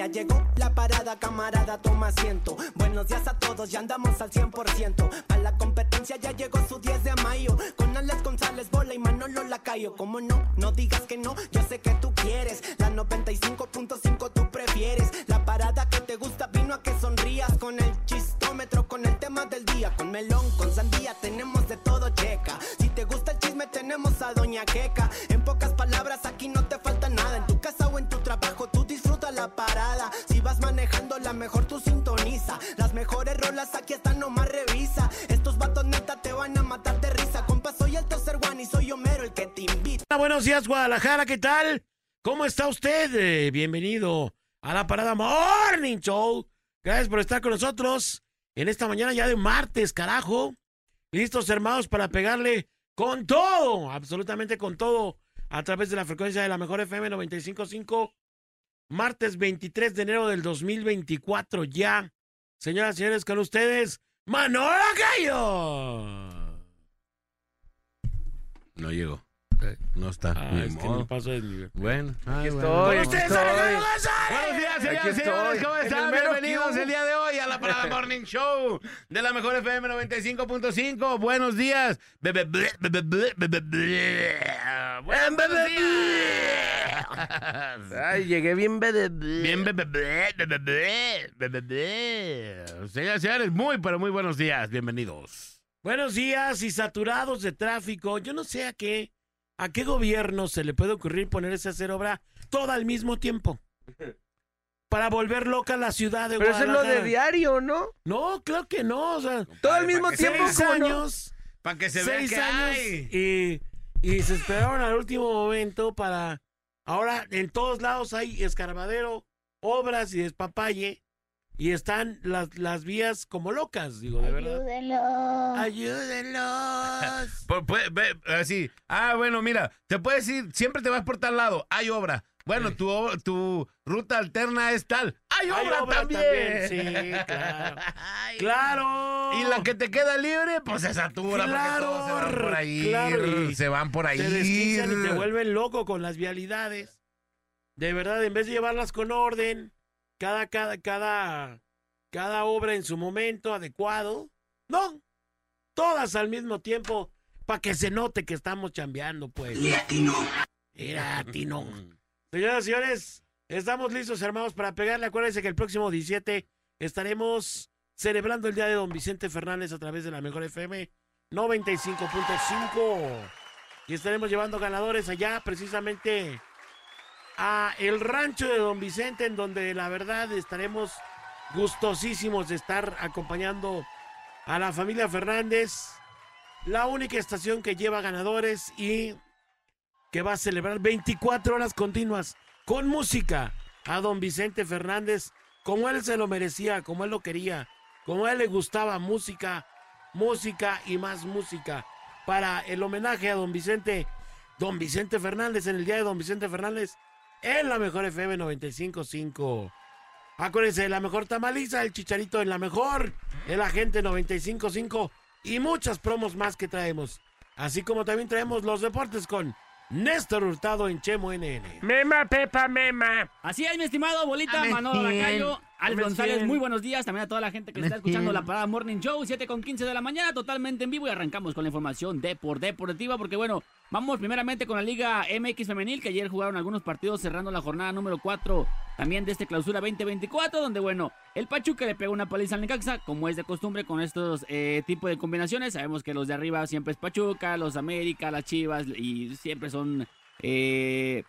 ya llegó la parada, camarada, toma asiento. Buenos días a todos, ya andamos al 100%. Para la competencia ya llegó su 10 de mayo. Con Alex González, Bola y Manolo Lacayo. Como no, no digas que no, yo sé que tú quieres. La 95.5 tú prefieres. La parada que te gusta vino a que sonrías. Con el con el tema del día. Con melón, con sandía, tenemos de todo checa. Si te gusta el chisme, tenemos a Doña Queca. En pocas palabras, aquí no te falta nada. En tu casa o en tu trabajo, tú disfruta la parada. Si vas manejando, la mejor tú sintoniza. Las mejores rolas aquí están, nomás revisa. Estos vatos neta te van a matar de risa. Compa, soy el tercer one y soy Homero el que te invita. Hola, buenos días, Guadalajara, ¿qué tal? ¿Cómo está usted? Eh, bienvenido a la Parada Morning Show. Gracias por estar con nosotros en esta mañana ya de martes, carajo. Listos, hermanos, para pegarle con todo, absolutamente con todo, a través de la frecuencia de la mejor FM 955. Martes 23 de enero del 2024 ya. Señoras y señores, con ustedes, Manolo Gallo. No llegó. No está. Ah, Ni es que me paso de nivel. Bueno, Aquí bueno. estoy. Ustedes. Buenos días, señoras y señores, ¿cómo el están? Bienvenidos el día de hoy a la Parada Morning Show de la Mejor FM 95.5. Buenos días. Bebe, ble, bebe, ble, bebe, ble. Buen- Buenos días. Ay, llegué bien bede. Bien, bebe, ble, bebe, ble, bebe, ble. Señoras y señores, muy, pero muy buenos días. Bienvenidos. Buenos días y saturados de tráfico. Yo no sé a qué, a qué gobierno se le puede ocurrir ponerse a hacer obra todo al mismo tiempo. Para volver loca la ciudad de Pero eso es lo Guadalajara. de diario, ¿no? No, claro que no. O sea, Todo al mismo tiempo, seis años, Para que se vea seis que años hay. y, y se esperaron al último momento para... Ahora en todos lados hay escarbadero, obras y despapalle y están las, las vías como locas, digo, de verdad. Ayúdenlos. Por- puede- ve- así. Ah, bueno, mira, te puedes ir, siempre te vas por tal lado, hay obra. Bueno, tu, tu ruta alterna es tal. Hay Hay obra, obra también. también, sí, claro. Ay. ¡Claro! Y la que te queda libre, pues se satura, Claro, porque todos se van por ahí. claro, y se van por ahí. Te desquician y te vuelven loco con las vialidades. De verdad, en vez de llevarlas con orden, cada, cada, cada, cada obra en su momento adecuado, no, todas al mismo tiempo, para que se note que estamos chambeando, pues. Era atino. Señoras y señores, estamos listos, hermanos, para pegarle. Acuérdense que el próximo 17 estaremos celebrando el día de Don Vicente Fernández a través de la Mejor FM 95.5. Y estaremos llevando ganadores allá, precisamente a el rancho de Don Vicente, en donde la verdad estaremos gustosísimos de estar acompañando a la familia Fernández. La única estación que lleva ganadores y que va a celebrar 24 horas continuas con música a don Vicente Fernández, como él se lo merecía, como él lo quería, como a él le gustaba música, música y más música para el homenaje a don Vicente, don Vicente Fernández en el día de don Vicente Fernández en la mejor FM 955. Acuérdense, la mejor tamaliza, el chicharito en la mejor, el agente 955 y muchas promos más que traemos. Así como también traemos los deportes con Néstor Hurtado en Chemo NN. Mema, Pepa, Mema. Así es, mi estimado bolita Amén. Manolo Lacayo, Al Amén. González, muy buenos días. También a toda la gente que está escuchando la parada Morning Show, 7 con 15 de la mañana, totalmente en vivo. Y arrancamos con la información de por deportiva, porque bueno, vamos primeramente con la Liga MX Femenil, que ayer jugaron algunos partidos cerrando la jornada número 4 también de este clausura 2024, donde bueno, el Pachuca le pegó una paliza al Necaxa, como es de costumbre con estos eh, tipos de combinaciones. Sabemos que los de arriba siempre es Pachuca, los América, las Chivas, y siempre son. eh,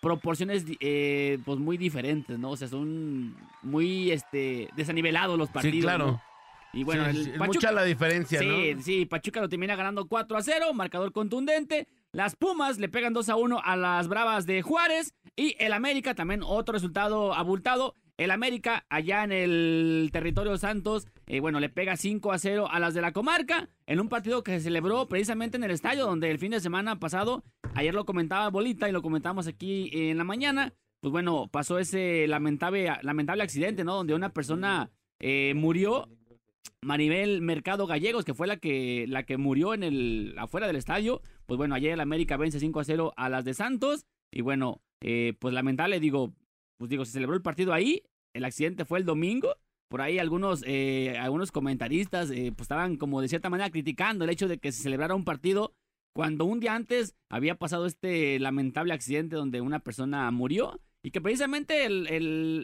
proporciones eh, pues muy diferentes, ¿no? O sea, son muy este desanivelados los partidos. Sí, claro. ¿no? Y bueno, Sí, el Pachuca- mucha la diferencia, Sí, ¿no? sí, Pachuca lo termina ganando 4 a 0, marcador contundente. Las Pumas le pegan 2 a 1 a las Bravas de Juárez. Y el América también otro resultado abultado. El América allá en el territorio Santos, eh, bueno, le pega 5 a 0 a las de la comarca. En un partido que se celebró precisamente en el estadio donde el fin de semana pasado, ayer lo comentaba Bolita y lo comentamos aquí en la mañana. Pues bueno, pasó ese lamentable, lamentable accidente, ¿no? Donde una persona eh, murió Maribel Mercado Gallegos, que fue la que, la que murió en el, afuera del estadio. Pues bueno, ayer el América vence 5 a 0 a las de Santos. Y bueno, eh, pues lamentable, digo, pues digo, se celebró el partido ahí. el accidente fue el domingo. Por ahí algunos, eh, algunos comentaristas eh, pues estaban como de cierta manera criticando el hecho de que se celebrara un partido cuando un día antes había pasado este lamentable accidente donde una persona murió y que precisamente el-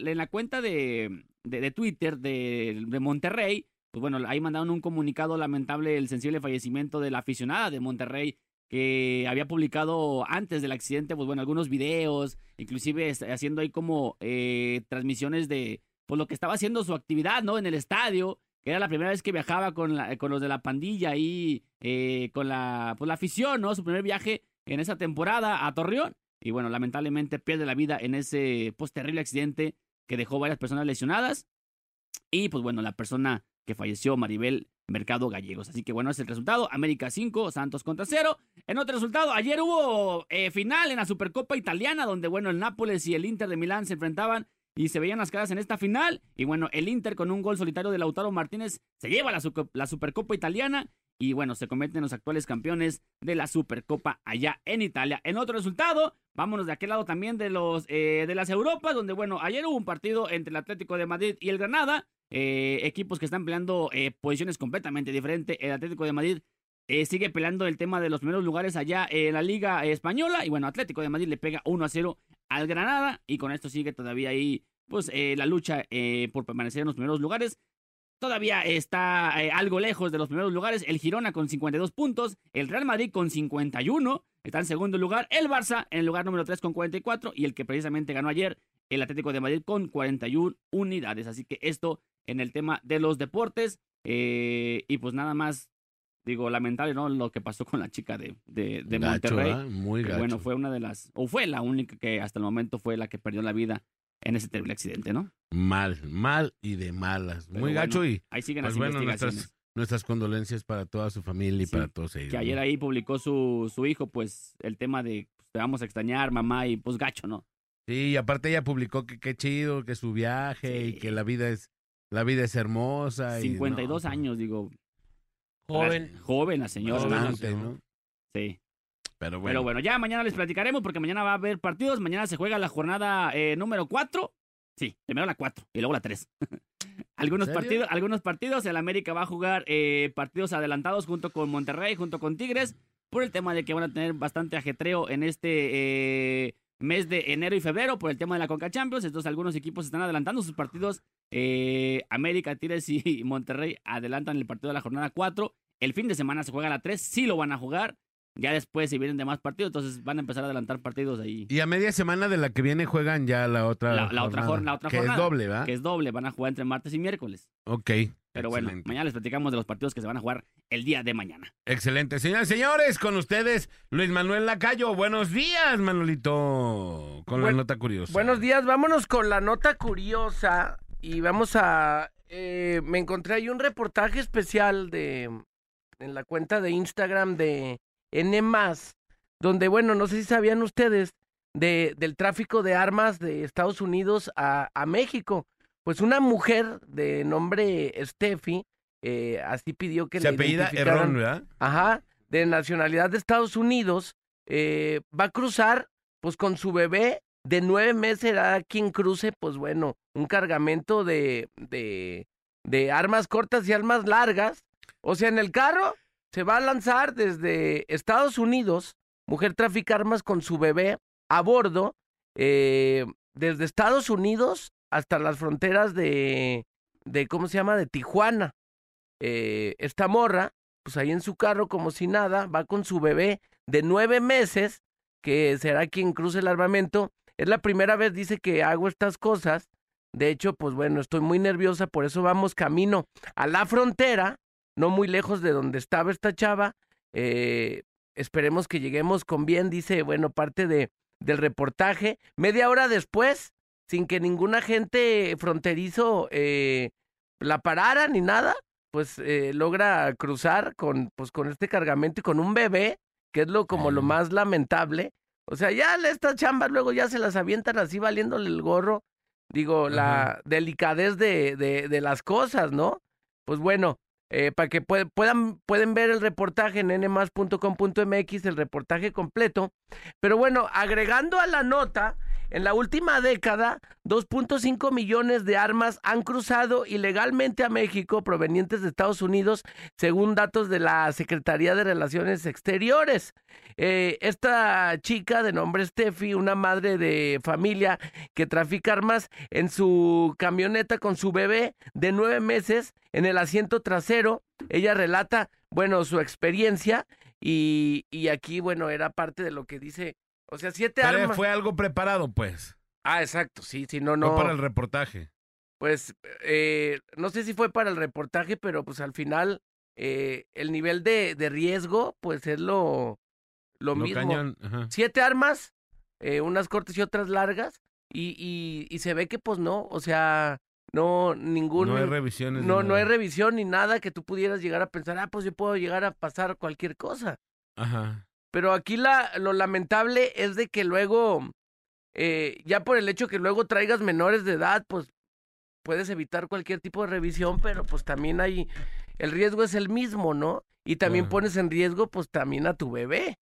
en la cuenta de, de- Twitter de, de Monterrey, pues bueno, ahí mandaron un comunicado lamentable el sensible fallecimiento de la aficionada de Monterrey que había publicado antes del accidente, pues bueno, algunos videos, inclusive es- haciendo ahí como eh, transmisiones de pues lo que estaba haciendo su actividad, ¿no? En el estadio, que era la primera vez que viajaba con, la- con los de la pandilla ahí, eh, con la, pues, la afición, ¿no? Su primer viaje en esa temporada a Torreón. Y bueno, lamentablemente pierde la vida en ese pues, terrible accidente que dejó varias personas lesionadas. Y pues bueno, la persona que falleció, Maribel Mercado Gallegos. Así que bueno, es el resultado. América 5, Santos contra 0. En otro resultado, ayer hubo eh, final en la Supercopa Italiana, donde bueno, el Nápoles y el Inter de Milán se enfrentaban y se veían las caras en esta final. Y bueno, el Inter con un gol solitario de Lautaro Martínez se lleva la, la Supercopa Italiana y bueno, se convierten en los actuales campeones de la Supercopa allá en Italia. En otro resultado, vámonos de aquel lado también de los eh, de las Europas, donde bueno, ayer hubo un partido entre el Atlético de Madrid y el Granada, eh, equipos que están peleando eh, posiciones completamente diferentes. El Atlético de Madrid eh, sigue peleando el tema de los primeros lugares allá en la Liga Española y bueno, Atlético de Madrid le pega 1 a 0 al Granada y con esto sigue todavía ahí pues eh, la lucha eh, por permanecer en los primeros lugares. Todavía está algo lejos de los primeros lugares. El Girona con 52 puntos. El Real Madrid con 51. Está en segundo lugar. El Barça en el lugar número 3 con 44. Y el que precisamente ganó ayer, el Atlético de Madrid con 41 unidades. Así que esto en el tema de los deportes. Eh, y pues nada más, digo, lamentable, ¿no? Lo que pasó con la chica de, de, de Gacho, Monterrey. Muy que, bueno, fue una de las, o fue la única que hasta el momento fue la que perdió la vida en ese terrible accidente, ¿no? Mal, mal y de malas. Pero Muy bueno, gacho y Ahí siguen pues las bueno, nuestras, nuestras condolencias para toda su familia y Sí, para todos ellos. que ayer ¿no? ahí publicó su, su hijo, pues, el tema de pues, te vamos a extrañar, mamá, y pues gacho, ¿no? Sí, y aparte ella publicó que qué chido, que su viaje y que la vida es la vida es hermosa. y 52 no, años, digo. Joven. Joven la señora. Bastante, ¿no? Sí. Pero bueno. Pero bueno, ya mañana les platicaremos porque mañana va a haber partidos. Mañana se juega la jornada eh, número 4. Sí, primero la 4 y luego la 3. algunos, partidos, algunos partidos. El América va a jugar eh, partidos adelantados junto con Monterrey, junto con Tigres, por el tema de que van a tener bastante ajetreo en este eh, mes de enero y febrero, por el tema de la Conca Champions. Entonces, algunos equipos están adelantando sus partidos. Eh, América, Tigres y Monterrey adelantan el partido de la jornada 4. El fin de semana se juega la 3, sí lo van a jugar. Ya después, si vienen de más partidos, entonces van a empezar a adelantar partidos ahí. Y a media semana de la que viene juegan ya la otra La- la otra jor- la otra que jornada, es doble, ¿va? Que es doble, van a jugar entre martes y miércoles. Ok. Pero bueno, mañana les platicamos de los partidos que se van a jugar el día de mañana. Excelente. Señoras y señores, con ustedes, Luis Manuel Lacayo. Buenos días, Manolito. Con la nota curiosa. Buenos días, vámonos con la nota curiosa y vamos a... eh, me encontré ahí un reportaje especial de en la cuenta de Instagram de N+, donde, bueno, no sé si sabían ustedes de, del tráfico de armas de Estados Unidos a, a México. Pues una mujer de nombre Steffi, eh, así pidió que Se le apellida Errón, ¿verdad? ajá, de nacionalidad de Estados Unidos, eh, va a cruzar, pues con su bebé de nueve meses, será quien cruce, pues bueno, un cargamento de, de, de armas cortas y armas largas. O sea, en el carro se va a lanzar desde Estados Unidos, mujer trafica armas con su bebé a bordo, eh, desde Estados Unidos hasta las fronteras de, de ¿cómo se llama?, de Tijuana. Eh, esta morra pues ahí en su carro como si nada, va con su bebé de nueve meses, que será quien cruce el armamento. Es la primera vez, dice, que hago estas cosas. De hecho, pues bueno, estoy muy nerviosa, por eso vamos camino a la frontera, no muy lejos de donde estaba esta chava. Eh, esperemos que lleguemos con bien, dice, bueno, parte de, del reportaje. Media hora después, sin que ningún agente fronterizo eh, la parara ni nada, pues eh, logra cruzar con, pues, con este cargamento y con un bebé, que es lo como lo más lamentable. O sea, ya estas chambas luego ya se las avientan así valiéndole el gorro. Digo, la delicadez de, de, de las cosas, ¿no? Pues bueno, eh, para que pue- puedan, pueden ver el reportaje en nmas.com.mx, el reportaje completo. Pero bueno, agregando a la nota, en la última década, 2.5 millones de armas han cruzado ilegalmente a México provenientes de Estados Unidos, según datos de la Secretaría de Relaciones Exteriores. Eh, esta chica de nombre Steffi, una madre de familia que trafica armas en su camioneta con su bebé de nueve meses en el asiento trasero, ella relata, bueno, su experiencia y, y aquí, bueno, era parte de lo que dice o sea, siete Pero armas. fue algo preparado, pues. Ah, exacto, sí, sí, no, No no. para el reportaje. Pues, eh, no sé si fue para el reportaje, pero pues al final eh, el nivel de, de riesgo, pues es lo, lo Lo mismo. cañón. Siete armas, eh, unas cortas y otras largas, y, y, y se ve que pues no, o sea, no, ningún... No hay revisiones. no, no hay revisión ni nada que tú pudieras llegar a pensar, ah, pues yo puedo llegar a pasar cualquier cosa. Ajá. Pero aquí la, lo lamentable es de que luego, eh, ya por el hecho que luego traigas menores de edad, pues puedes evitar cualquier tipo de revisión, pero pues también hay, el riesgo es el mismo, ¿no? Y también pones en riesgo pues también a tu bebé.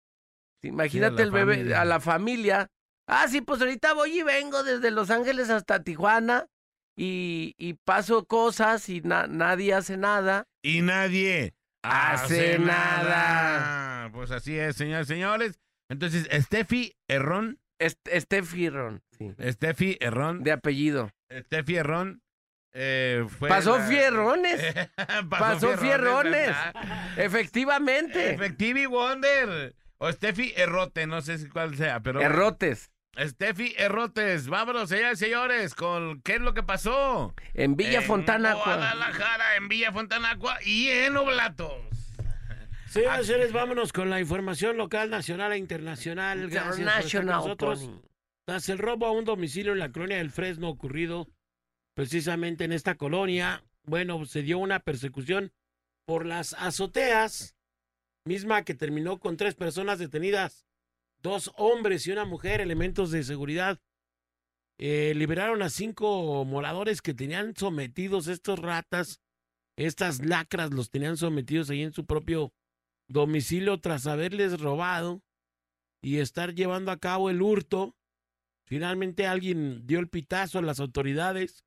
Imagínate el bebé, familia. a la familia. Ah, sí, pues ahorita voy y vengo desde Los Ángeles hasta Tijuana y, y paso cosas y na- nadie hace nada. Y nadie Hace nada. Pues así es, señores, señores. Entonces, Steffi Herrón, Steffi Ron, sí, Steffi Herrón, de apellido. Steffi Herrón, eh, fue Pasó la- fierrones. Pasó fierrones. Efectivamente. Efectivi Wonder. O Steffi Errote, no sé si cuál sea, pero. Errotes. Steffi Errotes. Vámonos, señores, señores, con qué es lo que pasó. En Villa En Guadalajara, en Villa Fontana Cua y en Oblatos. Señoras y señores, vámonos con la información local, nacional e internacional. Gracias por estar con International. nosotros. Pony. Tras el robo a un domicilio en la colonia del Fresno ocurrido precisamente en esta colonia, bueno, se dio una persecución por las azoteas, misma que terminó con tres personas detenidas, dos hombres y una mujer, elementos de seguridad. eh, liberaron a cinco moradores que tenían sometidos estos ratas, estas lacras los tenían sometidos ahí en su propio domicilio tras haberles robado y estar llevando a cabo el hurto. Finalmente alguien dio el pitazo a las autoridades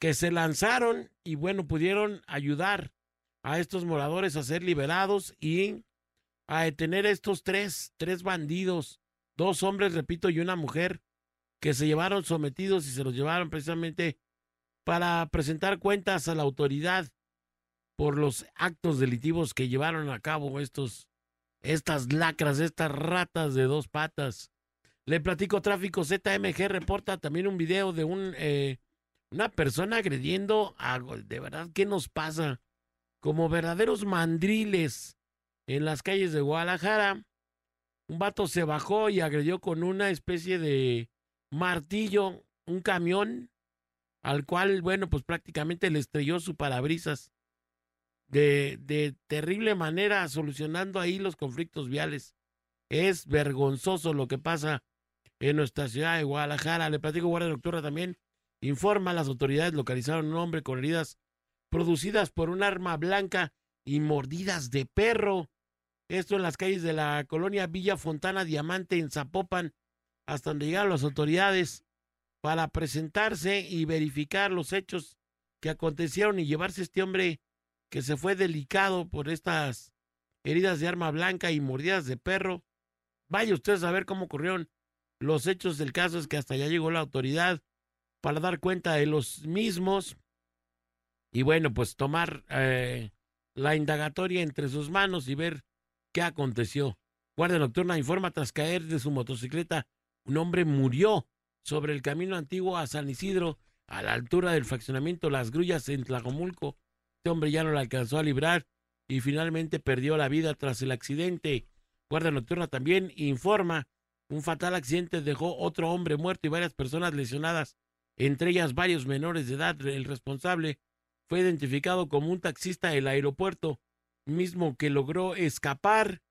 que se lanzaron y bueno, pudieron ayudar a estos moradores a ser liberados y a detener estos tres, tres bandidos, dos hombres, repito, y una mujer, que se llevaron sometidos y se los llevaron precisamente para presentar cuentas a la autoridad por los actos delictivos que llevaron a cabo estos, estas lacras, estas ratas de dos patas. Le platico tráfico ZMG reporta también un video de un eh, una persona agrediendo a de verdad qué nos pasa como verdaderos mandriles en las calles de Guadalajara. Un vato se bajó y agredió con una especie de martillo un camión al cual, bueno, pues prácticamente le estrelló su parabrisas de, terrible manera, solucionando ahí los conflictos viales. Es vergonzoso lo que pasa en nuestra ciudad de Guadalajara. Le platico, Guardia Nocturna también informa, las autoridades localizaron un hombre con heridas producidas por un arma blanca y mordidas de perro. Esto en las calles de la colonia Villa Fontana Diamante en Zapopan, hasta donde llegaron las autoridades para presentarse y verificar los hechos que acontecieron y llevarse este hombre que se fue delicado por estas heridas de arma blanca y mordidas de perro. Vaya ustedes a ver cómo ocurrieron los hechos del caso, es que hasta allá llegó la autoridad para dar cuenta de los mismos y bueno, pues tomar eh, la indagatoria entre sus manos y ver qué aconteció. Guardia Nocturna informa tras caer de su motocicleta, un hombre murió sobre el camino antiguo a San Isidro, a la altura del fraccionamiento Las Grullas en Tlajomulco. Este hombre ya no le alcanzó a librar y finalmente perdió la vida tras el accidente. Guardia Nocturna también informa, un fatal accidente dejó otro hombre muerto y varias personas lesionadas, entre ellas varios menores de edad. El responsable fue identificado como un taxista del aeropuerto, mismo que logró escapar,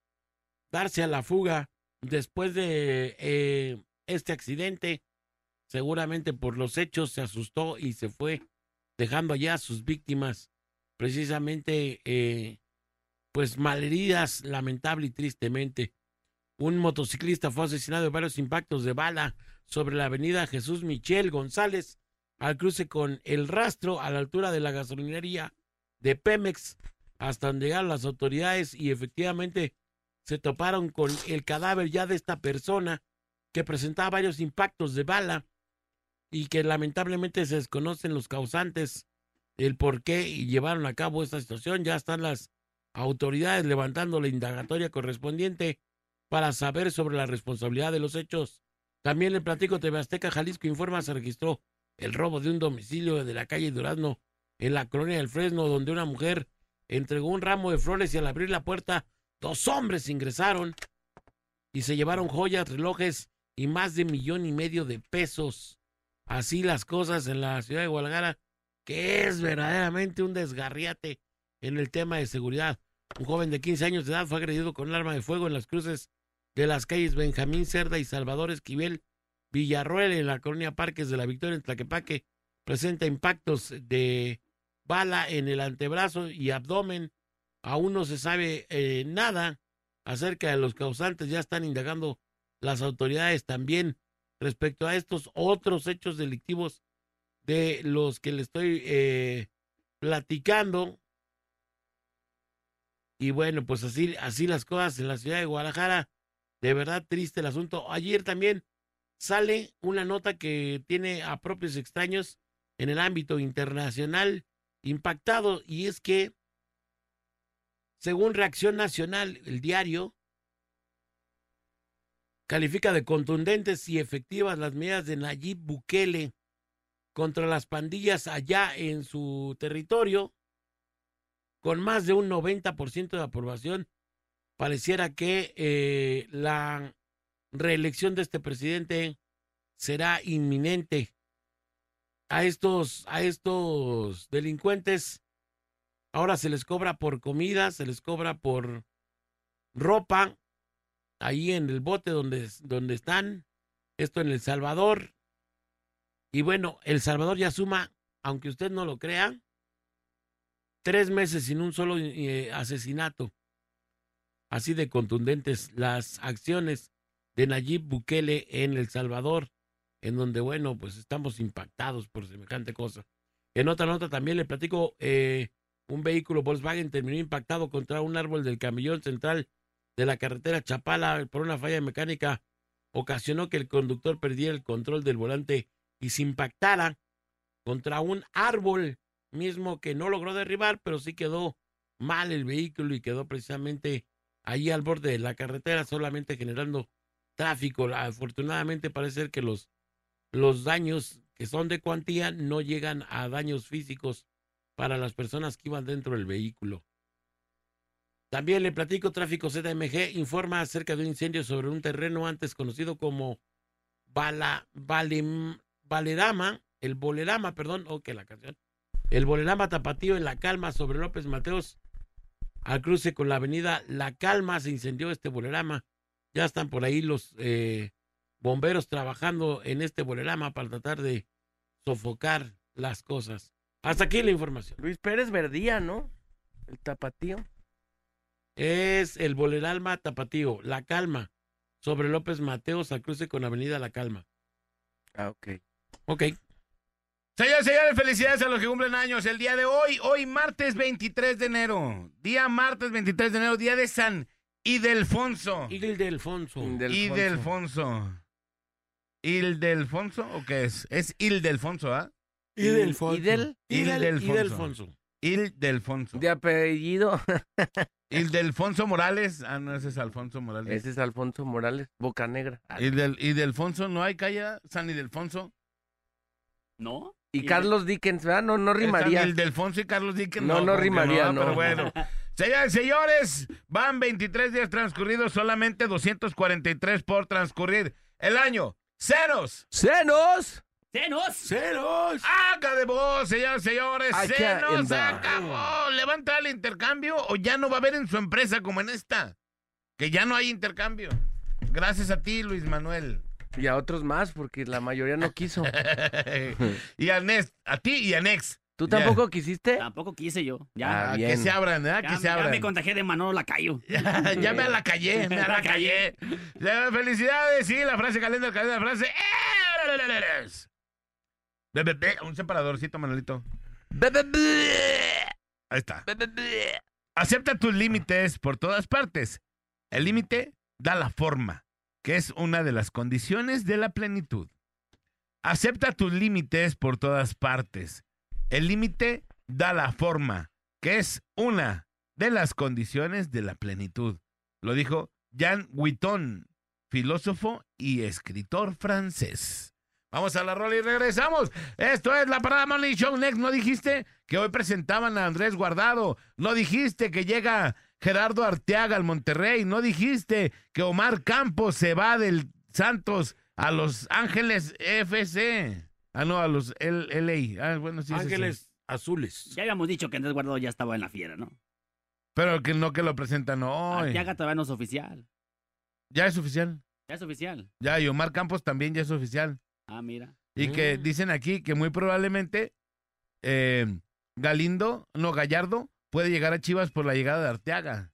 darse a la fuga después de eh, este accidente. Seguramente por los hechos se asustó y se fue, dejando allá a sus víctimas precisamente eh, pues malheridas, lamentable y tristemente. Un motociclista fue asesinado en varios impactos de bala sobre la avenida Jesús Michel González al cruce con El Rastro a la altura de la gasolinería de Pemex hasta donde llegaron las autoridades y efectivamente se toparon con el cadáver ya de esta persona que presentaba varios impactos de bala y que lamentablemente se desconocen los causantes, el por qué llevaron a cabo esta situación. Ya están las autoridades levantando la indagatoria correspondiente para saber sobre la responsabilidad de los hechos. También el platico TV Azteca Jalisco informa se registró el robo de un domicilio de la calle Durazno en la colonia del Fresno, donde una mujer entregó un ramo de flores y al abrir la puerta, dos hombres ingresaron y se llevaron joyas, relojes y más de millón y medio de pesos. Así las cosas en la ciudad de Guadalajara, que es verdaderamente un desgarriate en el tema de seguridad. Un joven de 15 años de edad fue agredido con un arma de fuego en las cruces de las calles Benjamín Cerda y Salvador Esquivel Villarroel en la colonia Parques de la Victoria en Tlaquepaque. Presenta impactos de bala en el antebrazo y abdomen. Aún no se sabe eh, nada acerca de los causantes. Ya están indagando las autoridades también respecto a estos otros hechos delictivos de los que le estoy eh, platicando. Y bueno, pues así, así las cosas en la ciudad de Guadalajara. De verdad triste el asunto. Ayer también sale una nota que tiene a propios extraños en el ámbito internacional impactado y es que, según Reacción Nacional, el diario califica de contundentes y efectivas las medidas de Nayib Bukele contra las pandillas allá en su territorio, con más de un 90% de aprobación. Pareciera que eh, la reelección de este presidente será inminente. A estos, a estos delincuentes ahora se les cobra por comida, se les cobra por ropa, ahí en el bote donde, donde están, esto en El Salvador. Y bueno, El Salvador ya suma, aunque usted no lo crea, tres meses sin un solo eh, asesinato. Así de contundentes las acciones de Nayib Bukele en El Salvador, en donde, bueno, pues estamos impactados por semejante cosa. En otra nota también le platico, eh, un vehículo Volkswagen terminó impactado contra un árbol del camellón central de la carretera Chapala por una falla mecánica. Ocasionó que el conductor perdiera el control del volante y se impactara contra un árbol mismo que no logró derribar, pero sí quedó mal el vehículo y quedó precisamente ahí al borde de la carretera, solamente generando tráfico. Afortunadamente parece ser que los, los daños que son de cuantía no llegan a daños físicos para las personas que iban dentro del vehículo. También le platico, Tráfico ZMG informa acerca de un incendio sobre un terreno antes conocido como Bala, Valerama, el Bolerama, perdón, ok, la canción. El Bolerama Tapatío en La Calma sobre López Mateos. Al cruce con la avenida La Calma se incendió este Bolerama. Ya están por ahí los eh, bomberos trabajando en este bolerama para tratar de sofocar las cosas. Hasta aquí la información. Luis Pérez Verdía, ¿no? El tapatío. Es el Boleralma Tapatío, La Calma, sobre López Mateos al cruce con Avenida La Calma. Ah, ok. Ok. Señores, señores, felicidades a los que cumplen años. El día de hoy, hoy martes 23 de enero, día martes 23 de enero, día de San Ildefonso. Ildefonso. Ildefonso. ¿Ildefonso o qué es? Es Ildefonso, ¿ah? Ildefonso. Idel, Ildefonso. Ildefonso. de apellido. Ildefonso Morales. Ah, no, ese es Alfonso Morales. Ese es Alfonso Morales, Boca Negra. Ildel- Ildefonso, ¿no hay calle? San Ildefonso. ¿No? Y Carlos Dickens, ¿verdad? No, no rimaría. San Ildefonso y Carlos Dickens. No, no que rimaría, no. Pero bueno. Señores, señores, van 23 días transcurridos, solamente 243 por transcurrir. El año, ceros. ¡Senos! ¡Senos! ¡Ceros! ¡Haga de voz, señores, señores! ¡Se nos acabó! ¿Le va a entrar el intercambio o ya no va a haber en su empresa como en esta? Que ya no hay intercambio. Gracias a ti, Luis Manuel. Y a otros más, porque la mayoría no quiso. y a Nes, a ti y a Nex. ¿Tú Ya. tampoco quisiste? Tampoco quise yo. Ya. Ah, que bien. se abran, ¿verdad? ya, Que se ya abran. me contagié de Manolo Lacayo. Ya, ya me la callé, me la callé. Ya, Felicidades, sí, la frase calenda, calenda, la frase. ¡Eh! Un separadorcito, Manolito. Ahí está. Acepta tus límites por todas partes. El límite da la forma, que es una de las condiciones de la plenitud. Acepta tus límites por todas partes. El límite da la forma, que es una de las condiciones de la plenitud. Lo dijo Jean Vuitton, filósofo y escritor francés. Vamos a la rola y regresamos. Esto es la Parada Morning Show Next. ¿No dijiste que hoy presentaban a Andrés Guardado? ¿No dijiste que llega Gerardo Arteaga al Monterrey? ¿No dijiste que Omar Campos se va del Santos a Los Ángeles FC? Ah, no, a los L LA. Ah, bueno, sí, sí, sí. Ángeles Azules. Ya habíamos dicho que Andrés Guardado ya estaba en la fiera, ¿no? Pero que no que lo presentan hoy. Arteaga todavía no es oficial. Ya es oficial. Ya es oficial. Ya, y Omar Campos también ya es oficial. Ah, mira. Y que Mm. dicen aquí que muy probablemente eh, Galindo, no, Gallardo, puede llegar a Chivas por la llegada de Arteaga.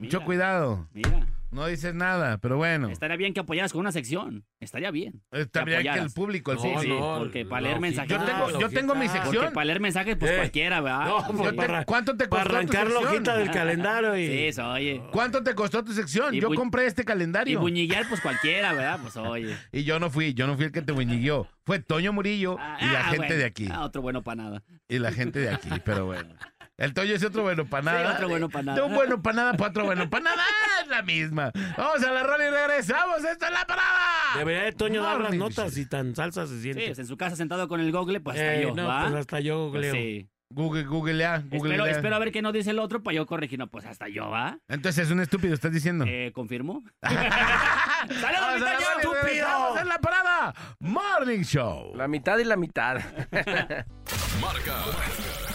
Mucho Mira, cuidado. Mira. No dices nada, pero bueno. Estaría bien que apoyaras con una sección. Estaría bien. Está bien que el apoyaras. público, el No, Sí, sí, no, porque para la leer mensajes. Yo tengo- la yo tengo mi sección. Porque para leer mensajes, pues Eh. cualquiera, ¿verdad? No, pues, para- ¿Cuánto te Para costó tu arrancar la sección? hojita del calendario y... Sí, eso, oye. ¿Cuánto te costó tu sección? Y Yo compré este Y calendario. buñillar, pues cualquiera, ¿verdad? Pues oye. Y yo no fui, yo no fui el que te buñiguió. Fue Toño Murillo y la Ah, gente bueno. de aquí. Ah, otro bueno para nada. Y la gente de aquí, pero bueno. El Toño es otro bueno para nada. Sí, otro bueno pa' nada. De un bueno para nada para otro bueno para nada. Es la misma. Vamos a la rola y regresamos. ¡Esta es la parada! Debería de Toño dar las notas y tan salsa se Sí, siente. pues en su casa sentado con el google, pues hasta Eh, yo, no, ¿va? pues hasta yo Pues googleo. sí. Google, googlea, Espero, googlea. espero a ver qué nos dice el otro para yo corregir. No, pues hasta yo, ¿va? Entonces es un estúpido, estás diciendo. Eh, ¿Confirmo? ¡Saludos, mi! ¡Estúpido! en la parada! Morning Show. La mitad y la mitad. Marca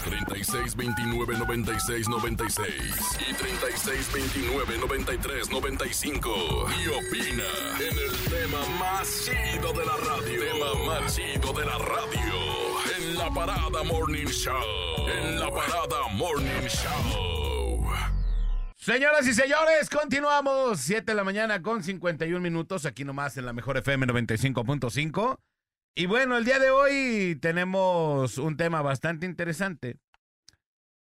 36 29 96 96 y 36 29 93 95. Y opina en el tema más chido de la radio. Tema más chido de la radio. En la parada Morning Show. En la parada Morning Show. Señoras y señores, continuamos. 7 de la mañana con 51 minutos, aquí nomás en la mejor FM 95.5. Y bueno, el día de hoy tenemos un tema bastante interesante,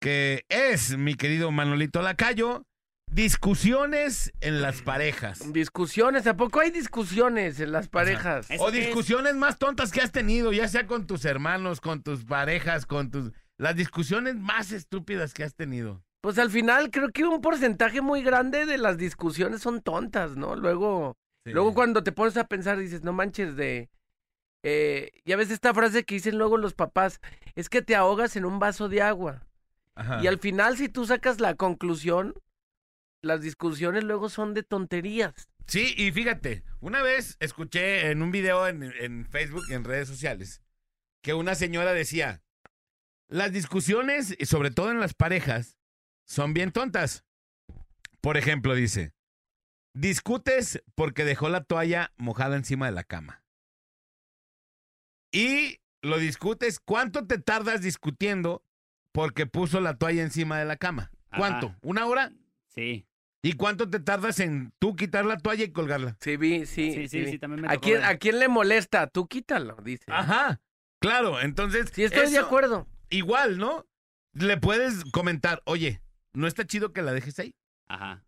que es, mi querido Manolito Lacayo, discusiones en las parejas. Discusiones, ¿a poco hay discusiones en las parejas? ¿Eso O es? discusiones más tontas que has tenido, ya sea con tus hermanos, con tus parejas, con tus... Las discusiones más estúpidas que has tenido. Pues al final creo que un porcentaje muy grande de las discusiones son tontas, ¿no? Luego, luego cuando te pones a pensar dices, no manches de... Eh, ya ves esta frase que dicen luego los papás, es que te ahogas en un vaso de agua. Ajá. Y al final si tú sacas la conclusión, las discusiones luego son de tonterías. Sí, y fíjate, una vez escuché en un video en, en Facebook, en redes sociales, que una señora decía, las discusiones, sobre todo en las parejas, son bien tontas. Por ejemplo, dice, discutes porque dejó la toalla mojada encima de la cama. Y lo discutes, ¿cuánto te tardas discutiendo porque puso la toalla encima de la cama? ¿Cuánto? Ajá. ¿Una hora? Sí. ¿Y cuánto te tardas en tú quitar la toalla y colgarla? Sí, vi, sí. Sí, sí, sí, también me ¿A quién. ¿A quién le molesta? Tú quítalo, dice. Ajá, claro, entonces... Sí, estoy de acuerdo. Igual, ¿no? Le puedes comentar, oye, ¿no está chido que la dejes ahí? Ajá.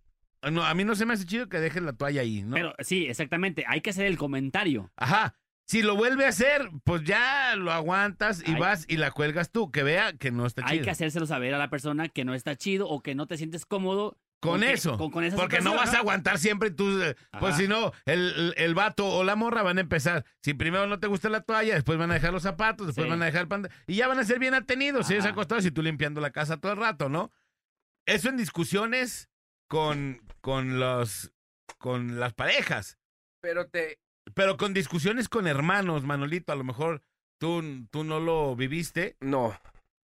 No, a mí no se me hace chido que dejes la toalla ahí, ¿no? Pero sí, exactamente. Hay que hacer el comentario. Ajá. Si lo vuelve a hacer, pues ya lo aguantas y vas y la cuelgas tú, que vea que no está Hay chido. que hacérselo saber a la persona que no está chido o que no te sientes cómodo. Con eso. Con, con esa porque no vas a aguantar siempre tú. eh, Pues si no, el, el, vato o la morra van a empezar. Si primero no te gusta la toalla, después van a dejar los zapatos, después Sí. van a dejar el pantalón. Y ya van a ser bien atenidos, ellos acostados y tú limpiando la casa todo el rato, ¿no? Eso en discusiones con, con los con las parejas. Pero te... Pero con discusiones con hermanos, Manolito, a lo mejor tú, tú no lo viviste, No.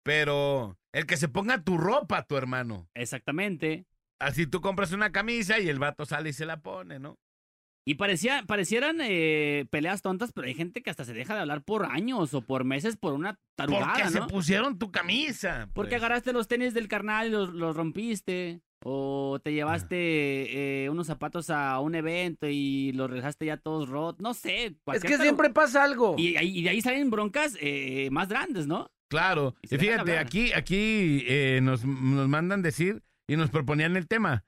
pero el que se ponga tu ropa, tu hermano. Exactamente. Así tú compras una camisa y el vato sale y se la pone, ¿no? Y parecía, parecieran eh, peleas tontas, pero hay gente que hasta se deja de hablar por años o por meses por una tarugada, Porque se ¿no? pusieron tu camisa. Porque pues. agarraste los tenis del carnal y los, los rompiste. O te llevaste eh, unos zapatos a un evento y los dejaste ya todos rotos. No sé. Es que siempre pasa algo. Y, de ahí salen broncas eh, más grandes, ¿no? Claro. Y fíjate, aquí, aquí eh, nos, nos mandan decir y nos proponían el tema.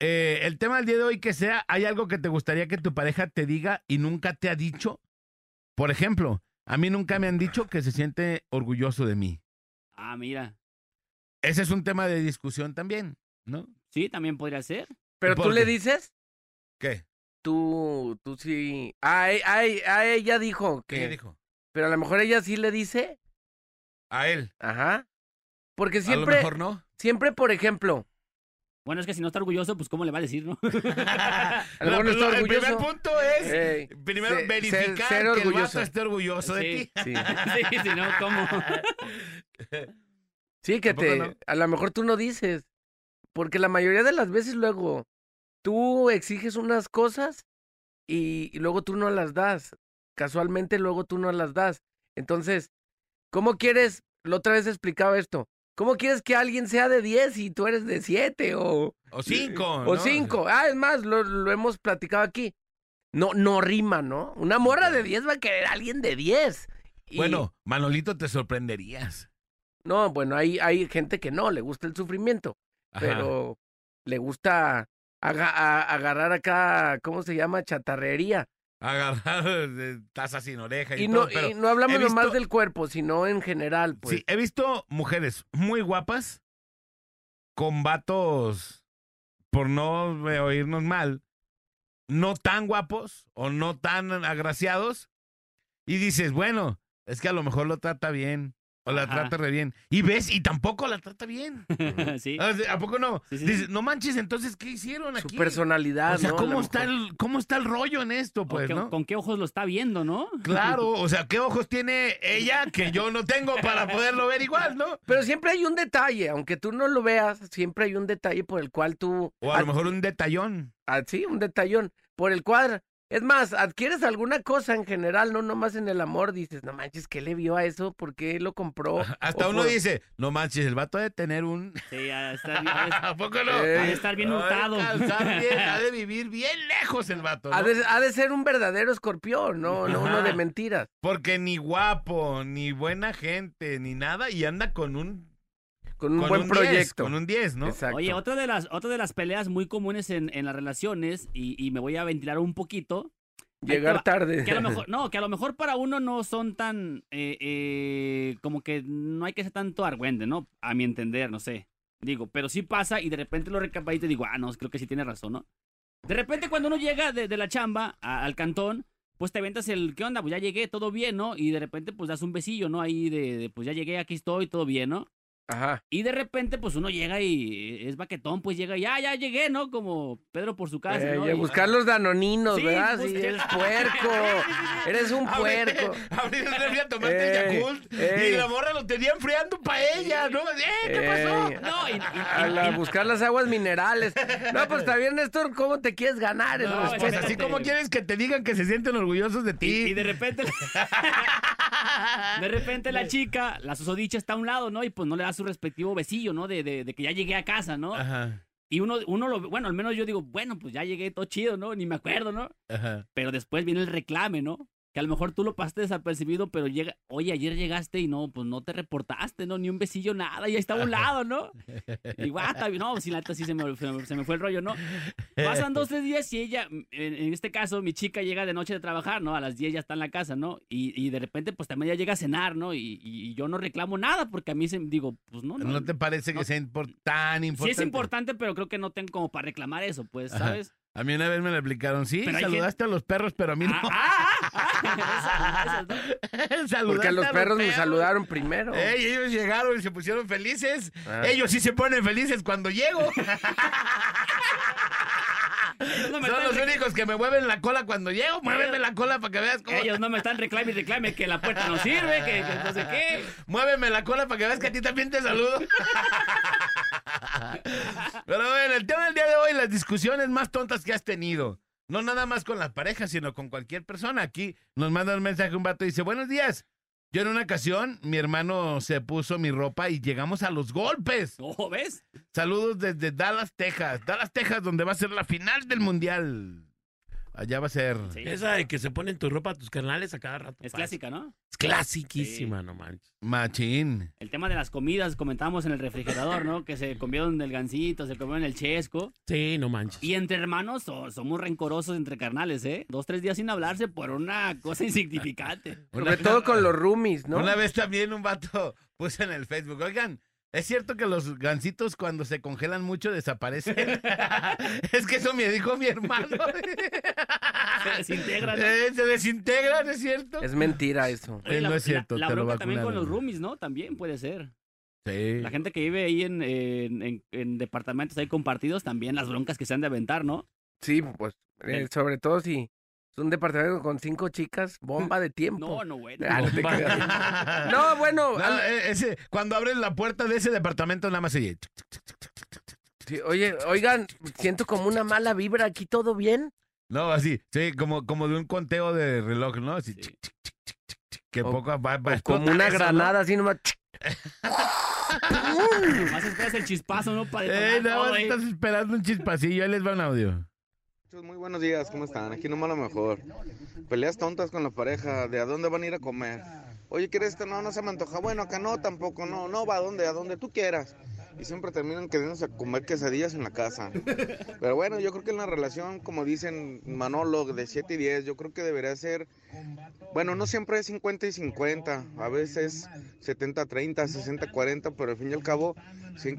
Eh, el tema del día de hoy que sea, ¿hay algo que te gustaría que tu pareja te diga y nunca te ha dicho? Por ejemplo, a mí nunca me han dicho que se siente orgulloso de mí. Ah, mira. Ese es un tema de discusión también, ¿no? Sí, también podría ser. Pero ¿Por tú le qué? dices, ¿Qué? tú, tú sí. Ah, e- ah, e- ah, ella dijo ¿Qué que. ella dijo? Pero a lo mejor ella sí le dice. A él. Ajá. Porque A lo siempre, mejor no. siempre, por ejemplo, Bueno, es que si no está orgulloso, pues ¿cómo le va a decir, no? a lo La- mejor no está el primer punto es Ey, primero se- verificar ser- ser que el vato esté orgulloso de Sí. ti. Sí. sí, si no, ¿cómo? Sí, que ¿A poco te, no? a lo mejor tú no dices, porque la mayoría de las veces luego tú exiges unas cosas y, y luego tú no las das. Casualmente luego tú no las das. Entonces, ¿cómo quieres? La otra vez explicaba esto. ¿Cómo quieres que alguien sea de 10 y tú eres de 7 o, O cinco. o ¿no? 5? Ah, es más, lo, lo hemos platicado aquí. No, no rima, ¿no? Una morra de 10 va a querer a alguien de 10. Y- Bueno, Manolito, te sorprenderías. No, bueno, hay, hay gente que no, le gusta el sufrimiento. Ajá. pero le gusta aga- a- agarrar acá, ¿cómo se llama? Chatarrería. Agarrar eh, taza sin oreja y, Y todo, no, pero y no hablamos visto- nomás del cuerpo, sino en general, pues. sí, he visto mujeres muy guapas con vatos, por no eh, oírnos mal, no tan guapos o no tan agraciados. Y dices, bueno, es que a lo mejor lo trata bien o la Ajá. trata re bien. Y ves, y tampoco la trata bien. sí. ¿A poco no? Sí, sí, Dices, sí. no manches, entonces, ¿qué hicieron Su aquí? personalidad, O sea, ¿cómo está, el, ¿cómo está el rollo en esto, O pues, qué- no? ¿Con qué ojos lo está viendo, no? Claro, o sea, ¿qué ojos tiene ella que yo no tengo para poderlo ver igual, no? Pero siempre hay un detalle, aunque tú no lo veas, siempre hay un detalle por el cual tú... O a lo mejor un detallón. ah, sí, un detallón, por el cual... Es más, adquieres alguna cosa en general, no nomás en el amor, dices, no manches, ¿qué le vio a eso? ¿Por qué lo compró? Hasta O uno por- dice, no manches, el vato ha de tener un... Sí, ha de estar bien, ha ¿A poco no? Eh, ha de estar bien Ha hurtado. bien, ha de vivir bien lejos el vato, ¿no? Ha de, ha de ser un verdadero escorpión, no, no uno de mentiras. Porque ni guapo, ni buena gente, ni nada, y anda con un... Con un con buen un 10, proyecto. con un 10, ¿no? Exacto. Oye, otra de las, otra de las peleas muy comunes en, en las relaciones, y, y me voy a ventilar un poquito, Llegar tarde. que a lo mejor, no, que a lo mejor para uno no son tan, eh, eh, como que no hay que ser tanto argüende, ¿no? A mi entender, no sé. Digo, pero sí pasa y de repente lo recapacito y digo, ah, no, creo que sí tiene razón, ¿no? De repente cuando uno llega de, de la chamba a- al cantón, pues te aventas el, ¿qué onda? Pues ya llegué, todo bien, ¿no? Y de repente pues das un besillo, ¿no? Ahí de, de, pues ya llegué, aquí estoy, todo bien, ¿no? Ajá. Y de repente, pues uno llega y es baquetón, pues llega, ya, ya llegué, ¿no? Como Pedro por su casa, Eh, ¿no? y a Y- buscar los danoninos, Sí, ¿verdad? pues, Sí, eres puerco. Eres un puerco. El refri a tomarte el Yakult ey. y la morra lo tenía enfriando para ella, ¿no? ¡Eh, qué pasó! No, y- y- y- y- buscar las aguas minerales. No, pues está bien, Néstor, ¿cómo te quieres ganar? No, esa Pues respuesta? así como quieres que te digan que se sienten orgullosos de Y, ti. y de repente, de repente la chica, la susodicha está a un lado, ¿no? Y pues no le da su respectivo besillo, ¿no? De, de, de que ya llegué a casa, ¿no? Ajá, Y uno, uno lo, bueno, al menos yo digo, bueno, pues ya llegué todo chido, ¿no? Ni me acuerdo, ¿no? ajá. Pero después viene el reclame, ¿no? Que a lo mejor tú lo pasaste desapercibido, pero llega, oye, ayer llegaste y no, pues no te reportaste, ¿no? Ni un besillo, nada, y ahí estaba a un lado, ¿no? Y está bien, no, si la neta sí se me, se me- fue el rollo, ¿no? Pasan dos, tres días y ella, en, en este caso, mi chica llega de noche de trabajar, ¿no? A las 10 ya está en la casa, ¿no? Y, y de repente, pues también ya llega a cenar, ¿no? Y, y yo no reclamo nada porque a mí se, digo, pues no, no. ¿No te parece que sea tan Sí importante? es importante, pero creo que no tengo como para reclamar eso, pues, Ajá. A mí una vez me lo explicaron, sí, Pero hay saludaste a los perros, pero a mí no. Ah, ah, ah. Saludaste Porque los a perros me saludaron primero. Ey, ellos llegaron y se pusieron felices. Ah. Ellos sí se ponen felices cuando llego. Ellos no me Son están los únicos que me mueven la cola cuando llego. Muéveme la cola para que veas cómo. Ellos no me están reclame y reclame que la puerta no sirve, que, que no sé qué. Muéveme la cola para que veas que a ti también te saludo. Pero bueno, el tema del día de hoy, las discusiones más tontas que has tenido. No nada más con las parejas, sino con cualquier persona. Aquí nos manda un mensaje un vato y dice, buenos días. Yo en una ocasión, mi hermano se puso mi ropa y llegamos a los golpes. ¿Oh, ves? Saludos desde Dallas, Texas. Dallas, Texas, donde va a ser la final del mundial. Allá va a ser. Sí. Esa de que se ponen tu ropa a tus carnales a cada rato. Es pasa. clásica, ¿no? Es clasiquísima, no manches. Machín. El tema de las comidas, comentábamos en el refrigerador, ¿no? Que se comieron el gansito, se comieron el chesco. Sí, no manches. Y entre hermanos so- somos rencorosos entre carnales, ¿eh? Dos, tres días sin hablarse por una cosa insignificante. Sobre todo con los roomies, ¿no? Una vez también un vato puso en el Facebook, oigan, ¿es cierto que los gansitos cuando se congelan mucho desaparecen? es que eso me dijo mi hermano. Se desintegran. ¿no? Eh, se desintegran, ¿es cierto? Es mentira eso. Eh, no es cierto, La, la te lo bronca también con los roomies, ¿no? También puede ser. Sí. La gente que vive ahí en, en- en- en departamentos ahí compartidos, también las broncas que se han de aventar, ¿no? Sí, pues, eh, sobre todo si un departamento con cinco chicas, bomba de tiempo. No, no, bueno. Ah, no te bueno, No, al- eh, ese, cuando abren la puerta de ese departamento nada más se oye, sí, oye, oigan, siento como una mala vibra aquí, ¿todo bien? No, así, sí, como, como de un conteo de reloj, ¿no? Así, Sí. chic, chic, chic, chic, chic, chic, que O- poco va, va como una eso, ¿no? granada, así nomás. Más esperas el chispazo, ¿no? Para Eh, nada todo, más ¿eh? estás esperando un chispacillo, ahí les va un audio. Muy buenos días, ¿cómo están? Aquí nomás lo mejor. Peleas tontas con la pareja, de a dónde van a ir a comer. Oye, ¿quieres esto? No, no se me antoja. Bueno, acá no, tampoco, no, no, va a donde, a donde tú quieras. Y siempre terminan queriéndose a comer quesadillas en la casa. Pero bueno, yo creo que en la relación, como dicen Manolo, de 7 y 10, yo creo que debería ser, bueno, no siempre es 50 y 50, a veces 70-30, 60-40, pero al fin y al cabo,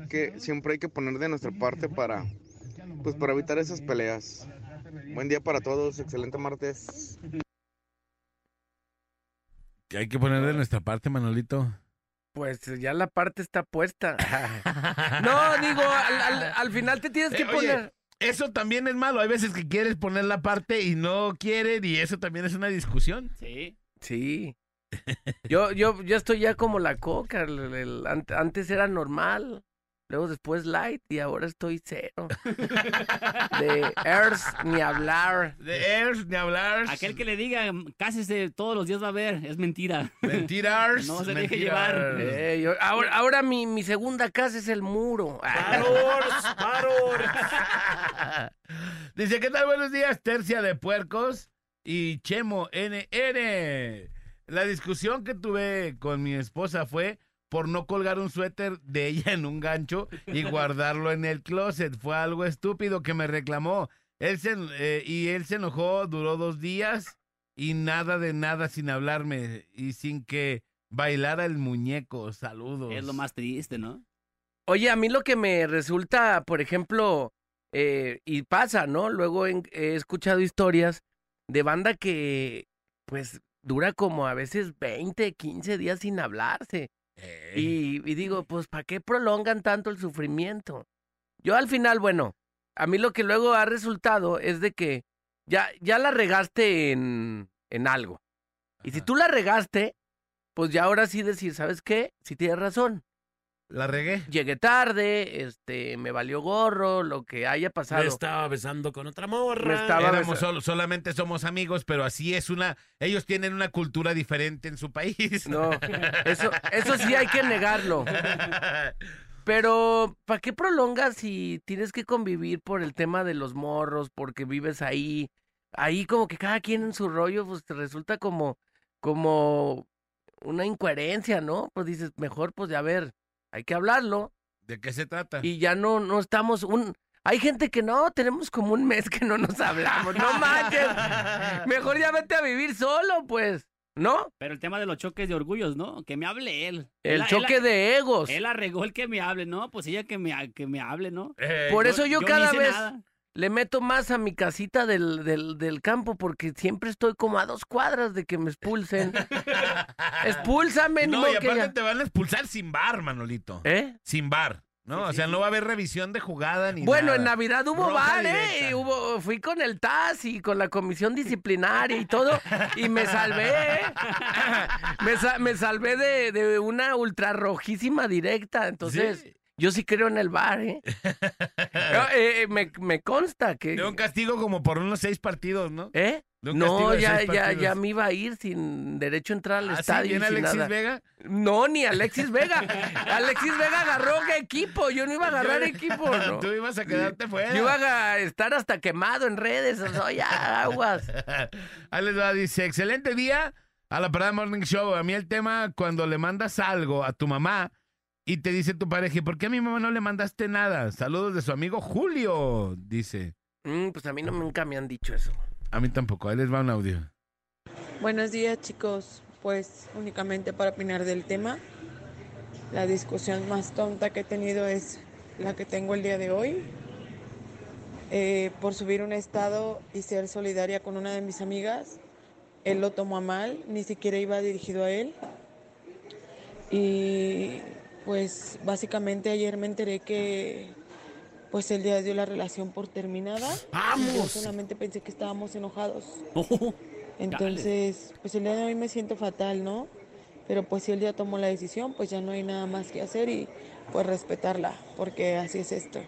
que, siempre hay que poner de nuestra parte para, pues para evitar esas peleas. Buen día para todos, excelente martes. Hay que poner de nuestra parte, Manolito. Pues ya la parte está puesta. No, digo, al, al- al final te tienes que Eh, oye, poner. Eso también es malo. Hay veces que quieres poner la parte y no quieren y eso también es una discusión. Sí. Sí. Yo, yo, yo estoy ya como la coca. el- el- ant- antes era normal. Luego después light y ahora estoy cero. De Earth ni hablar. De Airs, ni hablar. Aquel que le diga, cásese todos los días va a ver, es mentira. Mentiras. No se deje llevar. Eh, yo- ahora, ahora mi, mi segunda casa es el muro. ¡Valor! ¡Valor! Dice, ¿qué tal? Buenos días, tercia de puercos y Chemo NN. La discusión que tuve con mi esposa fue por no colgar un suéter de ella en un gancho y guardarlo en el closet. Fue algo estúpido que me reclamó. Él se, eh, y él se enojó, duró dos días y nada de nada sin hablarme y sin que bailara el muñeco. Saludos. Es lo más triste, ¿no? Oye, a mí lo que me resulta, por ejemplo, eh, y pasa, ¿no? Luego en- he escuchado historias de banda que, pues, dura como a veces 20, 15 días sin hablarse. Eh, Y, y digo, pues, ¿para qué prolongan tanto el sufrimiento? Yo al final, bueno, a mí lo que luego ha resultado es de que ya, ya la regaste en, en algo. Y si tú la regaste, pues ya ahora sí decir, ¿sabes qué? Si tienes razón. La regué. Llegué tarde, este, me valió gorro, lo que haya pasado. Me estaba besando con otra morra. Me estaba- Éramos sol- solamente somos amigos, pero así es una. Ellos tienen una cultura diferente en su país. No, eso, eso sí hay que negarlo. Pero, ¿para qué prolongas si tienes que convivir por el tema de los morros, porque vives ahí? Ahí como que cada quien en su rollo, pues te resulta como, como una incoherencia, ¿no? Pues dices, mejor pues ya ver, hay que hablarlo ¿De qué se trata? y ya no, no estamos un... Hay gente que no, tenemos como un mes que no nos hablamos, no manches. Mejor ya vete a vivir solo, pues, ¿no? Pero el tema de los choques de orgullos, ¿no? Que me hable él. El Él- choque él- de egos. Él arregó el que me hable, ¿no? Pues ella que me, que me hable, ¿no? Eh, Por eso yo, cada vez nada. Le meto más a mi casita del, del, del campo porque siempre estoy como a dos cuadras de que me expulsen. Expúlsame, no, y aparte ya- te van a expulsar sin bar, Manolito. ¿Eh? Sin bar. ¿no? Sí, o sea, no va a haber revisión de jugada ni Bueno, nada. en Navidad hubo bar, ¿eh? hubo, fui con el TAS y con la comisión disciplinaria y todo, y me salvé, ¿eh? me, sa- me salvé de, de una ultra rojísima directa. Entonces, Sí. Yo sí creo en el bar, ¿eh? Eh, eh, me, me consta que... De un castigo como por unos seis partidos, ¿no? ¿Eh? De un castigo No, ya, ya, ya me iba a ir sin derecho a entrar al ¿Ah, sí? estadio. y ¿Viene sin Alexis nada. Vega? No, ni Alexis Vega. Alexis Vega agarró equipo. Yo no iba a agarrar equipo, ¿no? Tú ibas a quedarte fuera. Yo iba a estar hasta quemado en redes. O sea, ya, aguas. Ahí les va, dice, excelente día a la Parada Morning Show. A mí el tema cuando le mandas algo a tu mamá y te dice tu pareja, ¿y por qué a mi mamá no le mandaste nada? Saludos de su amigo Julio, dice. Mm, pues a mí no, nunca me han dicho eso. A mí tampoco, ahí les va un audio. Buenos días chicos, pues únicamente para opinar del tema. La discusión más tonta que he tenido es la que tengo el día de hoy. Eh, por subir un estado y ser solidaria con una de mis amigas. Él lo tomó a mal, ni siquiera iba dirigido a él. Y pues básicamente ayer me enteré que pues él ya dio la relación por terminada. Yo ¡Vamos! solamente pensé que estábamos enojados. Oh, Entonces, pues el día de hoy me siento fatal, ¿no? Pero pues si él ya tomó la decisión, pues ya no hay nada más que hacer y pues respetarla, porque así es esto.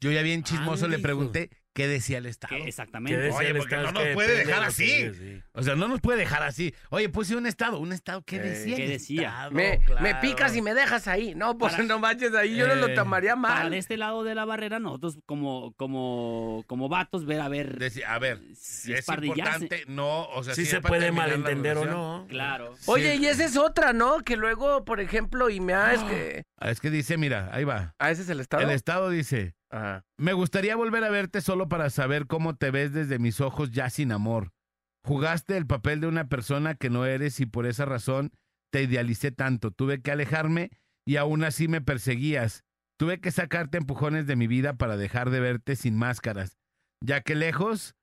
Yo ya bien chismoso le hijo. Qué decía el Estado. que ¿Qué exactamente. decía Oye, el porque Estado? no Es nos puede dejar así. sí. O sea, no nos puede dejar así. Oye, puse un Estado, un Estado, ¿qué Eh, decía? ¿qué el decía? Estado? Me, Claro. me picas y me dejas ahí. No, pues Para- no manches ahí. Yo no lo Eh, tomaría Para mal. de este lado de la barrera, nosotros como, como, como vatos, ver a ver. A ver, si es pardillarse. importante, no, o sea, Sí sí se para puede malentender o no. Claro. Oye, Sí. y esa es otra, ¿no? Que luego, por ejemplo, y me ha... Es que... Ah, Es que dice, mira, ahí va. Ah, ese es el estado. El Estado dice, Me gustaría volver a verte solo para saber cómo te ves desde mis ojos ya sin amor. Jugaste el papel de una persona que no eres y por esa razón te idealicé tanto. Tuve que alejarme y aún así me perseguías. Tuve que sacarte empujones de mi vida para dejar de verte sin máscaras, ya que lejos,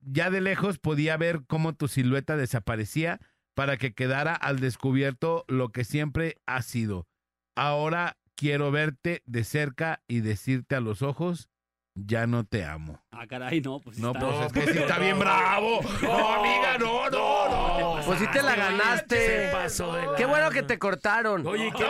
ya de lejos podía ver cómo tu silueta desaparecía para que quedara al descubierto lo que siempre has sido. Ahora quiero verte de cerca y decirte a los ojos, ya no te amo. Ah, caray, no, pues No, está- pues es que sí está bien bravo. No, amiga, no, no, no. Pues sí te la Se ganaste. pasó de Qué bueno que te cortaron. Oye, ¿qué?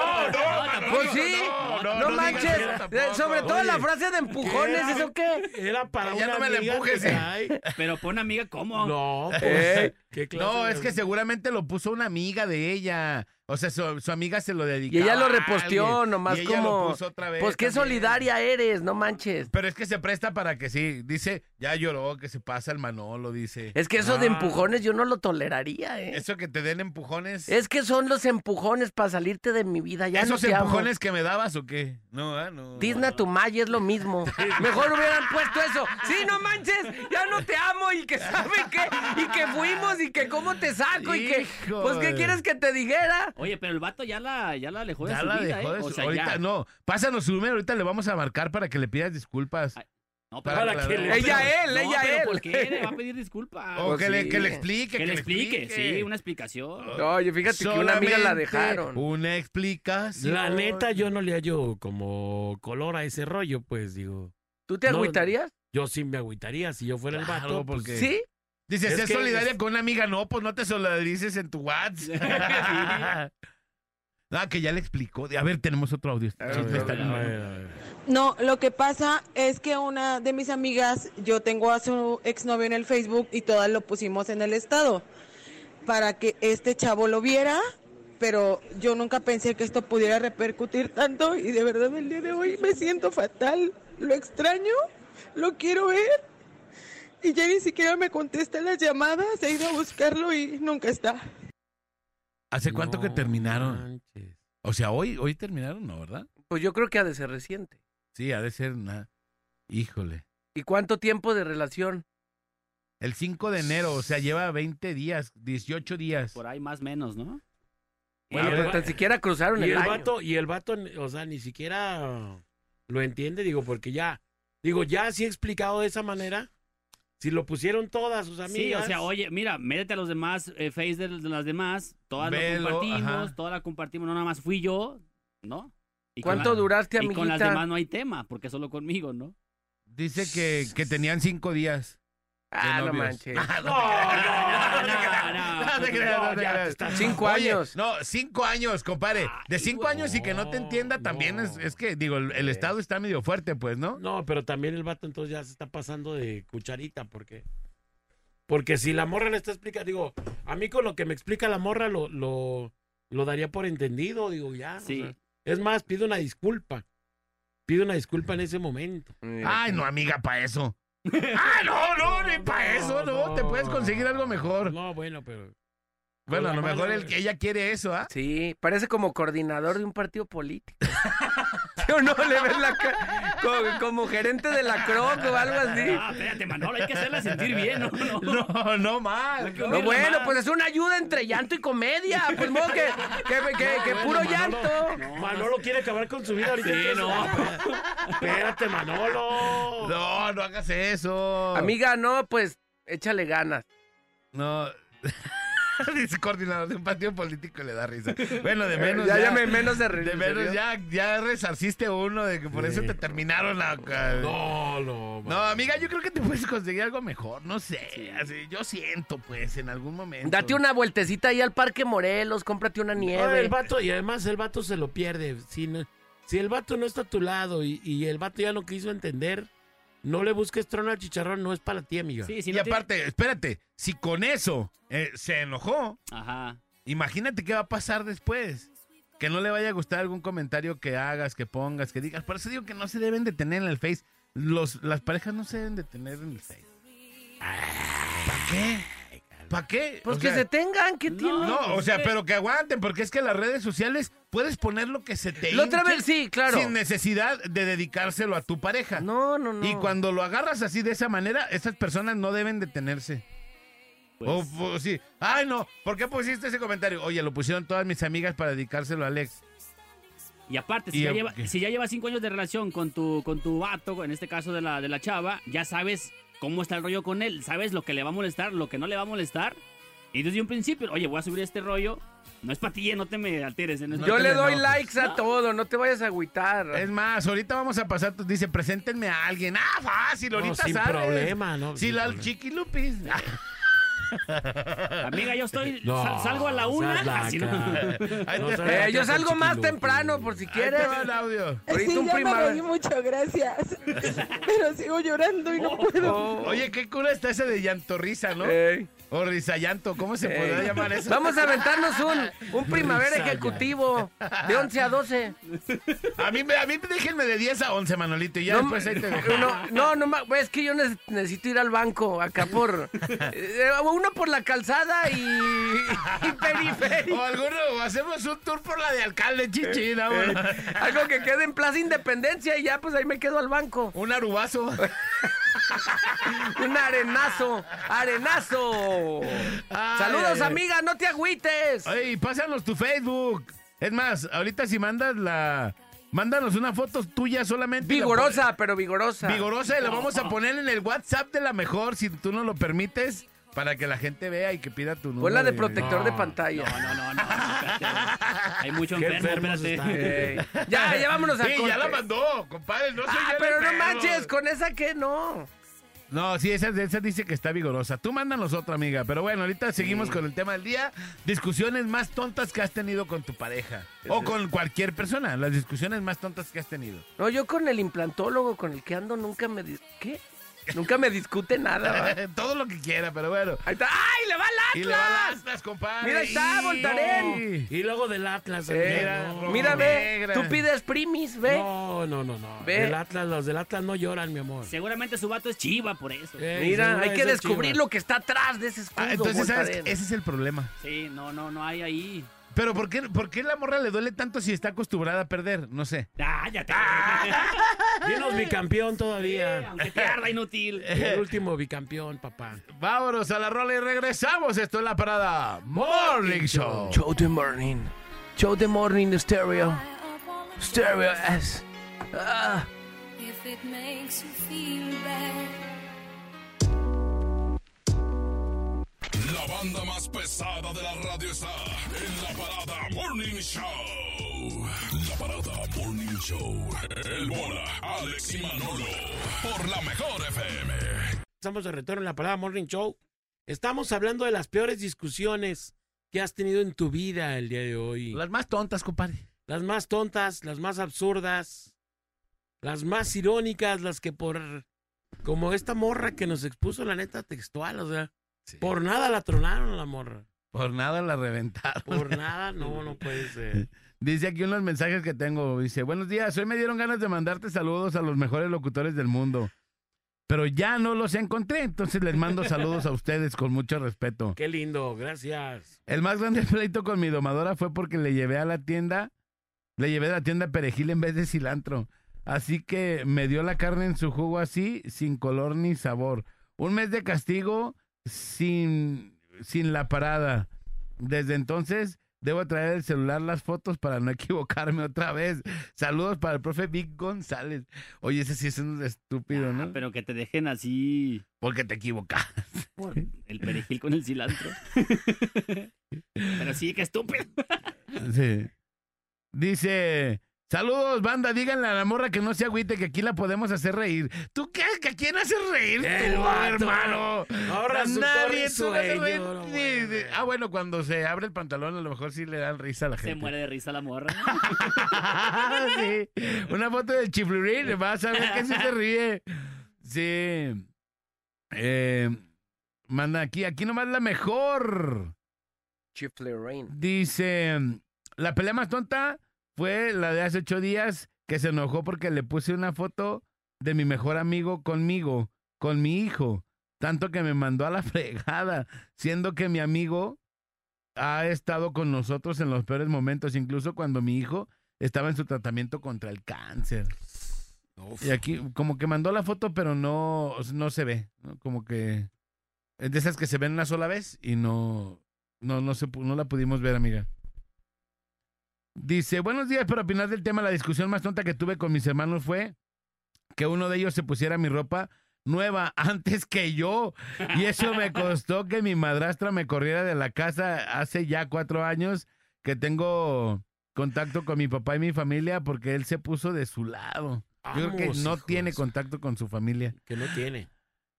Pues sí, no, no, no digas manches. eso tampoco. Eh, Sobre todo Oye, la frase de empujones. ¿eso qué? Era para Ya una no me la empujes, que. Pero pon amiga, ¿cómo? No, pues. ¿qué clase No, es que seguramente lo puso una amiga de ella. O sea, su, su amiga se lo dedicó. Y ella lo reposteó, nomás como... Pues qué solidaria solidaria eres, no manches. Pero es que se presta para que sí. Dice, ya lloró, que se pasa el Manolo, dice. Es que eso de Ah. empujones yo no lo toleraría, ¿eh? Eso que te den empujones. Es que son los empujones para salirte de mi vida. Ya ¿Esos no te amo. empujones que me dabas o qué? No, ah, no. Disna tu Maya es lo mismo. Mejor hubieran puesto eso. Sí, no manches, ya no te amo y que sabe qué, y que fuimos y que cómo te saco y que pues qué quieres que te dijera. Oye, pero el vato ya la, ya la alejó de Ya su la vida, dejó ¿eh? de O su... sea, ahorita, ya. no, pásanos su número, ahorita le vamos a marcar para que le pidas disculpas. Ay, No, pero, Para que le- Ella él, no, ella pero él. ¿por qué le va a pedir disculpas? o pues que, le, sí. que le explique. que le explique, sí, una explicación. Oye, fíjate que una amiga la Solamente dejaron. Una explicación. La neta, yo no le hallo como color a ese rollo, pues digo. ¿Tú te no, agüitarías? Yo sí me agüitaría si yo fuera el Claro, vato. pues, porque- ¿Sí? Dice, Es que solidaria es- con una amiga. No, pues no te solidarices en tu WhatsApp. Ah, que ya le explicó. A ver, tenemos otro audio. No, lo que pasa es que una de mis amigas, yo tengo a su exnovio en el Facebook y todas lo pusimos en el estado para que este chavo lo viera, pero yo nunca pensé que esto pudiera repercutir tanto y de verdad el día de hoy me siento fatal, lo extraño, lo quiero ver y ya ni siquiera me contesta las llamadas, he ido a buscarlo y nunca está. ¿Hace cuánto que terminaron? manches. O sea, hoy, hoy terminaron, ¿no? ¿Verdad? Pues yo creo que ha de ser reciente. Sí, ha de ser una... Híjole. ¿Y cuánto tiempo de relación? El 5 de enero, o sea, lleva 20 días, 18 días. Por ahí más o menos, ¿no? Bueno, pues va- tan siquiera cruzaron Y el, el año. vato, y el vato, o sea, ni siquiera lo entiende, digo, porque ya, digo, ya sí he explicado de esa manera. Si lo pusieron todas sus amigas. Sí, o sea, oye, mira, métete a los demás, eh, face de, de las demás, todas Velo, lo compartimos, ajá. todas la compartimos, no nada más fui yo, ¿no? Y con ¿Cuánto la- duraste, Y amiguita? con las demás no hay tema, porque solo conmigo, ¿no? Dice que, que tenían 5 días. Ah, no manches. Ah, No, no, no, no. No te creas, no te ya creas. te estás- Cinco Oye, años. No, cinco años, compadre. De cinco años y que no te entienda también No. es, es que, digo, el, el Estado está medio fuerte, pues, ¿no? No, pero también el vato entonces ya se está pasando de cucharita, porque porque si la morra le está explicando, digo, a mí con lo que me explica la morra lo, lo, lo daría por entendido, digo, ya. o Sí. sea, es más, pido una disculpa. Pido una disculpa en ese momento. Ay, no, amiga, para eso. Ah, no, no, ni para eso, no. Te puedes conseguir algo mejor. No, bueno, pero. Bueno, a lo mejor el que ella quiere eso, ¿ah? Sí, parece como coordinador de un partido político. ¿Sí o no le ves la cara? Como, como gerente de la CROC o algo así. Ah, espérate, Manolo, hay que hacerla sentir bien, ¿no? no. No, no mal. no. No, bueno, pues es una ayuda entre llanto y comedia. Pues modo que, que, que, que bueno, puro Manolo, llanto. Manolo quiere acabar con su vida ahorita. Sí, no. Espérate, Manolo. No, no hagas eso. Amiga, no, pues échale ganas. No. Dice coordinador de un partido político y le da risa. Bueno, de menos. ya, ya, ya me menos de reír. de menos ya, ya resarciste uno de que por eso te terminaron la. No, no. No, amiga, yo creo que te puedes conseguir algo mejor. No sé. Así, yo siento, pues, en algún momento. Date una vueltecita ahí al Parque Morelos, cómprate una No, nieve. el vato, y además el vato se lo pierde. Si, no- si el vato no está a tu lado y, y el vato ya no quiso entender, no le busques trono al chicharrón, no es para ti, amiga. Sí, sí, y no tiene- aparte, espérate, si con eso eh, se enojó, Ajá. imagínate qué va a pasar después. Que no le vaya a gustar algún comentario que hagas, que pongas, que digas. Por eso digo que no se deben de tener en el Face. Los, las parejas no se deben de tener en el Face. ¿Para qué? ¿Para qué? Pues O que sea, se tengan, ¿qué tiene? No, o sea, que- pero que aguanten, porque es que las redes sociales puedes poner lo que se te La otra vez sí, claro. Sin necesidad de dedicárselo a tu pareja. No, no, no. Y cuando lo agarras así de esa manera, esas personas no deben detenerse. Pues, O, o sí, ay no, ¿por qué pusiste ese comentario? Oye, lo pusieron todas mis amigas para dedicárselo a Alex. Y aparte, si, Y, ya lleva, ¿qué? si ya llevas cinco años de relación con tu, con tu vato, en este caso de la, de la chava, ya sabes cómo está el rollo con él, sabes lo que le va a molestar, lo que no le va a molestar. Y desde un principio, oye, voy a subir este rollo, no es para ti, eh, no te me alteres. eh, no es No Yo le doy enojes. likes a todo, no te vayas a agüitar. Es más, ahorita vamos a pasar, dice, preséntenme a alguien. Ah, fácil, No, ahorita sin sabes. problema, ¿no? Si Sin la problema. chiquilupis. Amiga, yo estoy, No, sal- salgo a la una. Eh, yo salgo más temprano, por si quieres. el audio. Sí, un ya me reí mucho, gracias. Pero sigo llorando y no puedo. Oh. Oye, qué cura está ese de llanto risa, ¿no? O risa llanto, ¿cómo se podrá ey. llamar eso? Vamos a aventarnos un, un primavera ejecutivo de 11 a 12. A mí, me- a mí déjenme de 10 a 11, Manolito, y ya después ahí te dejo. no, no, no, ma- es que yo ne- necesito ir al banco acá por eh, uno por la calzada y, y periférico. O alguno, o hacemos un tour por la de alcalde, chichi, ¿no? Algo que quede en Plaza Independencia y ya pues ahí me quedo al banco. Un arubazo. Un arenazo, arenazo. Ay, Saludos ay, ay. amiga, no te agüites. Oye, y pásanos tu Facebook. Es más, ahorita si mandas la... Mándanos una foto tuya solamente. la Vigorosa, pero vigorosa. pon- Vigorosa y la vamos a poner en el WhatsApp de la mejor, si tú no lo permites, para que la gente vea y que pida tu número. Ponla de protector de No, pantalla. No, no, no, no. Hay mucho enfermo, espérate. Ya, ya vámonos a Sí, ya la mandó, compadre. No soy Ah, pero no manches, con esa que no. No, sí, esa, esa dice que está vigorosa. Tú mándanos otra, amiga. Pero bueno, ahorita seguimos con el tema del día. Discusiones más tontas que has tenido con tu pareja. O con cualquier persona. Las discusiones más tontas que has tenido. No, yo con el implantólogo con el que ando nunca me... dis- ¿Qué? Nunca me discute nada. Todo lo que quiera, pero bueno. Ahí está. ¡Ay, Y le va Atlas! al Atlas, compadre. Mira, ahí está, Y- Voltaren. Y luego del Atlas. Eh, no. mira, ve, negra. tú pides primis, ve. No, no, no, no. Ve. Del Atlas, los del Atlas no lloran, mi amor. Seguramente su vato es chiva por eso. Eh, Mira, seguro hay que es el descubrir Chivas. lo que está atrás de ese escudo. Ah, entonces, ¿sabes? Voltaren. Ese es el problema. Sí, no, no, no hay ahí. Pero ¿por qué, ¿por qué la morra le duele tanto si está acostumbrada a perder? No sé. Ah, ya te. Dinos bicampeón todavía. Aunque te arda inútil. El último bicampeón, papá. Vámonos a la rola y regresamos. Esto es la parada Morning Show. Show the morning. Show the morning stereo. Stereo S. Ah. If it makes you feel bad. La banda más pesada de la radio está en la parada Morning Show. La parada Morning Show. El bola, Alex y Manolo. Por la mejor FM. Estamos de retorno en la parada Morning Show. Estamos hablando de las peores discusiones que has tenido en tu vida el día de hoy. Las más tontas, compadre. Las más tontas, las más absurdas, las más irónicas, las que por... Como esta morra que nos expuso la neta textual, o sea, por nada la tronaron la morra. Por nada la reventaron. Por nada, no, no puede ser. Dice aquí unos mensajes que tengo. Dice, buenos días, hoy me dieron ganas de mandarte saludos a los mejores locutores del mundo. Pero ya no los encontré, entonces les mando saludos a ustedes con mucho respeto. Qué lindo, gracias. El más grande pleito con mi domadora fue porque le llevé a la tienda, le llevé a la tienda perejil en vez de cilantro. Así que me dio la carne en su jugo así, sin color ni sabor. Un mes de castigo sin, sin la parada. Desde entonces debo traer el celular las fotos para no equivocarme otra vez. Saludos para el profe Vic González. Oye, ese sí es un estúpido, Ah, ¿no? pero que te dejen así Porque te equivocas. por el perejil con el cilantro. pero sí, que estúpido. Sí. Dice, saludos, banda, díganle a la morra que no se agüite, que aquí la podemos hacer reír. ¿Tú qué? ¿Que a quién haces reír El tú, vato. hermano? Ahora A su nadie, tú no haces sueño, no, Ah, bueno, cuando se abre el pantalón a lo mejor sí le dan risa a la Se gente. muere de risa la morra. sí. Una foto del chiflurín, vas a ver que sí se ríe. Sí. Eh, manda aquí, aquí nomás la mejor. Chifle Rain. Dice, la pelea más tonta fue la de hace ocho días que se enojó porque le puse una foto de mi mejor amigo conmigo, con mi hijo, tanto que me mandó a la fregada, siendo que mi amigo ha estado con nosotros en los peores momentos, incluso cuando mi hijo estaba en su tratamiento contra el cáncer. Y aquí como que mandó la foto, pero no, no se ve, ¿no? como que es de esas que se ven una sola vez y no, no, no, se, no la pudimos ver, amiga. Dice, buenos días, para opinar del tema, la discusión más tonta que tuve con mis hermanos fue que uno de ellos se pusiera mi ropa nueva antes que yo. Y eso me costó que mi madrastra me corriera de la casa hace ya cuatro años que tengo contacto con mi papá y mi familia porque él se puso de su lado. Yo creo que no tiene contacto con su familia. Que no tiene.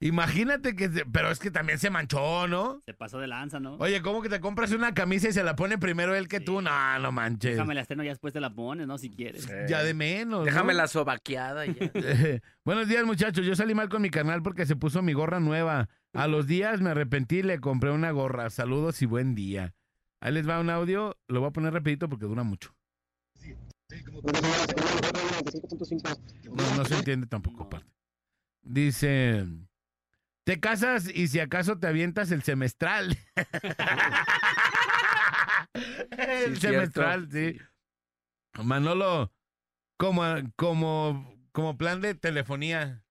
Imagínate que, se- pero es que también se manchó, ¿no? Se pasó de lanza, ¿no? Oye, ¿cómo que te compras una camisa y se la pone primero él que Sí. tú? No, no manches. Déjame la estreno y después te la pones, ¿no? Si quieres. Ya de menos. Déjame ¿no? la sobaqueada y ya. Buenos días, muchachos. Yo salí mal con mi canal porque se puso mi gorra nueva. A los días me arrepentí y le compré una gorra. Saludos y buen día. Ahí les va un audio. Lo voy a poner rapidito porque dura mucho. No, no se entiende tampoco, No. parte. Dice, te casas y si acaso te avientas el semestral. el Sí, semestral, cierto. sí. Manolo, como, como, como plan de telefonía,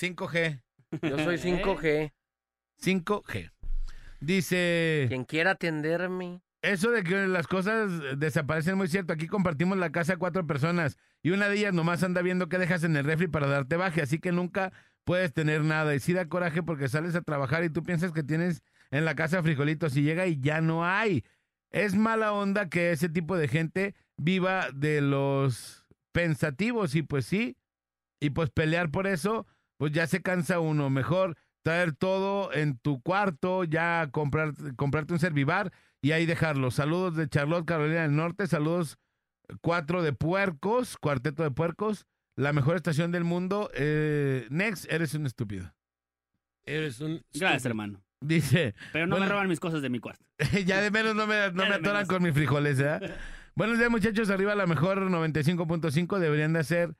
5G, Yo soy 5G. 5G. Dice, Quien quiera atenderme. eso de que las cosas desaparecen es muy cierto. Aquí compartimos la casa cuatro personas y una de ellas nomás anda viendo qué dejas en el refri para darte baje, así que nunca puedes tener nada. Y sí da coraje porque sales a trabajar y tú piensas que tienes en la casa frijolitos y llega y ya no hay. Es mala onda que ese tipo de gente viva de los pensativos y pues sí, y pues pelear por eso, pues ya se cansa uno. Mejor traer todo en tu cuarto, ya comprar, comprarte un servivar y ahí dejarlo. Saludos de Charlotte, Carolina del Norte. Saludos cuatro de puercos, cuarteto de puercos. La mejor estación del mundo. Eh, Next, eres un estúpido. Eres un. Gracias, hermano. Dice, Pero no Bueno. me roban mis cosas de mi cuarto. ya de menos no me, no me atoran menos. con mis frijoles, ¿eh? Buenos días, muchachos. Arriba la mejor 95.5. Deberían de hacer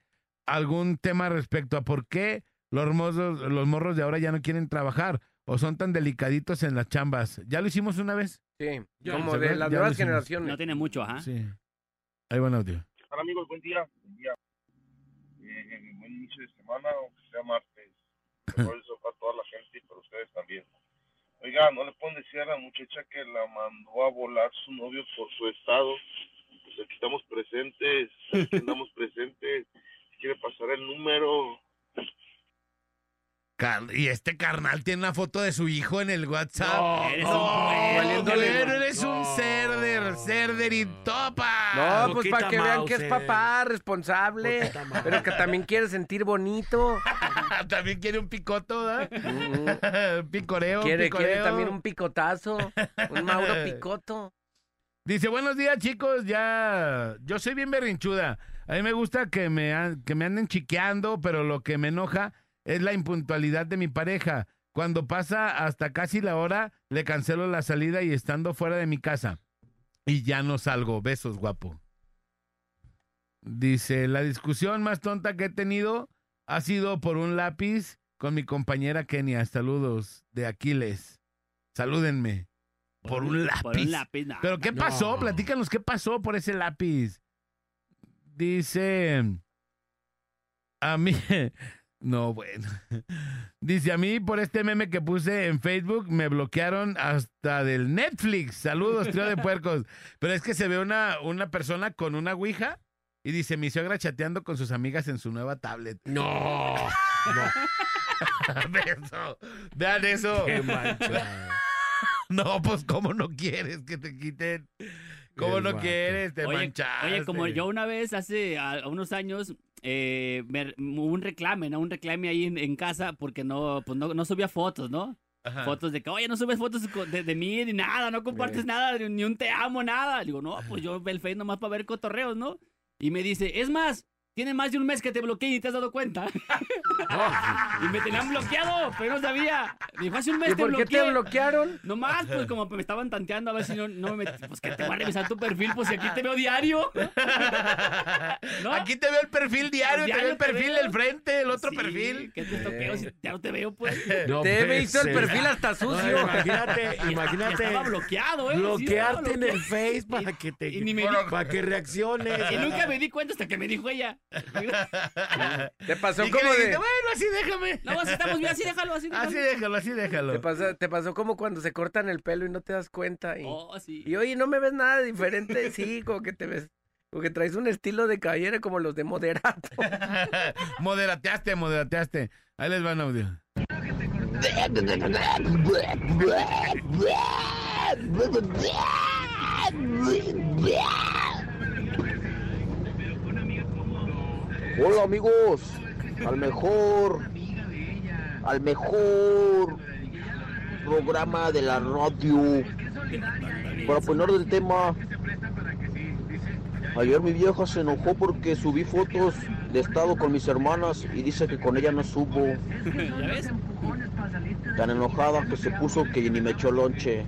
algún tema respecto a por qué los morros, los morros de ahora ya no quieren trabajar o son tan delicaditos en las chambas. ¿Ya lo hicimos una vez? Sí. Ya, Como ¿se de las nuevas generaciones. No tiene mucho, ajá. Sí. Ahí va el audio. Hola amigos, buen día. Buen día. Eh, buen inicio de semana, aunque sea martes. Por eso para toda la gente y para ustedes también. Oiga, ¿no le pueden decir a la muchacha que la mandó a volar su novio por su estado? Pues aquí estamos presentes, aquí andamos presentes. Si quiere pasar el número, Car- y este carnal tiene una foto de su hijo en el WhatsApp. Eres no, un cabrón. eres un No. Y topa. No, pues para que vean que es Mauser. papá, responsable, Mauser. pero que también quiere sentir bonito. También quiere un picoto, ¿verdad? Mm, Picoreo, Quiere, quiere también un picotazo, un Mauro Picoto. Dice, buenos días, chicos. Ya, yo soy bien berrinchuda. A mí me gusta que me, que me anden chiqueando, pero lo que me enoja es la impuntualidad de mi pareja. Cuando pasa hasta casi la hora, le cancelo la salida y estando fuera de mi casa. Y ya no salgo. Besos, guapo. Dice, la discusión más tonta que he tenido ha sido por un lápiz con mi compañera Kenia. Saludos de Aquiles. Salúdenme. Por un lápiz. Por un lápiz, no. ¿Pero qué No. pasó? Platícanos qué pasó por ese lápiz. Dice. A mí. No, bueno. Dice a mí por este meme que puse en Facebook me bloquearon hasta del Netflix. Saludos, trío de puercos. Pero es que se ve una, una persona con una ouija y dice mi suegra chateando con sus amigas en su nueva tablet. No. Vean eso. Vean eso. Qué mancha. No, pues cómo no quieres que te quiten. ¿Cómo no quieres? Te Oye, manchaste. oye, como yo una vez hace a- unos años eh, me- un reclame, ¿no? Un reclame ahí en, en casa porque no, pues no, no subía fotos, ¿no? Ajá. Fotos de que, oye, no subes fotos de, de mí ni nada, no compartes nada, ni un te amo, nada. Le digo, no, pues yo veo el Face nomás para ver cotorreos, ¿no? Y me dice, es más, tiene más de un mes que te bloqueé y te has dado cuenta. y me tenían bloqueado, pero no sabía. Me dijo, hace un mes ¿Y te por qué te bloquearon? Nomás, pues como me estaban tanteando a ver si no, no me metí. Pues que te voy a revisar tu perfil, pues si aquí te veo diario. ¿No? Aquí te veo el perfil diario, te Diario veo el te perfil del frente, el otro Sí, perfil. Que te toqueo si ya no te veo, pues. No Te he puede visto el perfil hasta No, sucio. imagínate, imagínate. Estaba bloqueado, ¿eh? Sí, bloquearte en el. Face para que te y ni me para que reacciones. Y nunca me di cuenta hasta que me dijo ella. Te pasó ¿Y qué como dijiste? de... Bueno, así déjame. No, si estamos bien, así déjalo, así déjalo. Así déjalo, así déjalo. Te pasó, te pasó como cuando se cortan el pelo y no te das cuenta. Y, Oh, sí. y oye, ¿no me ves nada diferente? Sí, como que te ves... Como que traes un estilo de caballero como los de moderato. moderateaste, moderateaste. Ahí les va un audio. Hola amigos, al mejor, al mejor programa de la radio. Para poner del tema, ayer mi vieja se enojó porque subí fotos de estado con mis hermanas y dice que con ella no subo. Tan enojada que se puso que ni me echó lonche.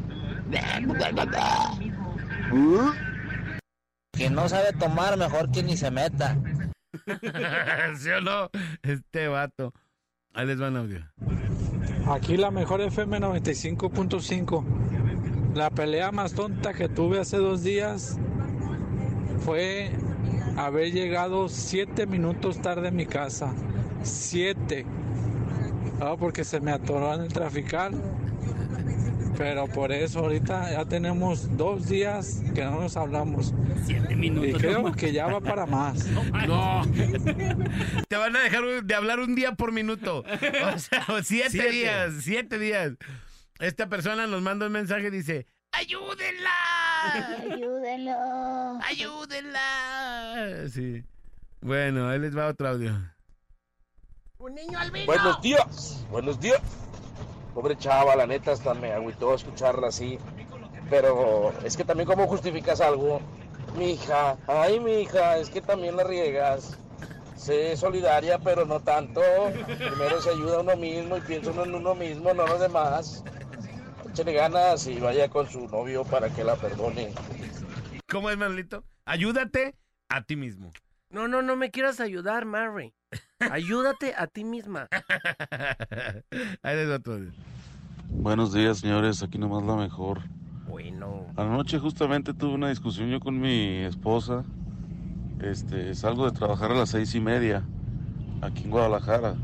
Quien no sabe tomar, mejor que ni se meta. ¿Sí o no? Este vato. Ahí les va un audio. Aquí la mejor FM 95.5. La pelea más tonta que tuve hace dos días fue haber llegado siete minutos tarde a mi casa. Siete. Ah, porque se me atoró en el trafical. Pero por eso ahorita ya tenemos dos días que no nos hablamos. Siete minutos. Y creo no que ya va para más. No. Te van a dejar de hablar un día por minuto. O sea, siete, Siete. días, siete días. Esta persona nos manda un mensaje y dice, ¡ayúdenla! Ayúdenlo. ¡Ayúdenla! Sí. Bueno, ahí les va otro audio. ¡Un niño albino! Buenos días, buenos días. Pobre chava, la neta, hasta me agüitó escucharla así. Pero es que también, ¿cómo justificas algo? Mi hija, ay, mi hija, es que también la riegas. Sé solidaria, pero no tanto. Primero se ayuda a uno mismo y piensa uno en uno mismo, no en los demás. Échale ganas y vaya con su novio para que la perdone. ¿Cómo es, Manolito? Ayúdate a ti mismo. No, no, no me quieras ayudar, Mary. Ayúdate a ti misma. Ahí les va otro. Buenos días, señores. Aquí nomás la mejor. Bueno. Anoche justamente tuve una discusión yo con mi esposa. Este, salgo de trabajar a las seis y media aquí en Guadalajara.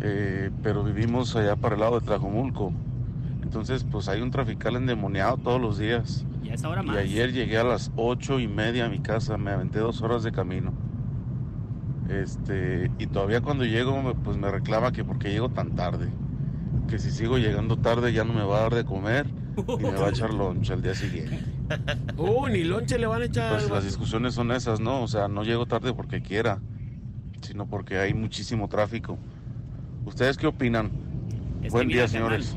Eh, pero vivimos allá para el lado de Trajomulco. Entonces, pues hay un trafical endemoniado todos los días. Y a esa hora Y más. ayer llegué a las ocho y media a mi casa. Me aventé dos horas de camino. Este, y todavía cuando llego, me- pues me reclama que porque llego tan tarde. Que si sigo llegando tarde ya no me va a dar de comer y me va a echar lonche al día siguiente. Uh, ni lonche le van a echar. Pues las discusiones son esas, ¿no? O sea, no llego tarde porque quiera, sino porque hay muchísimo tráfico. ¿Ustedes qué opinan? Es Buen que día, mira, señores.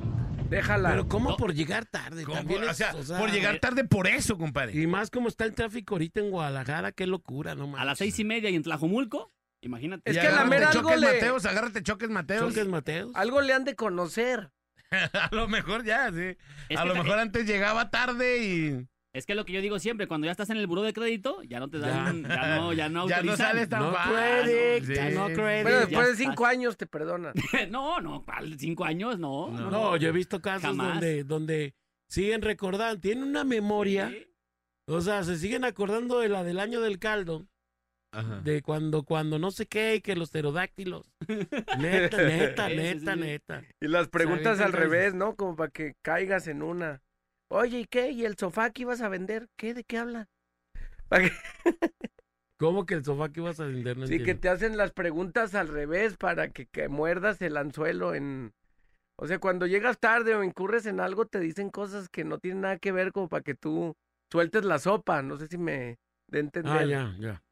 Déjala. Pero ¿cómo por llegar tarde? ¿Cómo También por- es, o sea, por llegar tarde por eso, compadre. Y más como está el tráfico ahorita en Guadalajara, qué locura, no A las seis y media y en Tlajumulco, imagínate. Es que a la mera algo choques le- Mateos, agárrate choques Mateos. Choques Mateos. Algo le han de conocer. a lo mejor ya, sí. Es a lo mejor antes llegaba tarde y Es que lo que yo digo siempre, cuando ya estás en el buró de crédito, ya no te dan, Ya. ya, no, ya no Ya no sales tan No fácil. credit, Sí. ya no credit. Bueno, después de estás. cinco años te perdonan. no, no, ¿cuál? cinco años, no. No, no, yo he visto casos Jamás. donde, donde siguen recordando, tienen una memoria, Sí. o sea, se siguen acordando de la del año del caldo, Ajá. de cuando, cuando no sé qué, y que los pterodáctilos. Neta, neta, Sí, sí, neta, sí. neta. Y las preguntas al revés, ¿no? Como para que caigas en una. Oye, ¿y qué? ¿Y el sofá que ibas a vender? ¿Qué? ¿De qué habla? Para que- ¿Cómo que el sofá que ibas a vender? No sí, que te hacen las preguntas al revés para que, que muerdas el anzuelo en... O sea, cuando llegas tarde o incurres en algo, te dicen cosas que no tienen nada que ver como para que tú sueltes la sopa. No sé si me de entender. Ah, ya, ya.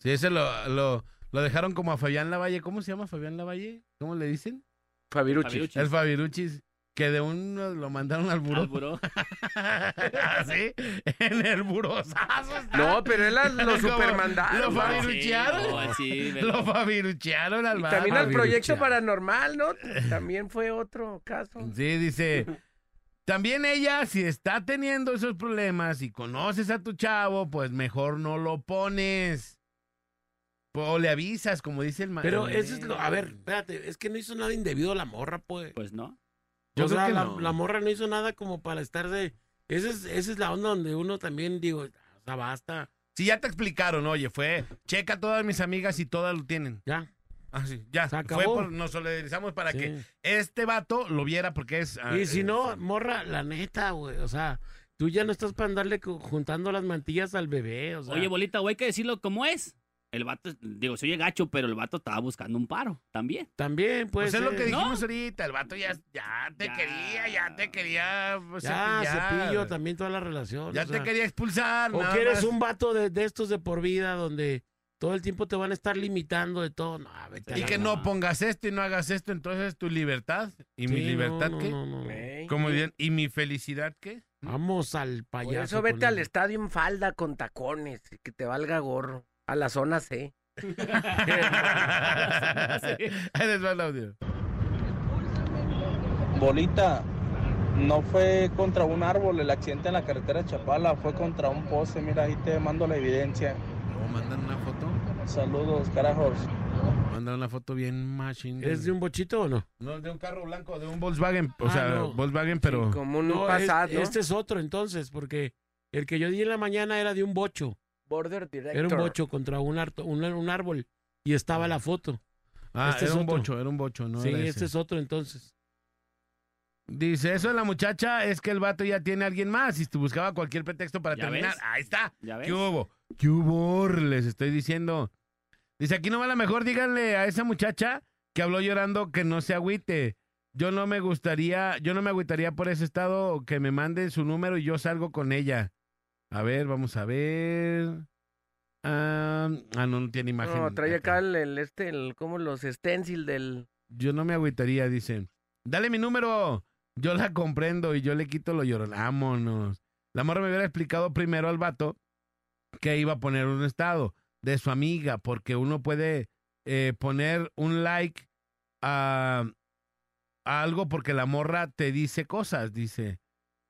Sí, ese lo, lo, lo dejaron como a Fabián Lavalle. ¿Cómo se llama Fabián Lavalle? ¿Cómo le dicen? Fabiruchis. Fabiruchis. El Fabiruchis. Que de uno lo mandaron al buró. Al buró. Así, en el burosazo. está. No, pero él lo supermandaron. Lo ¿no? fabiruchearon. Sí, no, sí, pero- Lo fabiruchearon al Y también al proyecto paranormal, ¿no? También fue otro caso. Sí, dice. También ella, si está teniendo esos problemas y conoces a tu chavo, pues mejor no lo pones. O le avisas, como dice el ma- Pero eso es lo, a ver, espérate, es que no hizo nada indebido la morra, pues. Pues no. Yo o creo sea, que la, no. la morra no hizo nada como para estar de... Esa es, esa es la onda donde uno también, digo, o sea, basta. Si ya te explicaron, oye, fue, checa todas mis amigas y todas lo tienen. Ya. Ah, sí, ya. Se Fue por- nos solidarizamos para Sí. que este vato lo viera porque es... ah, Y si es- no, morra, la neta, güey, o sea, tú ya no estás para andarle juntando las mantillas al bebé, o sea. Oye, bolita, güey, hay que decirlo como es. El vato, digo, se oye gacho, pero el vato estaba buscando un paro también. también, pues. Pues es lo que ¿no? dijimos ahorita, el vato ya, ya te Ya. quería, ya te quería pues, Ya, cepillar. cepillo también toda la relación. Ya o te sea. quería expulsar. O nada que eres más. un vato de, de estos de por vida donde todo el tiempo te van a estar limitando de todo. No, vete a Y que no pongas esto y no hagas esto, entonces es tu libertad. ¿Y mi libertad no, qué? no, no, no. Ey. Como dirían, ¿y mi felicidad qué? Vamos al Por payaso. eso vete al estadio en falda con tacones, que te valga gorro. A la zona C. Ahí les va el audio. Bolita, no fue contra un árbol el accidente en la carretera de Chapala, fue contra un poste. Mira, ahí te mando la evidencia. Luego mandan una foto. Saludos, carajos. Mandan una foto bien machine. ¿Es de un bochito o no? No, de un carro blanco, de un Volkswagen. O Ah, sea, no. Volkswagen, pero... Como un No, es- Passat, ¿no? este es otro entonces, porque el que yo di en la mañana era de un bocho. Border Director. Era un bocho contra un, harto- un, un árbol y estaba la foto. Ah, este era es un otro. bocho, era un bocho, no sí, era este es otro entonces. Dice, eso de la muchacha es que el vato ya tiene a alguien más y tú buscaba cualquier pretexto para ¿Ya terminar. ves? Ahí está. ¿Ya ves? ¿Qué hubo? ¿Qué hubo? Les estoy diciendo. Dice, aquí no va la mejor, díganle a esa muchacha que habló llorando que no se agüite. Yo no me gustaría, yo no me agüitaría por ese estado, que me mande su número y yo salgo con ella. A ver, vamos a ver. Ah, ah, no, no tiene imagen. No, trae acá el, el este, el, como los stencil del... Yo no me agüitaría, dicen. Dale mi número. Yo la comprendo y yo le quito lo llorón. Vámonos. La morra me hubiera explicado primero al vato que iba a poner un estado de su amiga, porque uno puede eh, poner un like a, a algo porque la morra te dice cosas. Dice,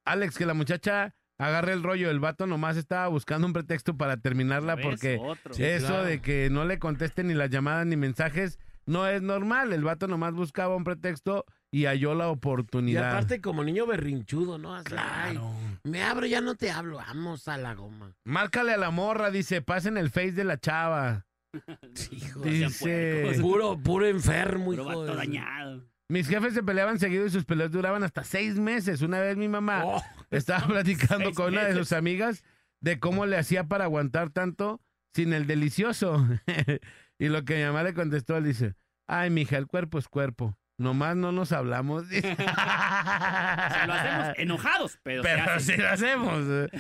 Alex, que la muchacha agarre el rollo. El vato nomás estaba buscando un pretexto para terminarla porque. Sí, eso claro. de que no le contesten ni las llamadas ni mensajes no es normal. El vato nomás buscaba un pretexto y halló la Y oportunidad. aparte como niño berrinchudo, ¿no? Así, ay, Claro. me abro, ya no te hablo. Vamos a la goma. Márcale a la morra, dice, pasen el face de la chava. Hijo, Dice, puro, puro enfermo, Puro hijo vato dañado. Mis jefes se peleaban seguido y sus peleas duraban hasta seis meses. Una vez mi mamá Oh, estaba platicando con una de meses. sus amigas de cómo le hacía para aguantar tanto sin el delicioso. y lo que mi mamá le contestó, le dice, ay, mija, el cuerpo es cuerpo. Nomás no nos hablamos. O sea, lo hacemos enojados, pero, se Pero hace. sí lo hacemos.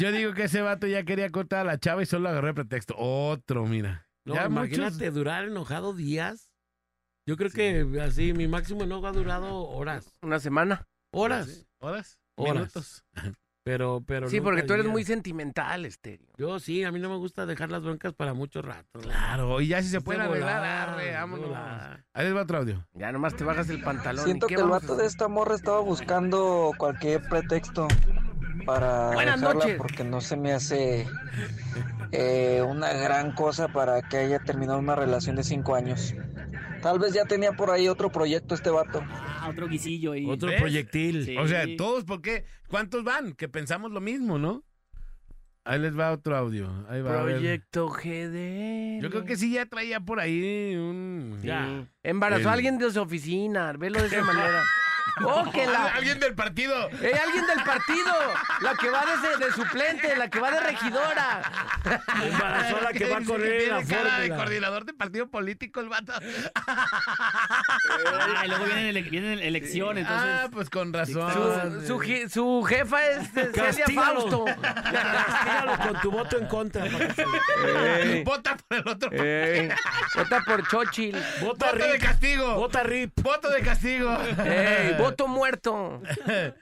Yo digo que ese vato ya quería cortar a la chava y solo agarró el pretexto. Otro, mira. No, Ya imagínate muchos- durar enojado días. Yo creo que así, mi máximo enojo ha durado horas. Una semana. Horas. ¿Horas? Horas. Minutos. Pero, pero. Sí, porque tú eres muy sentimental, Estéreo. Yo sí, a mí no me gusta dejar las broncas para mucho rato. Claro, y ya si se Es de pueden arreglar, arre, vámonos. Ahí les va otro audio. Ya nomás te bajas el pantalón. Siento ¿y qué que el vato de esta morra estaba buscando cualquier pretexto para Buenas dejarla noches. porque no se me hace eh, una gran cosa para que haya terminado una relación de cinco años. Tal vez ya tenía por ahí otro proyecto este vato. Ah, otro guisillo y Otro ¿Ves? proyectil. Sí. O sea, todos, ¿por qué? ¿Cuántos van? Que pensamos lo mismo, ¿no? Ahí les va otro audio. Ahí va. Proyecto GD. Yo creo que sí ya traía por ahí un... Ya. Embarazó a alguien de su oficina. Velo de esa manera. ¡Oh, que la... Alguien del partido. ¡Eh, alguien del partido! La que va de, de suplente, la que va de regidora. Embarazó la que va a correr en la tiene cara de coordinador de partido político el vato. Ah, y luego vienen, ele- vienen elecciones, entonces. Ah, pues con razón. Su, su, su jefa es eh, Celia. Fausto. Castígalo con tu voto en contra. se- Ey, Vota por el otro. ey, Vota por Chochil. Vota Voto de RIP. castigo. Vota RIP. Voto de castigo. Ey, voto muerto.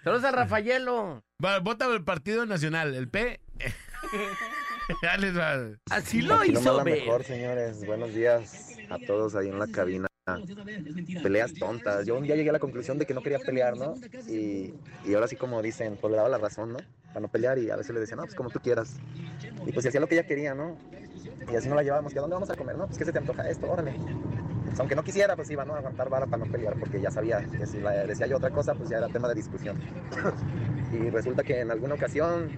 Saludos a Rafaelo. Va, Vota el Partido Nacional, el P. Va. Así lo Aquí nomás hizo la ver. mejor, señores. Buenos días a todos ahí en la cabina. Peleas tontas. Yo un día llegué a la conclusión de que no quería pelear, ¿no? Y, y ahora sí, como dicen, pues le daba la razón, ¿no? Para no pelear y a veces le decía, no, pues como tú quieras. Y pues si hacía lo que ella quería, ¿no? Y así no la llevábamos. ¿Que a dónde vamos a comer? No, pues que se te antoja esto, órale. Pues, aunque no quisiera, pues iba, ¿no? A aguantar vara para no pelear, porque ya sabía que si la decía yo otra cosa, pues ya era tema de discusión. y resulta que en alguna ocasión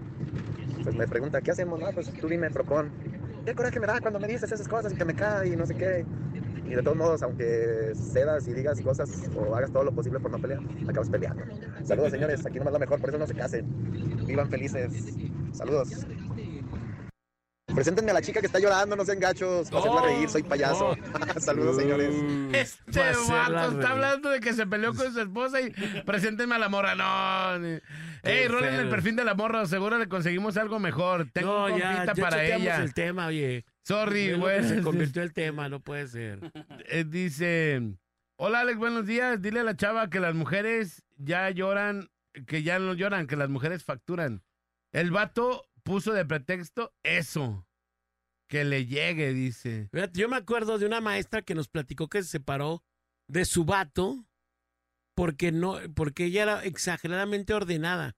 pues me pregunta, ¿qué hacemos? No, pues tú dime, propon. ¿Qué coraje me da cuando me dices esas cosas y que me cae y no sé qué? Y de todos modos, aunque cedas y digas cosas o hagas todo lo posible por no pelear, acabas peleando. Saludos, señores. Aquí nomás lo mejor, por eso no se casen. Vivan felices. Saludos. Preséntenme a la chica que está llorando, no sean gachos. Para hacerla reír, soy payaso. Saludos, señores. Este ser la vato está hablando de que se peleó con su esposa y preséntenme a la morra. No. Ey, rolen el perfil de la morra, seguro le conseguimos algo mejor. Tengo No, un ya, ya para ella. el tema, oye. Sorry, güey. Se convirtió el tema, no puede ser. Eh, dice, hola Alex, buenos días. Dile a la chava que las mujeres ya lloran, que ya no lloran, que las mujeres facturan. El vato puso de pretexto eso. Que le llegue, dice. Fíjate, yo me acuerdo de una maestra que nos platicó que se separó de su vato porque no, porque ella era exageradamente ordenada.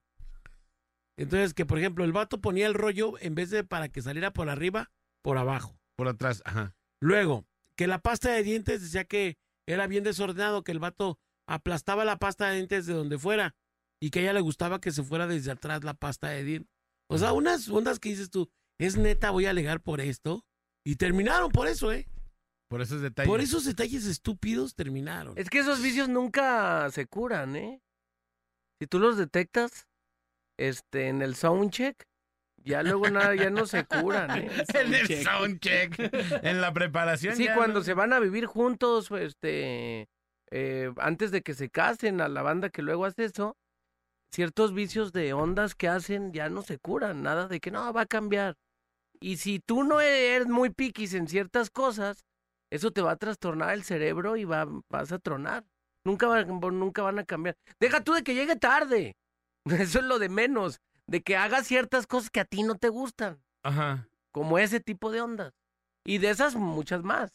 Entonces, que por ejemplo, el vato ponía el rollo en vez de para que saliera por arriba, por abajo. Por atrás, ajá. Luego, que la pasta de dientes decía que era bien desordenado, que el vato aplastaba la pasta de dientes de donde fuera y que a ella le gustaba que se fuera desde atrás la pasta de dientes. O sea, unas ondas que dices tú, es neta, voy a alegar por esto. Y terminaron por eso, ¿eh? Por esos detalles. Por esos detalles estúpidos terminaron. Es que esos vicios nunca se curan, ¿eh? Si tú los detectas este, en el soundcheck, ya luego nada, ya no se curan, ¿eh? En el soundcheck. en la preparación. Sí, ya cuando no- se van a vivir juntos, pues, este, eh, antes de que se casen a la banda que luego hace eso, ciertos vicios de ondas que hacen ya no se curan, nada de que no, va a cambiar. Y si tú no eres muy piquis en ciertas cosas, eso te va a trastornar el cerebro y va, vas a tronar. Nunca, va- nunca van a cambiar. Deja tú de que llegue tarde. Eso es lo de menos. De que hagas ciertas cosas que a ti no te gustan. Ajá. Como ese tipo de ondas. Y de esas muchas más.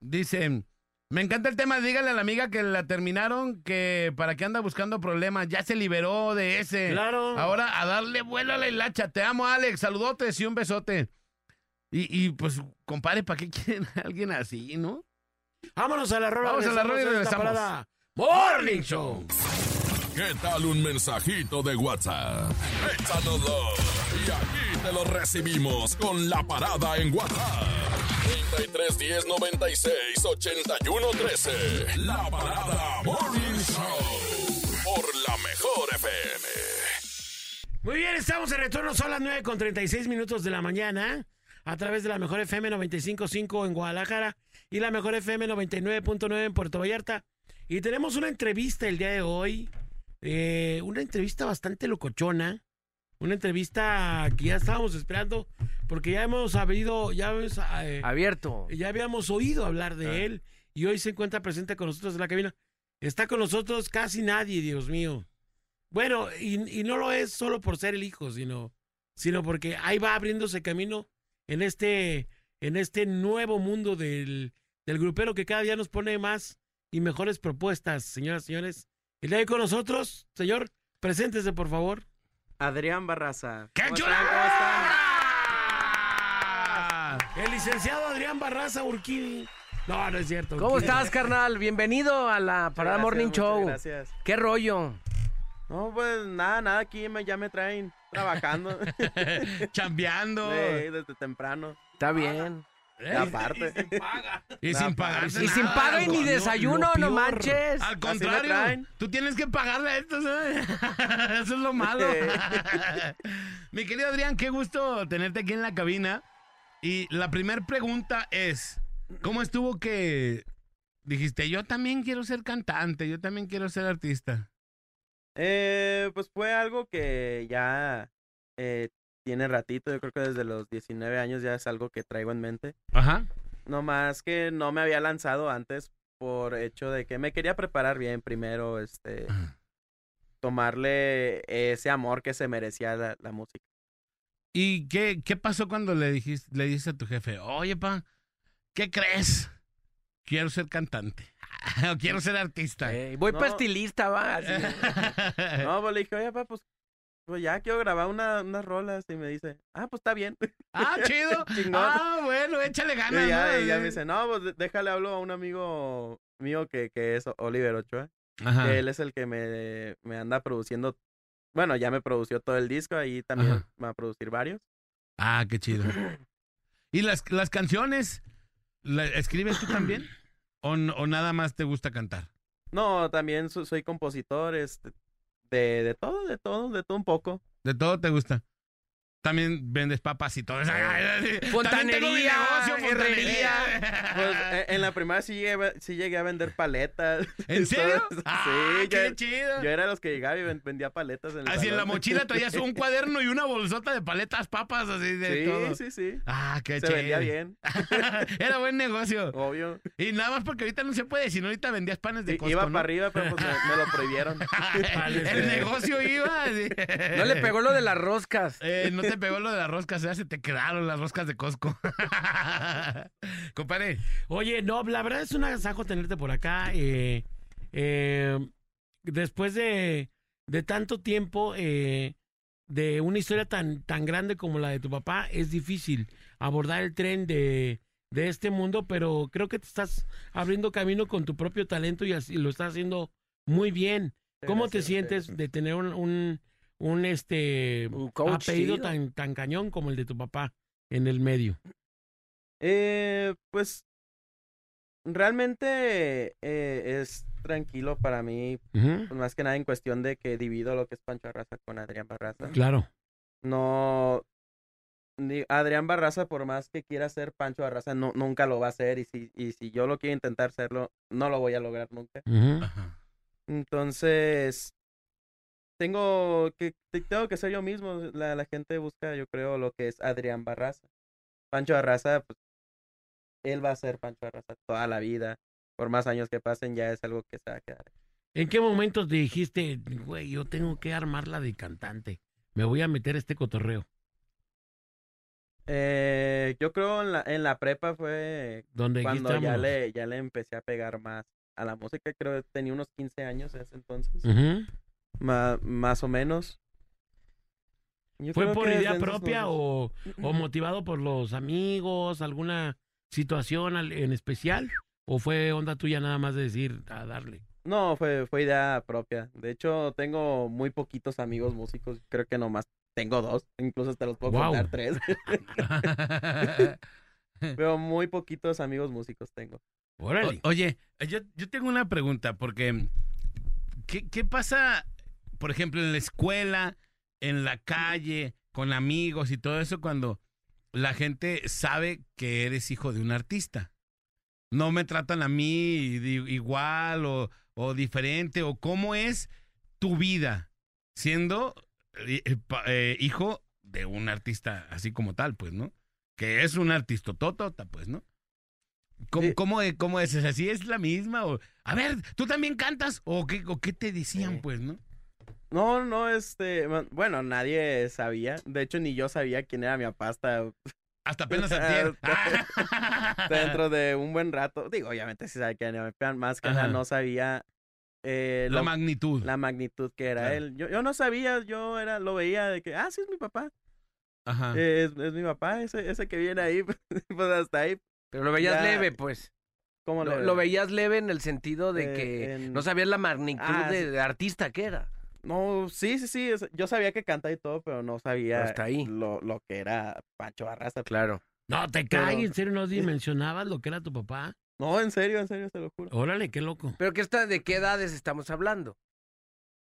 Dice, me encanta el tema, dígale a la amiga que la terminaron, que para qué anda buscando problemas, ya se liberó de ese. Claro. Ahora a darle vuelo a la hilacha. Te amo, Alex, saludotes y un besote. Y, y pues, compadre, ¿para qué quieren a alguien así, no? Vámonos a la rola. Vamos a la rola y esta regresamos. parada. Morning Show. ¿Qué tal un mensajito de WhatsApp? Échanoslo y aquí te lo recibimos con la parada en WhatsApp. 33 10 96 81 13. La parada Morning Show por la mejor FM. Muy bien, estamos de retorno, son las 9 con 36 minutos de la mañana. a través de la mejor FM 95.5 en Guadalajara y la mejor FM 99.9 en Puerto Vallarta. Y tenemos una entrevista el día de hoy, eh, una entrevista bastante locochona, una entrevista que ya estábamos esperando porque ya hemos habido, ya hemos, eh, Abierto. ya habíamos oído hablar de él y hoy se encuentra presente con nosotros en la cabina. Está con nosotros casi nadie, Dios mío. Bueno, y, y no lo es solo por ser el hijo, sino, sino porque ahí va abriéndose camino en este, en este nuevo mundo del, del grupero que cada día nos pone más y mejores propuestas, señoras y señores. De hoy con nosotros, señor, preséntese, por favor. Adrián Barraza. ¡Qué ¿Cómo chula! están? ¿Cómo están? El licenciado Adrián Barraza Urquidi. No, no es cierto. ¿Cómo Urquidi. estás, carnal? Bienvenido a la Parada Gracias, Morning Show. gracias. ¿Qué rollo? No, pues nada, nada, aquí me, ya me traen trabajando. Chambeando. Sí, desde temprano. Está bien. Y aparte. Y sin pagarse Y sin nada, paga y ni desayuno, no manches. Al contrario, tú tienes que pagarle a estos. ¿eh? Eso es lo malo. Mi querido Adrián, qué gusto tenerte aquí en la cabina. Y la primera pregunta es, ¿cómo estuvo que dijiste, yo también quiero ser cantante, yo también quiero ser artista? Eh, pues fue algo que ya eh, tiene ratito. Yo creo que desde los 19 años ya es algo que traigo en mente. Ajá. No más que no me había lanzado antes por hecho de que me quería preparar bien primero, este, tomarle ese amor que se merecía la, la música. ¿Y qué, qué pasó cuando le dijiste, le dijiste a tu jefe, oye, pa, ¿qué crees? Quiero ser cantante. o quiero ser artista. Ey, voy No. para estilista, va. así. No, pues le dije, oye, papá, pues, pues ya quiero grabar una, unas rolas. Y me dice, ah, pues está bien. ah, chido. Ah, bueno, échale Y ganas. ya, ¿no? y ya me dice, no, pues déjale hablo a un amigo mío que, que es Oliver Ochoa. Ajá. Que él es el que me, me anda produciendo. Bueno, ya me produció todo el disco, ahí también Ajá. va a producir varios. Ah, qué chido. ¿Y las, las canciones? ¿la- ¿Escribes tú también? ¿O, ¿O nada más te gusta cantar? No, también so- soy compositor, este, de, de todo, de todo, de todo un poco. ¿De todo te gusta? También vendes papas y todo eso. Fontanería, negocio, herrería. Pues eh, en la primera sí llegué, a ve- sí llegué a vender paletas. ¿En serio? sí, Ah, qué yo, chido. yo era de los que llegaba y ven- vendía paletas en Así en la mochila traías un cuaderno y una bolsota de paletas, papas, así de Sí, todo. sí, sí. Ah, qué Se chido. vendía bien, Era buen negocio. obvio. Y nada más porque ahorita no se puede, si no ahorita vendías panes de I- Costco, Iba ¿no? para arriba, pero pues me, me lo prohibieron. El negocio iba. así. No le pegó lo de las roscas. Eh, no te pegó lo de las roscas, ya se te quedaron las roscas de Costco. Compadre, Oye, no, la verdad es un agasajo tenerte por acá. eh, eh, después de, de tanto tiempo, eh, de una historia tan, tan grande como la de tu papá, es difícil abordar el tren de, de este mundo, pero creo que te estás abriendo camino con tu propio talento y así lo estás haciendo muy bien. ¿Cómo te sientes de tener un, un, un, este Un coach apellido tan, tan cañón como el de tu papá en el medio? Eh, pues realmente eh, es tranquilo para mí, pues, más que nada en cuestión de que divido lo que es Pancho Arraza con Adrián Barraza. Claro. No, ni- Adrián Barraza, por más que quiera ser Pancho Barraza, no, nunca lo va a hacer. Y si, y si yo lo quiero intentar hacerlo, no lo voy a lograr nunca. Entonces, tengo que, te- tengo que ser yo mismo. La, la gente busca, yo creo, lo que es Adrián Barraza. Pancho Barraza, pues, él va a ser Pancho Barraza toda la vida. Por más años que pasen, ya es algo que se va a quedar. ¿En qué momentos te dijiste, güey, yo tengo que armarla de cantante? Me voy a meter este cotorreo. Eh, yo creo en la, en la prepa fue Donde cuando ya le, ya le empecé a pegar más a la música. Creo que tenía unos 15 años en ese entonces. Ujú. Ma- más o menos. Yo ¿Fue creo por que idea propia o, o motivado por los amigos, alguna situación en especial? ¿O fue onda tuya nada más de decir, a darle? No, fue, fue idea propia. De hecho, tengo muy poquitos amigos músicos. Creo que nomás tengo dos. Incluso hasta los puedo Guau. contar tres. Pero muy poquitos amigos músicos tengo. Órale. O- oye, yo, yo tengo una pregunta, porque ¿qué, qué pasa, por ejemplo, en la escuela, en la calle, con amigos y todo eso cuando la gente sabe que eres hijo de un artista. No me tratan a mí igual o, o diferente o cómo es tu vida siendo eh, eh, eh, hijo de un artista así como tal, pues, ¿no? Que es un artista totota, pues, ¿no? ¿Cómo, cómo, es- cómo es? ¿Así es la misma? O, a ver, ¿tú también cantas? ¿O qué, o qué te decían, pues, no? No, no, este, bueno, nadie sabía. De hecho, ni yo sabía quién era mi papá hasta... Hasta apenas antier. Dentro de un buen rato. Digo, obviamente sí sabía quién era más que nada no sabía... eh, La lo- magnitud. La magnitud que era Claro. él. Yo, yo no sabía, yo era, lo veía de que, ah, sí, es mi papá. Ajá. Eh, es, es mi papá, ese, ese que viene ahí, pues hasta ahí. Pero lo veías Ya- leve, pues. ¿Cómo lo, leve? lo veías leve en el sentido de Eh, que en- no sabías la magnitud Ah, de, sí. de artista que era. No, sí, sí, sí. Yo sabía que cantaba y todo, pero no sabía Hasta ahí. Lo, lo que era Pancho Barraza. Claro. No, te Pero- en serio, no dimensionabas lo que era tu papá. No, en serio, en serio, se lo juro. Órale, qué loco. Pero que está, ¿de qué edades estamos hablando?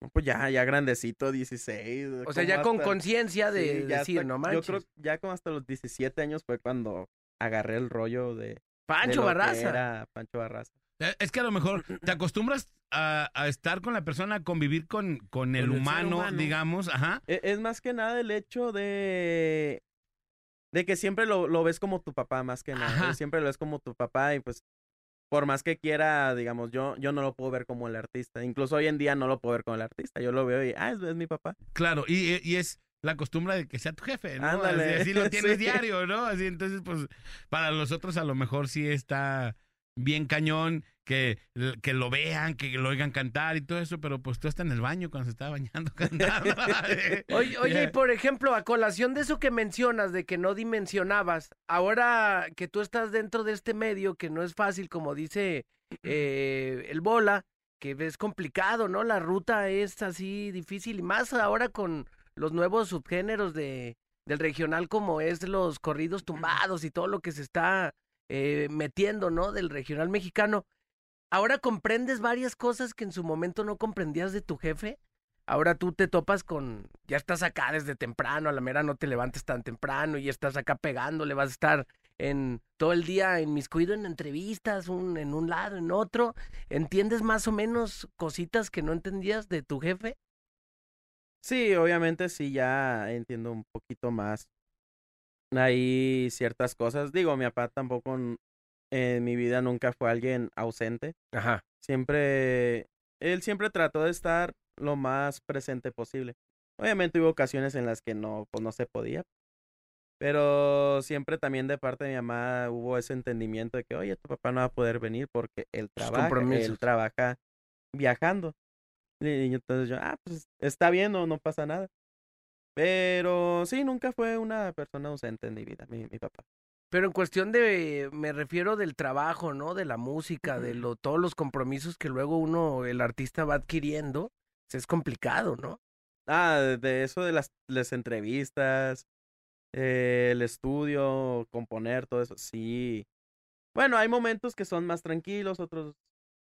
No, Pues ya, ya grandecito, 16. O sea, ya con conciencia de ya decir, hasta- no Yo manches. creo ya como hasta los 17 años fue cuando agarré el rollo de... Pancho de lo que Barraza. Era Pancho Barraza. Eh, Es que a lo mejor te acostumbras a, a estar con la persona, a convivir con, con el, Con el ser humano, humano. digamos, ajá. E- Es más que nada el hecho de... De que siempre lo, lo ves como tu papá, más que nada. Ajá. Siempre lo ves como tu papá y pues... Por más que quiera, digamos, yo, yo no lo puedo ver como el artista. Incluso hoy en día no lo puedo ver como el artista. Yo lo veo y, ah, es, es mi papá. Claro, y, y es la costumbre de que sea tu jefe, ¿no? Ándale. Así, así lo tienes Sí. diario, ¿no? Así, entonces, pues, para los otros a lo mejor sí está bien cañón que, que lo vean, que lo oigan cantar y todo eso, pero pues tú estás en el baño cuando se está bañando cantando. Oye, oye, y por ejemplo, a colación de eso que mencionas, de que no dimensionabas, ahora que tú estás dentro de este medio, que no es fácil, como dice eh, el Bola, que es complicado, ¿no? La ruta es así difícil, y más ahora con los nuevos subgéneros de, del regional, como es los corridos tumbados y todo lo que se está eh, metiendo, ¿no? Del regional mexicano. Ahora comprendes varias cosas que en su momento no comprendías de tu jefe. Ahora tú te topas con, ya estás acá desde temprano, a la mera no te levantes tan temprano y estás acá pegándole, vas a estar en todo el día inmiscuido en entrevistas, en un lado, en otro. ¿Entiendes más o menos cositas que no entendías de tu jefe? Sí, obviamente sí, ya entiendo un poquito más. Hay ciertas cosas. Digo, mi papá tampoco en mi vida nunca fue alguien ausente. Ajá. Siempre, él siempre trató de estar lo más presente posible. Obviamente hubo ocasiones en las que no, pues no se podía. Pero siempre también de parte de mi mamá hubo ese entendimiento de que, oye, tu papá no va a poder venir porque él trabaja, él trabaja viajando. Y entonces yo, ah, pues está bien, no, no pasa nada. Pero sí, nunca fue una persona ausente en mi vida, mi, mi papá. Pero en cuestión de, me refiero del trabajo, ¿no? De la música, de lo, todos los compromisos que luego uno, el artista va adquiriendo, pues, es complicado, ¿no? Ah, de- de eso de las, las entrevistas, eh, el estudio, componer, todo eso, sí. Bueno, hay momentos que son más tranquilos, otros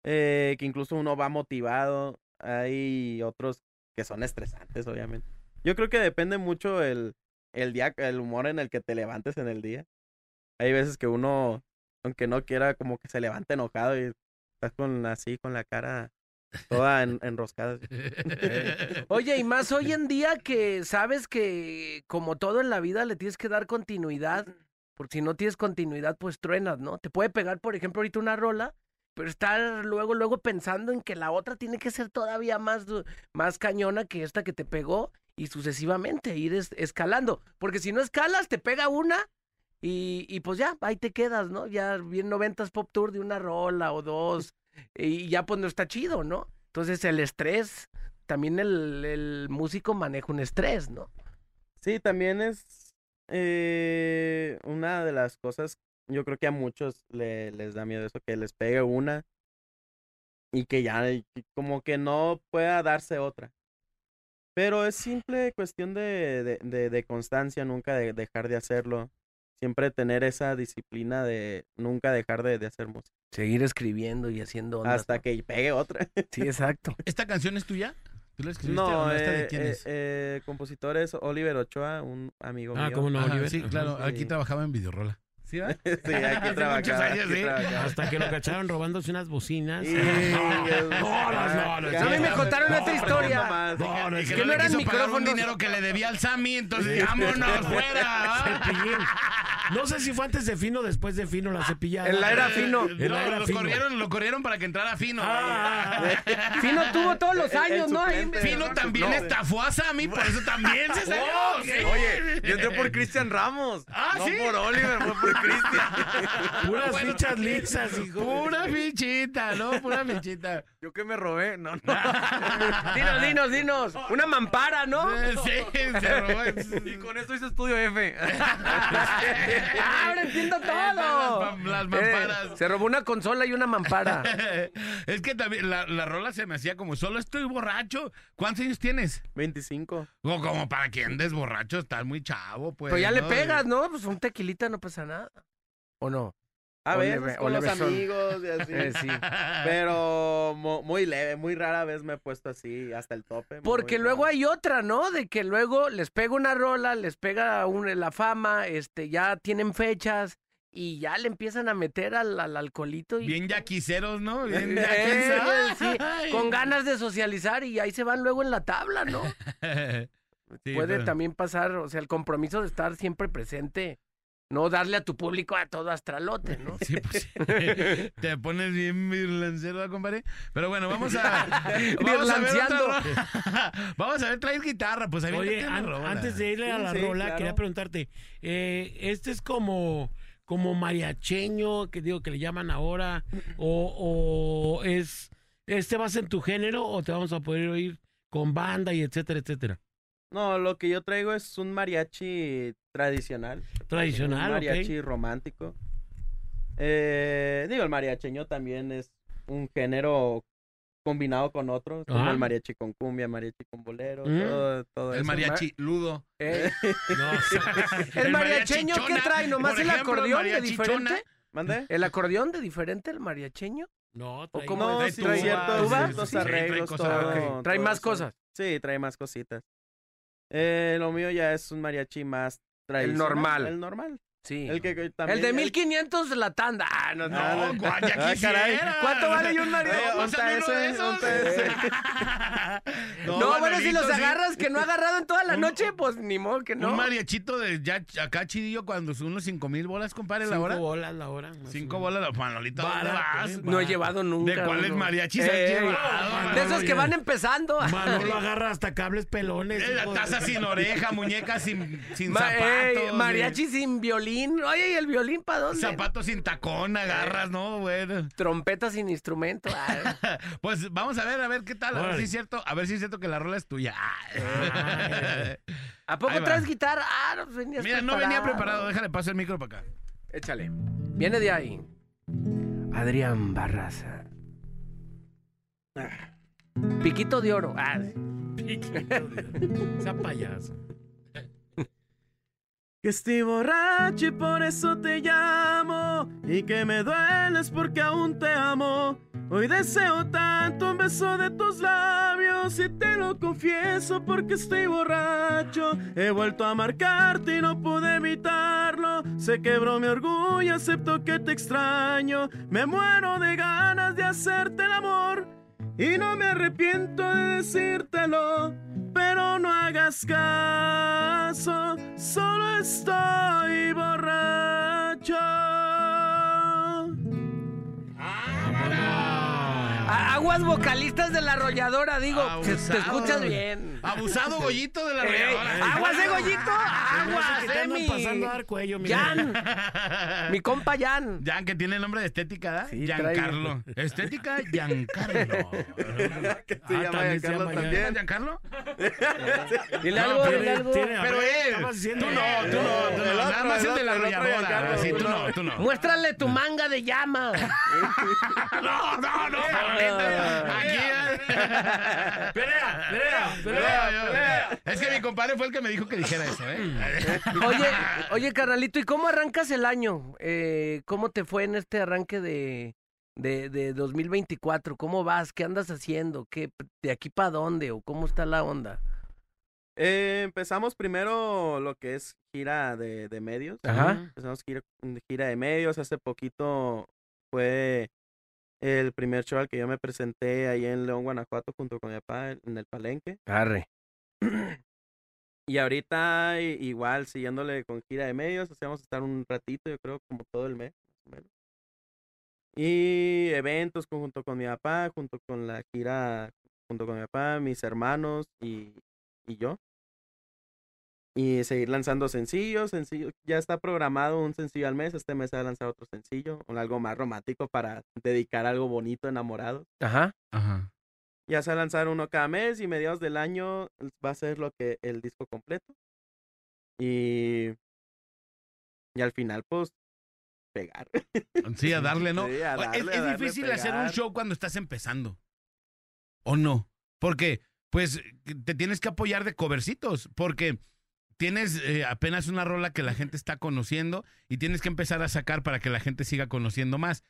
eh, que incluso uno va motivado, hay otros que son estresantes, obviamente. Yo creo que depende mucho el, el día, el humor en el que te levantes en el día. Hay veces que uno, aunque no quiera, como que se levanta enojado y estás con así, con la cara toda en- enroscada. Oye, y más hoy en día que sabes que como todo en la vida le tienes que dar continuidad, porque si no tienes continuidad pues truenas, ¿no? Te puede pegar, por ejemplo, ahorita una rola, pero estar luego, luego pensando en que la otra tiene que ser todavía más, más cañona que esta que te pegó y sucesivamente ir es- escalando, porque si no escalas te pega una y, y pues ya, ahí te quedas, ¿no? Ya bien noventas pop tour de una rola o dos y ya pues no está chido, ¿no? Entonces el estrés, también el, músico maneja un estrés, ¿no? Sí, también es eh, una de las cosas, yo creo que a muchos le- les da miedo eso, que les pegue una y que ya como que no pueda darse otra. Pero es simple cuestión de, de, de- de constancia, nunca de dejar de hacerlo. Siempre tener esa disciplina de nunca dejar de, de hacer música. Seguir escribiendo y haciendo ondas, Hasta ¿no? que pegue otra. Sí, exacto. ¿Esta canción es tuya? ¿Tú la escribiste No, o no? ¿Esta de eh, quién eh, es? eh, compositor es Oliver Ochoa, un amigo mío. Ajá, Sí, claro, aquí trabajaba en Videorola. ¿Sí, va? Sí, Hace trabajaba, muchos años, aquí sí. trabajaba. Hasta que lo cacharon robándose unas bocinas. Sí, no, no, no, A mí me contaron otra historia. No, no, es es que no eran pagar un micrófonos. dinero que le debía al Sammy, entonces vámonos fuera. No sé si fue antes de Fino o después de Fino la cepillada. En la era Fino. En la No, era lo Fino. corrieron, lo corrieron para que entrara Fino. Ah, Fino tuvo todos los años, ¿no? Fino también estafó a Sammy, por eso también se salió. Oh, Sí. Oye, yo entré por Cristian Ramos. Ah, no ¿sí? por Oliver, fue por Cristian. Puras fichas lisas, hijo. Pura fichita, ¿no? Pura fichita. ¿Yo qué me robé? No, no. Dinos, dinos, dinos. Una mampara, ¿no? Sí, se robó. Y con eso hice estudio F. Ah, ahora entiendo todo. Las las mamparas. Eh, se robó una consola y una mampara. es que también la, la rola se me hacía como solo estoy borracho. ¿Cuántos años tienes? 25. O como para que andes borracho, estás muy chavo, pues. Pero ya le ¿no? pegas, ¿no? Pues un tequilita no pasa nada. ¿O no? A veces con los amigos y así. Eh, sí. Pero mo- muy leve, muy rara vez me he puesto así hasta el tope. Porque luego hay otra, ¿no? De que luego les pega una rola, les pega un- la fama, este, ya tienen fechas y ya le empiezan a meter al, al alcoholito y Bien yaquiceros, ¿no? Bien Eh, yaquis. sí, con ganas de socializar y ahí se van luego en la tabla, ¿no? Sí, Puede pero- también pasar, o sea, el compromiso de estar siempre presente, no darle a tu público a todo astralote, ¿no? Sí, pues, sí. Te pones bien virlancero, compadre. Pero bueno, vamos a. vamos a ver otra. Vamos a ver, traes guitarra, pues ahí Oye, an- antes de irle a la sí, rola, claro. quería preguntarte, eh, ¿este es como, como mariacheño, que digo que le llaman ahora, o, o es, este va a ser tu género, o te vamos a poder oír con banda y etcétera, etcétera? No, lo que yo traigo es un mariachi tradicional. Tradicional, Un ok. mariachi romántico. Eh, digo, el mariacheño también es un género combinado con otro, como el mariachi con cumbia, mariachi con bolero, Mm. todo, todo El eso. mariachi ludo. Eh, No, o sea, ¿El mariacheño qué mariachichona, trae? ¿Nomás por el ejemplo, acordeón de diferente? ¿Mande? ¿El acordeón de diferente, el mariacheño? no, ¿O trae- cómo No, es? sí, tuba, ciertos, trae arreglos, cosas, todo. Trae más eso. cosas. Sí, trae más cositas. Eh, lo mío ya es un mariachi más tradicional. normal. El normal. Sí. El que que también... el de 1500 la tanda. Ah, no, no. Ah, No, guay, ya Ah, caray. ¿Cuánto vale un mariachi? Eh, ¿onta de ese? ¿onta ese? No, No, bueno, si los sí. agarras que no ha agarrado en toda la Un- noche, pues ni modo que no. Un mariachito de ya acá chidillo cuando son unos cinco mil bolas, compadre, la cinco hora. bolas la hora. Cinco bolas, la Manolito, ¿dónde Barato, vas? eh, No he llevado nunca. ¿De cuáles mariachis has llevado? De esos que van empezando. menos. Mano lo agarra hasta cables pelones. Eh, La taza sin oreja, muñeca sin, sin Ma- zapatos. ey, eh, mariachi sin violín. Oye, ¿y el violín para dónde? Zapatos sin tacón, agarras, ¿no? Bueno. Trompeta sin instrumento. Pues vamos a ver, a ver qué tal. A ver si es cierto, a ver si es cierto que la rola es tuya. ¿A poco traes guitarra? Ah, no, venías Mira, no venía preparado, déjale paso el micro para acá. Échale. Viene de ahí. Adrián Barraza. Piquito de oro. Ah, Sea payaso. Que estoy borracho y por eso te llamo. Y que me dueles porque aún te amo. Hoy deseo tanto un beso de tus labios. Y te lo confieso porque estoy borracho. He vuelto a marcarte y no pude evitarlo. Se quebró mi orgullo, acepto que te extraño. Me muero de ganas de hacerte el amor. Y no me arrepiento de decírtelo, pero no hagas caso, solo estoy borracho. A- Aguas vocalistas de la arrolladora, digo. te- Te Abusado. escuchas bien. Abusado Goyito de la Ey, regadora. aguas de me hace aguas, que te eh, mi- pasando a dar cuello, mira. Jan, mi compa Jan. Jan, que tiene nombre de estética, ¿da? Sí, Giancarlo. Estética, Giancarlo. Se Ah, llama también se Giancarlo llama también. ¿Giancarlo? Dile No, algo, dile algo. Pero él. Tú no, tú no, tú El no. Nada más el el de la el arrolladora. Sí, tú no, tú no. Muéstrale tu manga de llama. No, no, no. Aquí. Pelea, pelea, Pelea, pelea, pelea. Es que mi compadre fue el que me dijo que dijera eso, ¿eh? Oye, oye, carnalito, ¿y cómo arrancas el año? Eh, ¿Cómo te fue en este arranque de, de, de 2024? ¿Cómo vas? ¿Qué andas haciendo? ¿Qué, ¿De aquí para dónde? ¿O cómo está la onda? Eh, empezamos primero lo que es gira de, de medios. Ajá. Empezamos gira, gira de medios. Hace poquito fue el primer show al que yo me presenté ahí en León, Guanajuato, junto con mi papá en el Palenque. Arre. Y ahorita igual siguiéndole con gira de medios, o sea, vamos a estar un ratito, yo creo, como todo el mes, más o menos. Y eventos junto con mi papá, junto con la gira, junto con mi papá, mis hermanos y, y yo. Y seguir lanzando sencillos, sencillos. Ya está programado un sencillo al mes. Este mes se va a lanzar otro sencillo, o algo más romántico para dedicar algo bonito, enamorado. Ajá. Ajá. Ya se va a lanzar uno cada mes y mediados del año va a ser lo que el disco completo. Y, y al final, pues, pegar. Sí, a darle, ¿no? Sí, a darle, es a es difícil hacer un show cuando estás empezando. ¿O no? Porque, pues, te tienes que apoyar de covercitos. Porque tienes eh, apenas una rola que la gente está conociendo y tienes que empezar a sacar para que la gente siga conociendo más.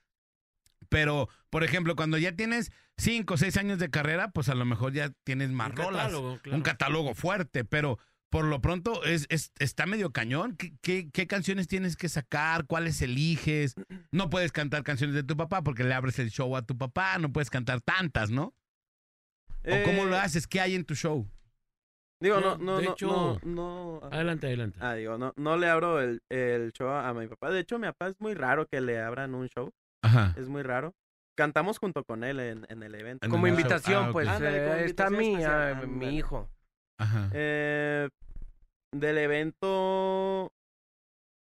Pero, por ejemplo, cuando ya tienes cinco o seis años de carrera, pues a lo mejor ya tienes más Un rolas. catálogo, claro. Un catálogo fuerte, pero por lo pronto es, es- está medio cañón. ¿Qué, qué, qué canciones tienes que sacar? ¿Cuáles eliges? No puedes cantar canciones de tu papá porque le abres el show a tu papá. No puedes cantar tantas, ¿no? ¿O cómo lo Eh, haces? ¿Qué hay en tu show? Digo, No, no, no, de no, hecho- no, no. Adelante, adelante. Ah, digo, no, no le abro el, el show a mi papá. De hecho, mi papá es muy raro que le abran un show. Ajá. Es muy raro. Cantamos junto con él en, en el evento. En Como el invitación, Ah, pues, Ándale, como eh, está mi, ah, mi hijo. Ajá. Eh, del evento,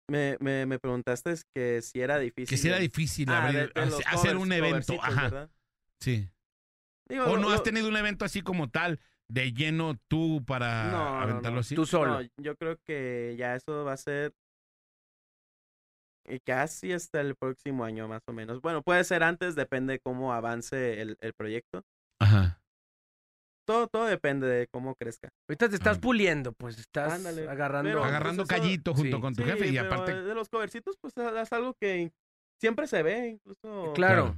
me, me, me preguntaste que si era difícil. Que si era difícil Ah, abrir- de- de los hacer- un evento. Ajá. ¿verdad? Sí. Digo, ¿O lo- no has tenido un evento así como tal, de lleno tú para No, aventarlo no. así? No, yo creo que ya eso va a ser eh, casi hasta el próximo año, más o menos. Bueno, puede ser antes, depende cómo avance el, el proyecto. Ajá. Todo, todo depende de cómo crezca. Ahorita te estás Ah. puliendo, pues estás Ándale, agarrando. pero, Agarrando pues, eso- callito junto sí. con tu Sí, jefe y pero aparte... de los covercitos, pues es algo que siempre se ve, incluso. Claro.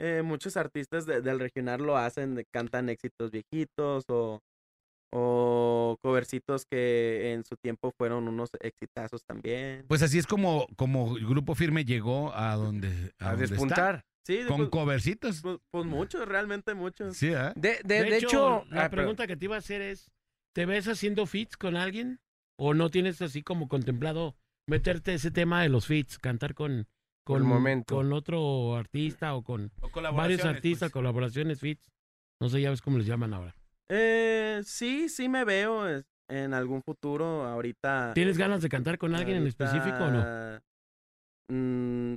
Eh, muchos artistas de- del regional lo hacen, de- cantan éxitos viejitos o, o covercitos que en su tiempo fueron unos exitazos también. Pues así es como, como el Grupo Firme llegó a donde... A donde está. despuntar. Sí, Con pues, covercitos. pues, pues muchos, realmente muchos. Sí, ¿eh? De, de, de hecho, la ah, perdón. pregunta que te iba a hacer es, ¿te ves haciendo fits con alguien? ¿O no tienes así como contemplado meterte ese tema de los fits, cantar con, con, el momento. con otro artista o con O varios colaboraciones, artistas, pues. colaboraciones, fits? No sé, ya ves cómo les llaman ahora. Eh, sí, sí me veo en algún futuro. Ahorita. ¿Tienes ganas de cantar con alguien en específico o no? mm,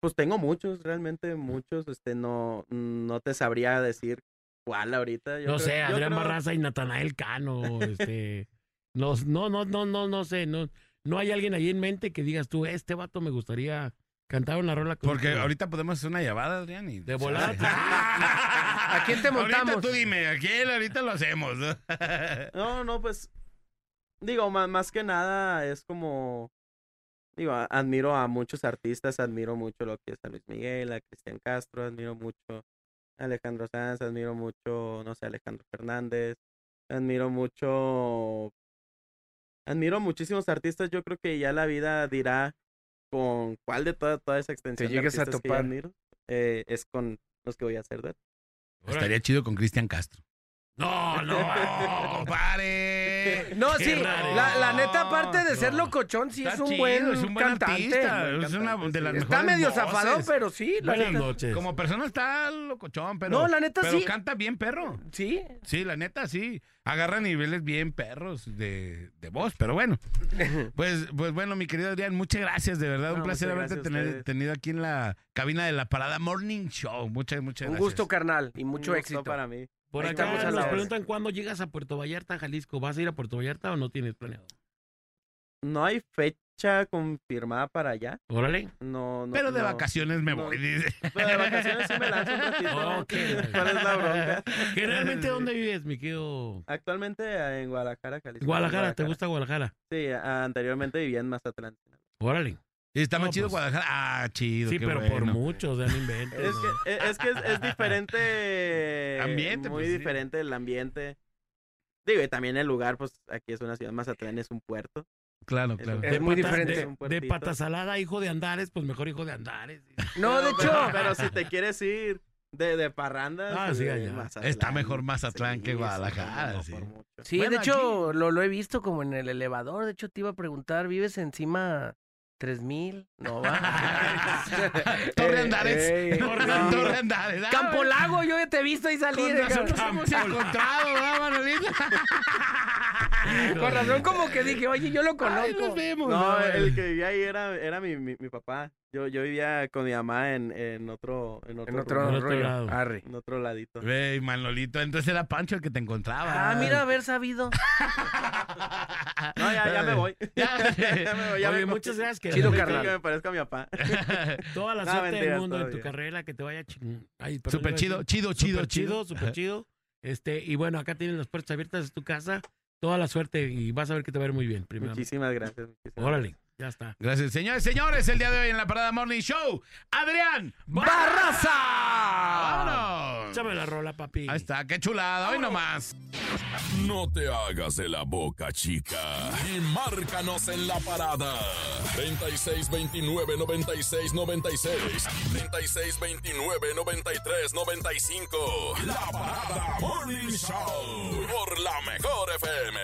pues tengo muchos, realmente muchos. Este, no, no te sabría decir cuál ahorita. Yo no creo- sé, Adrián creo- Barraza y Natanael Cano, este... los- no, no, no, no, no sé, no, no hay alguien ahí en mente que digas tú, este vato me gustaría cantar una rola con Porque ahorita podemos hacer una llamada, Adrián. Y De volada. ¿A quién te montamos? Ahorita tú dime, ¿a quién? Ahorita lo hacemos. ¿no? No, pues. Digo, ma- más, que nada es como. Digo, admiro a muchos artistas, admiro mucho lo que es a Luis Miguel, a Cristian Castro, admiro mucho a Alejandro Sanz, admiro mucho, no sé, a Alejandro Fernández, admiro mucho. Admiro muchísimos artistas, yo creo que ya la vida dirá con cuál de toda, toda esa extensión de llegues a artistas que yo topar. admiro, eh, es con los que voy a hacer. Estaría chido con Cristian Castro. No, no. ¡Pare! No, Qué sí, la, la neta, aparte de ser locochón, sí es un chido, buen, es un buen cantante. artista, buen es una de las sí. Está medio voces. zafadón, pero sí. La Buenas neta. noches. Como persona está locochón, pero. No, la neta pero sí. canta bien perro. Sí. Sí, la neta sí. Agarra niveles bien perros de, de voz, pero bueno. Pues, pues bueno, mi querido Adrián, muchas gracias, de verdad. un placer haberte tener- tenido aquí en la cabina de la Parada Morning Show. Muchas, muchas Un gracias. gusto, carnal, y mucho Un gusto éxito. para mí. Por Ahí acá nos preguntan cuándo llegas a Puerto Vallarta, Jalisco. ¿Vas a ir a Puerto Vallarta o no tienes planeado? No hay fecha confirmada para allá. Órale. No, no. Pero de no. vacaciones me no. voy. dice. Pero de vacaciones sí me lanzo un ratito. ¿Cuál es la bronca? Generalmente, ¿dónde vives, mi querido? Actualmente eh, en Guadalajara, Jalisco. Guadalajara, ¿te gusta Guadalajara? Sí, anteriormente vivía en Mazatlán. Órale. Está más No, chido pues, Guadalajara. Ah, chido. Sí, qué pero por bueno. mucho, o sea, no inventes. Es ¿no? que, es, que es, es diferente. Ambiente, Muy pues, sí. diferente el ambiente. Digo, y también el lugar, pues aquí es una ciudad, Mazatlán es un puerto. Claro, claro. Es muy patas- diferente. De, un de puertito. pata salada, hijo de Andares, pues mejor hijo de Andares. No, de hecho, Pero si te quieres ir de, de parrandas. Ah, sí. Mazatlán, Está mejor Mazatlán que sí, Guadalajara, no, sí. Bueno, de hecho, lo, lo he visto como en el elevador. De hecho, te iba a preguntar, ¿vives encima 3000? No, va. Torre Eh, Andares. ey. Torre, No. Torre Andares. Ah, Campo Lago, yo ya te he visto ahí salir. Con razón cabrón. nos hemos encontrado, ¿verdad, Manolito? Con razón, como que dije, oye, yo lo Ay, conozco. nos vemos. No, ¿no? el que vivía ahí era, era mi, mi, mi papá. Yo, yo vivía con mi mamá en, en otro, en otro, En otro, En otro rollo. lado. Arre. en otro ladito. Ey, Manolito, entonces era Pancho el que te encontraba. Ah, mira, haber sabido. No, ya, ya me voy. Ya. Ya me voy, ya Oye, me muchas gracias. Que Chido, que carnal. me parezco a mi papá. Toda la No, suerte del mentiras, mundo en tu bien. carrera, que te vaya. Ay, Súper a chido, chido, chido, Súper chido, chido. súper chido. Este, y bueno, acá tienen las puertas abiertas de tu casa. Toda la suerte y vas a ver que te va a ir muy bien. Primero. Muchísimas gracias. muchísimas Órale, ya está. Gracias, señores, señores. El día de hoy en la Parada Morning Show, Adrián ¡Barraza! ¡Vámonos! Échame la rola, papi. Ahí está, qué chulada, hoy nomás. No te hagas de la boca chica y márcanos en la parada. 36 29 96 96 36 29 93 95. La parada Morning Show por la mejor FM.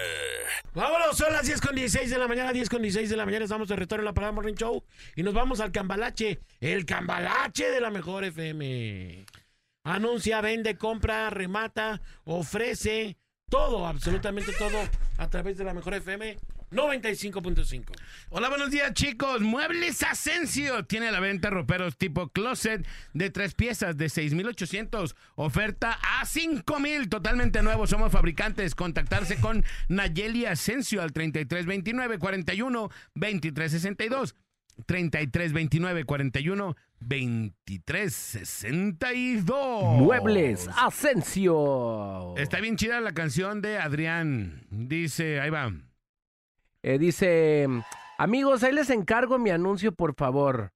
Vámonos, son las 10 con 16 de la mañana, 10 con 16 de la mañana. Estamos de retorno en la Parada Morning Show y nos vamos al Cambalache, el Cambalache de la mejor FM. Anuncia, vende, compra, remata, ofrece todo, absolutamente todo a través de la mejor FM 95.5. Hola, buenos días, chicos. Muebles Asensio tiene a la venta roperos tipo closet de tres piezas de 6,800. Oferta a 5,000. Totalmente nuevos. Somos fabricantes. Contactarse con Nayeli Asensio al 3329 41 2362. 3329 41 2362. Muebles Asensio. Está bien chida la canción de Adrián. Dice, ahí va. Eh, dice, amigos, ahí les encargo mi anuncio, por favor.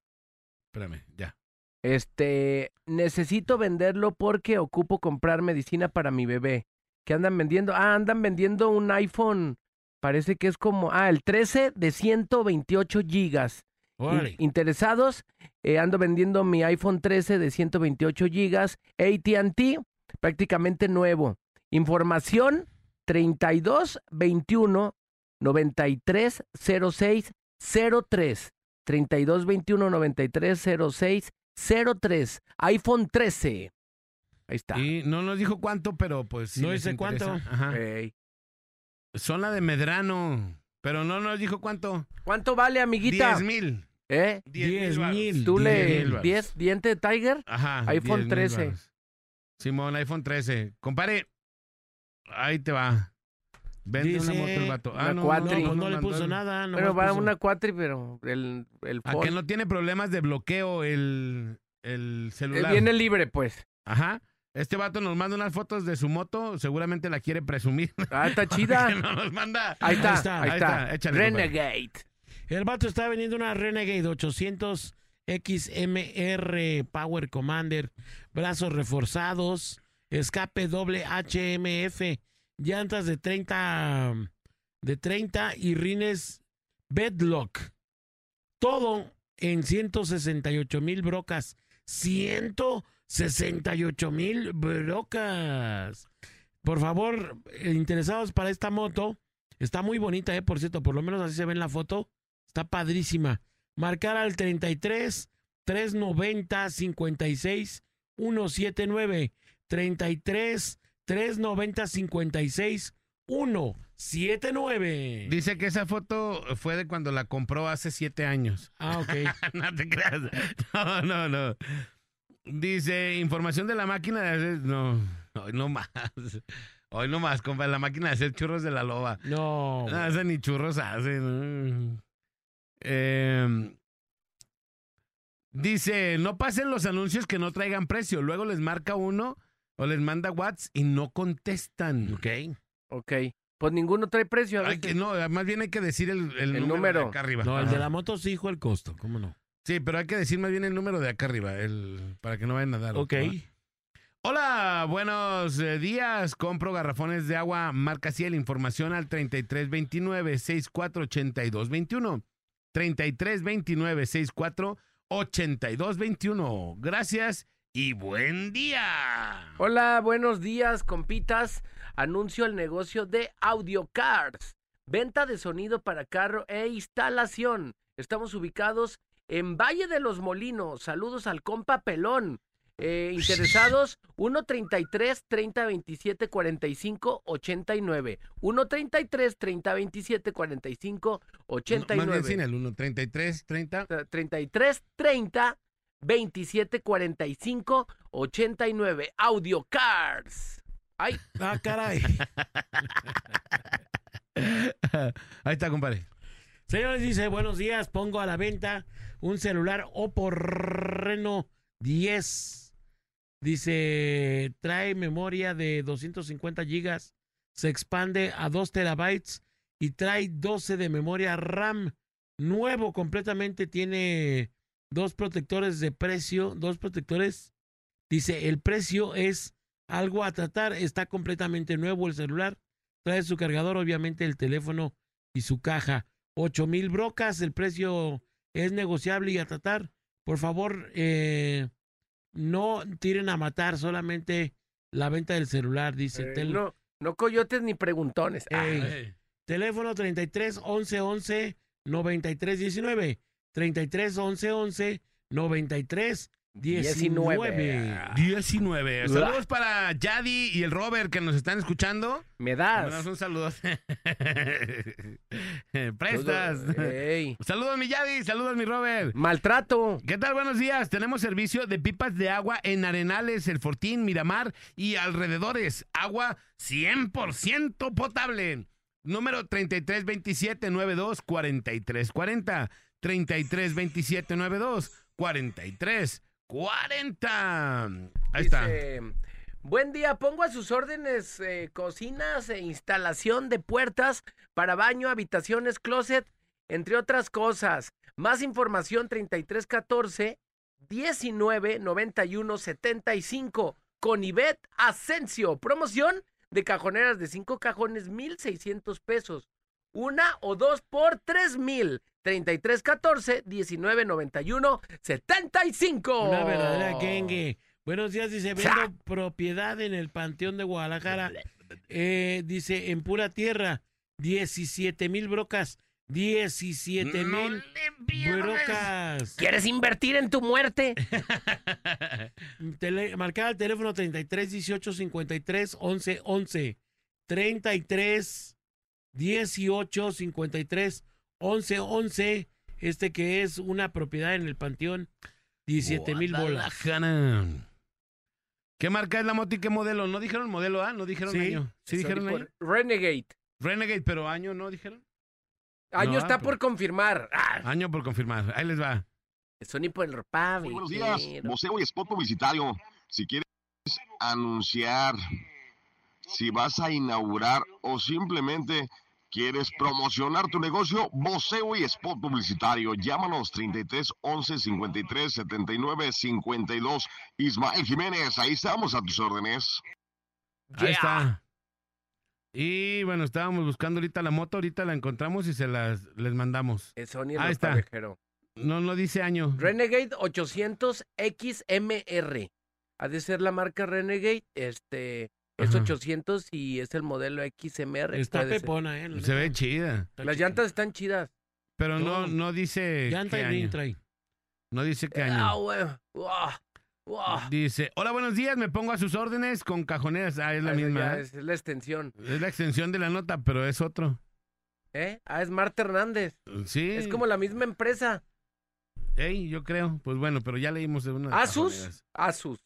Espérame, ya. Este, necesito venderlo porque ocupo comprar medicina para mi bebé. ¿Qué andan vendiendo? Ah, andan vendiendo un iPhone. Parece que es como, ah, el 13 de 128 gigas. In- interesados, eh, ando vendiendo mi iPhone 13 de 128 gigas, AT&T, prácticamente nuevo. Información 32 21 93 06 03. 32 21 93 06 03. iPhone 13. Ahí está. Y no nos dijo cuánto, pero pues sí No dice cuánto. Ajá. Ey. Son la de Medrano, pero no nos dijo cuánto. ¿Cuánto vale, amiguita? 10 mil. ¿Eh? 10 mil. ¿Tú le 10 mil 10 diente de Tiger? Ajá. iPhone 10 mil 13. varos. Simón, iPhone 13. Compare, ahí te va. Vende Dice una moto el vato. una No, Cuatri. pues no le mandó puso el- nada. Pero va puso- una cuatri, pero el, el A Ford- que no tiene problemas de bloqueo el, el eh, celular. viene libre, pues. Ajá. Este vato nos manda unas fotos de su moto, seguramente la quiere presumir. Ah, está chida. No nos manda. Ahí está, Ahí está, ahí está. échale, compadre. Renegade. El vato está vendiendo una Renegade 800 XMR Power Commander, brazos reforzados, escape doble HMF, llantas de 30 de 30 y rines Bedlock. Todo en 168 mil brocas. 168 mil brocas. Por favor, eh, interesados para esta moto, está muy bonita, eh, por cierto, por lo menos así se ve en la foto. Está padrísima. Marcar al 33 390 56 179 33 390 56 179. Dice que esa foto fue de cuando la compró hace siete años. Ah, ok. no te creas. No, no, no. Dice, información de la máquina de hacer... No, hoy no más. Hoy no más, compa, la máquina de hacer churros de la loba. No. No, esa ni churros hace. no. Eh, dice, no pasen los anuncios que no traigan precio. Luego les marca uno o les manda WhatsApp y no contestan. Ok. Ok. Pues ninguno trae precio. a Hay veces. que, no, más bien hay que decir el, el número, número. de acá arriba. No, el de la moto sí dijo el costo, ¿cómo no? Sí, pero hay que decir más bien el número de acá arriba, el, para que no vayan a dar. Ok. Hola, buenos eh, días. Compro garrafones de agua marca Ciel. Información al 3329-648221. 3329-648221. Gracias y buen día. Hola, buenos días, compitas. Anuncio el negocio de Audio Cars. Venta de sonido para carro e instalación. Estamos ubicados en Valle de los Molinos. Saludos al compa Pelón. Eh, interesados 133 30 27 45 89 133 30 27 45 89 Más bien sin el 1, 33, 30. 33 30 27 45 89 Audio Cars. Ay, Ah, caray. Ahí está, compadre. Señores, dice, buenos días, pongo a la venta un celular Oppo Reno 10. Dice, trae memoria de 250 gigas, se expande a 2 terabytes y trae 12 de memoria RAM. Nuevo completamente, tiene dos protectores de precio, dos protectores. Dice, el precio es algo a tratar, está completamente nuevo el celular. Trae su cargador, obviamente el teléfono y su caja. 8 mil brocas, el precio es negociable y a tratar. Por favor, eh, no tiren a matar solamente la venta del celular, dice. eh, Tel- no, no coyotes ni preguntones. Ay, Teléfono 33 11 11 93 19. 33 11 11 93 19. 19. Saludos para Yadi y el Robert que nos están escuchando. Me Me das. das un saludo. Prestas. Ey. Saludos mi Yadi, saludos mi Robert. Maltrato. ¿Qué tal? Buenos días. Tenemos servicio de pipas de agua en Arenales, El Fortín, Miramar y alrededores. Agua 100% potable. Número 3327-92-4340. 3327-92-4340. Ahí está. Dice, Buen día, pongo a sus órdenes eh, cocinas e instalación de puertas para baño, habitaciones, closet, entre otras cosas. Más información 3314 19 91 75 con Ivette Asensio. Promoción de cajoneras de 5 cajones 1600 pesos. Una o dos por 3000. 3314 19 91 75. Una verdadera kengue. Buenos días, dice, vendo propiedad en el Panteón de Guadalajara. Eh, dice, en pura tierra, 17 mil brocas. 17 mil brocas. ¿Quieres invertir en tu muerte? Tele- marcar el teléfono 33 18 53 11 11. 33 18 53 11 11. Este que es una propiedad en el Panteón. 17 mil bolas. ¿Qué marca es la moto y qué modelo? No dijeron modelo, ¿ah? No dijeron Sí. año. Sí dijeron año. Renegade. Renegade, pero año no dijeron. Año No, está pues. por confirmar. Ah, Año por confirmar. Ahí les va. Sony por el. Buenos días, Museo y Spot Publicitario. Si quieres anunciar, si vas a inaugurar o simplemente quieres promocionar tu negocio, Museo y Spot Publicitario. Llámanos 33 11 53 79 52. Ismael Jiménez, ahí estamos a tus órdenes. Ahí está. Y bueno, estábamos buscando ahorita la moto, ahorita la encontramos y se las les mandamos. Es Sony Ahí está. No, no dice año. Renegade 800 XMR. Ha de ser la marca Renegade. Este es Ajá. 800 y es el modelo XMR. Está puede ser. pepona, ¿eh? Se ve chida. Las llantas están chidas. Pero no, No. no dice Llanta qué y trae. No dice qué Ah, año. güey. Guau. Dice, hola, buenos días, me pongo a sus órdenes con cajoneras. Ah, es la Ah, misma. ya, ¿eh? es la extensión. Es la extensión de la nota, pero es otro. ¿Eh? Ah, es Marta Hernández. Sí. Es como la misma empresa. Ey, yo creo. Pues bueno, pero ya leímos de una de Asus. cajoneras. Asus.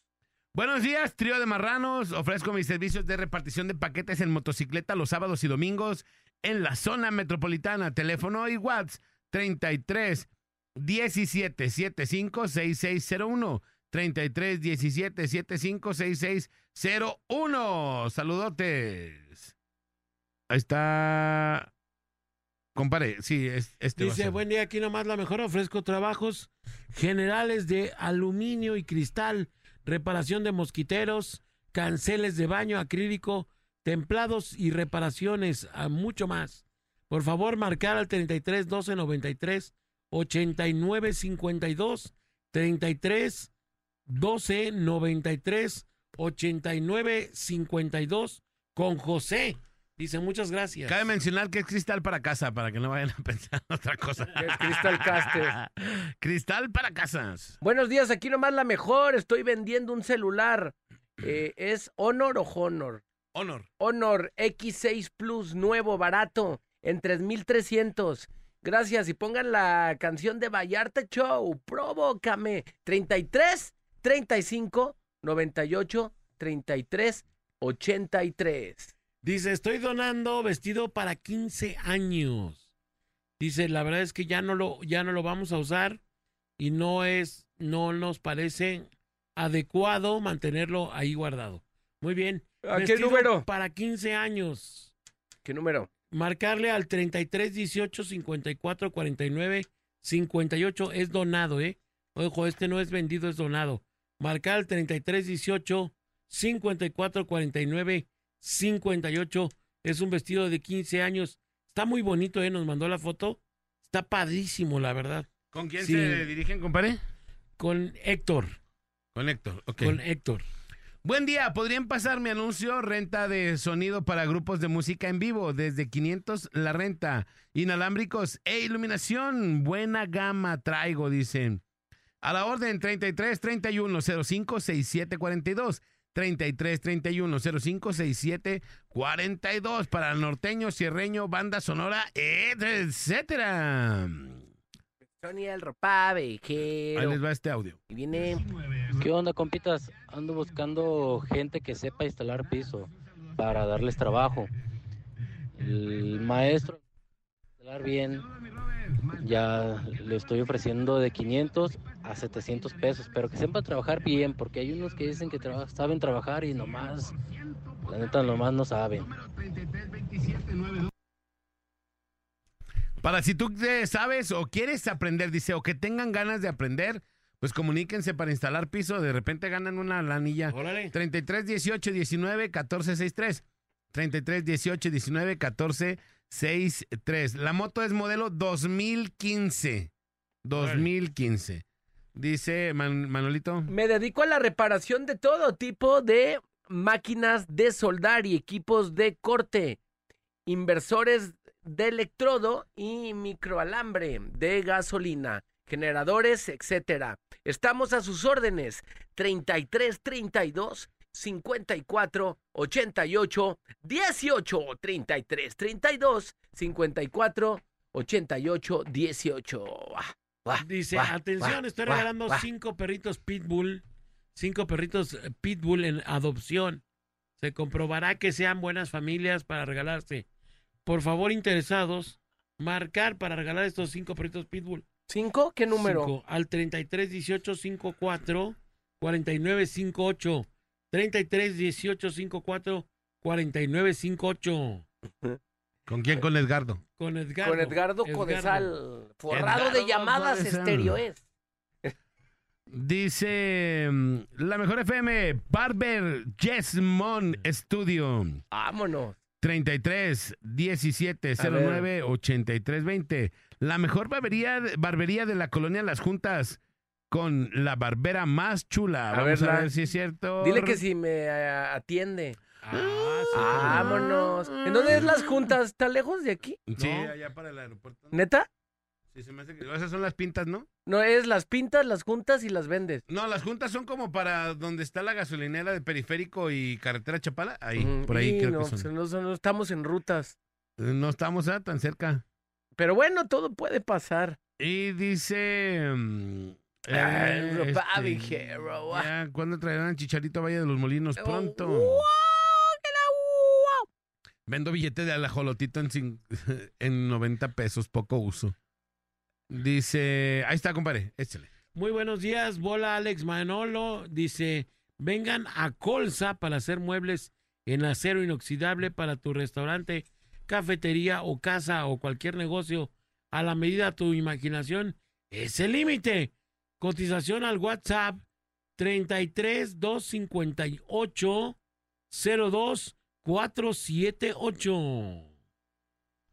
Buenos días, trío de marranos. Ofrezco mis servicios de repartición de paquetes en motocicleta los sábados y domingos en la zona metropolitana. Teléfono y WhatsApp 33 17 75 6601. 33 17 75 6601. Saludotes. Ahí está. Compare, sí, es, este va a Dice, buen día, aquí nomás la mejor. Ofrezco trabajos generales de aluminio y cristal, reparación de mosquiteros, canceles de baño acrílico, templados y reparaciones, a mucho más. Por favor, marcar al 33 12 93 89 52 33 12 93 89 52 con José. Dice, muchas gracias. Cabe mencionar que es cristal para casa, para que no vayan a pensar en otra cosa. Es Crystal Caster. cristal para casas. Buenos días, aquí nomás la mejor. Estoy vendiendo un celular. Eh, ¿Es Honor o Honor? Honor. Honor X6 Plus, nuevo, barato, en 3300. Gracias y pongan la canción de Vallarta Show. Provócame. 33 35 98 33 83. Dice, estoy donando vestido para 15 años. Dice, la verdad es que ya no lo, ya no lo vamos a usar y no es, no nos parece adecuado mantenerlo ahí guardado. Muy bien. ¿A qué número? Para 15 años. ¿Qué número? Marcarle al 33 18 54 49 58 es donado, ¿eh? Ojo, este no es vendido, es donado. Marcar al 33 18 54 49 58 es un vestido de 15 años. Está muy bonito, ¿eh? Nos mandó la foto. Está padrísimo, la verdad. ¿Con quién Sí. se dirigen, compadre? Con Héctor. Con Héctor, ok. Con Héctor. Buen día, ¿podrían pasar mi anuncio? Renta de sonido para grupos de música en vivo, desde 500 la renta. Inalámbricos e iluminación, buena gama traigo, dicen. A la orden 33 31 05 67 42. 33 31 05 67 42 para norteño, cierreño, banda sonora, etcétera. Sony el ropa vejero. Ahí les va este audio. Y viene. ¿Qué onda, compitas? Ando buscando gente que sepa instalar piso para darles trabajo. El maestro, bien, ya le estoy ofreciendo de 500 a 700 pesos, pero que sepan trabajar bien, porque hay unos que dicen que traba- saben trabajar y nomás, la neta, nomás no saben. Para si tú sabes o quieres aprender, dice, o que tengan ganas de aprender, pues comuníquense para instalar piso. De repente ganan una lanilla. Órale. 33 18 19 14 63. 33 18 19 14 63. La moto es modelo 2015. 2015. Dice Man- Manolito. Me dedico a la reparación de todo tipo de máquinas de soldar y equipos de corte, inversores de electrodo y microalambre de gasolina, generadores, etcétera. Estamos a sus órdenes. 33 32 54 88 18 33 32 54 88 18. Ah, ah, Dice, ah, atención, estoy regalando cinco perritos pitbull, cinco perritos eh, pitbull en adopción. Se comprobará que sean buenas familias para regalarse. Por favor, interesados, marcar para regalar estos cinco perritos pitbull. ¿Cinco? ¿Qué número? Cinco, al 33 18 54 49 58. 33 18 54 49 58. ¿Con quién? Con Edgardo. Con Edgardo. Con Edgardo Codesal, forrado de Edgardo llamadas Codesal. estéreo es. Dice mm, la mejor FM, Barber Jesmon Studio. Vámonos. 33 17 09 83 20. La mejor barbería, barbería de la colonia Las Juntas con la barbera más chula. A Vamos a ver si es cierto. Dile que si me eh, atiende. Ah, Vámonos. ¿En dónde es las juntas? ¿Está lejos de aquí? Sí, allá para el aeropuerto. ¿Neta? Sí, se me hace que- Esas son las pintas, ¿no? No, es las pintas, las juntas y las vendes. No, las juntas son como para donde está la gasolinera de Periférico y Carretera Chapala. Ahí, Mm, por ahí creo no, que son. no, no estamos en rutas. No estamos ah, tan cerca. Pero bueno, todo puede pasar. Y dice. Ay, eh, este, ah. ya, ¿Cuándo traerán Chicharito a Valle de los Molinos? Pronto. Vendo billete de alajolotito en, en 90 pesos, poco uso. Dice. Ahí está, compadre. Échale. Muy buenos días, bola Alex Manolo. Dice, vengan a Colsa para hacer muebles en acero inoxidable para tu restaurante cafetería o casa o cualquier negocio a la medida de tu imaginación es el límite. Cotización al WhatsApp 33 258 02 478.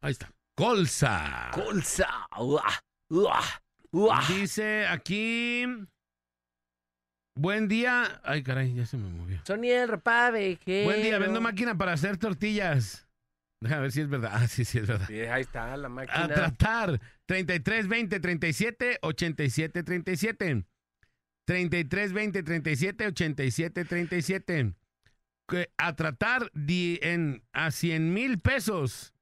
Ahí está. Colza. Colza. Uah, uah, uah. Dice aquí. Buen día. Ay, caray, ya se me movió. Soniel Repave. Buen día, vendo máquina para hacer tortillas. Déjame ver si es verdad. Ah, sí, sí es verdad. Sí, ahí está la máquina. A tratar. 33 20 37 87 37. 33 20 37 87 37. Que A tratar di- en, a 100 mil pesos.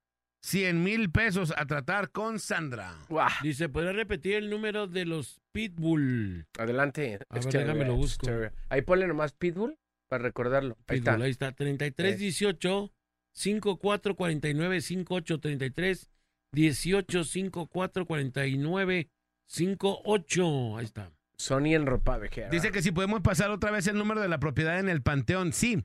100 mil pesos a tratar con Sandra. Dice, ¿podría repetir el número de los Pitbull? Adelante. A ver, déjame lo busco. Ahí ponle nomás Pitbull para recordarlo. Ahí está. Pitbull, ahí está. 33 18 54 49 58 33 18 54 49 58. Ahí está. Sony en ropa vejera. Dice que si podemos pasar otra vez el número de la propiedad en el Panteón. Sí,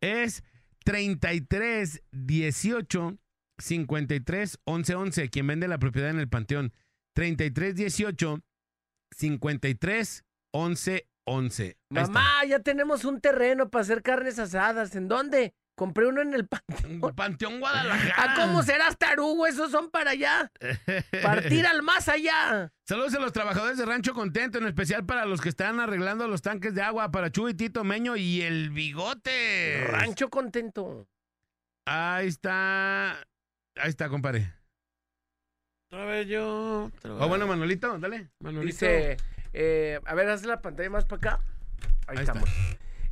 es 33 18 53 11 11. Quien vende la propiedad en el Panteón. 33 18 53 11 11. Ahí está. Mamá, ya tenemos un terreno para hacer carnes asadas. ¿En dónde? Compré uno en el Panteón. Panteón Guadalajara. ¿A cómo serás tarugo? Esos son para allá. Partir al más allá. Saludos a los trabajadores de Rancho Contento, en especial para los que están arreglando los tanques de agua para Chuy, Tito, Meño y el Bigote. Rancho Contento. Ahí está. Ahí está, compadre. Otra vez yo. Oh, bueno, Manolito, dale. Manolito. Dice, eh, a ver, haz la pantalla más para acá. Ahí, Ahí estamos.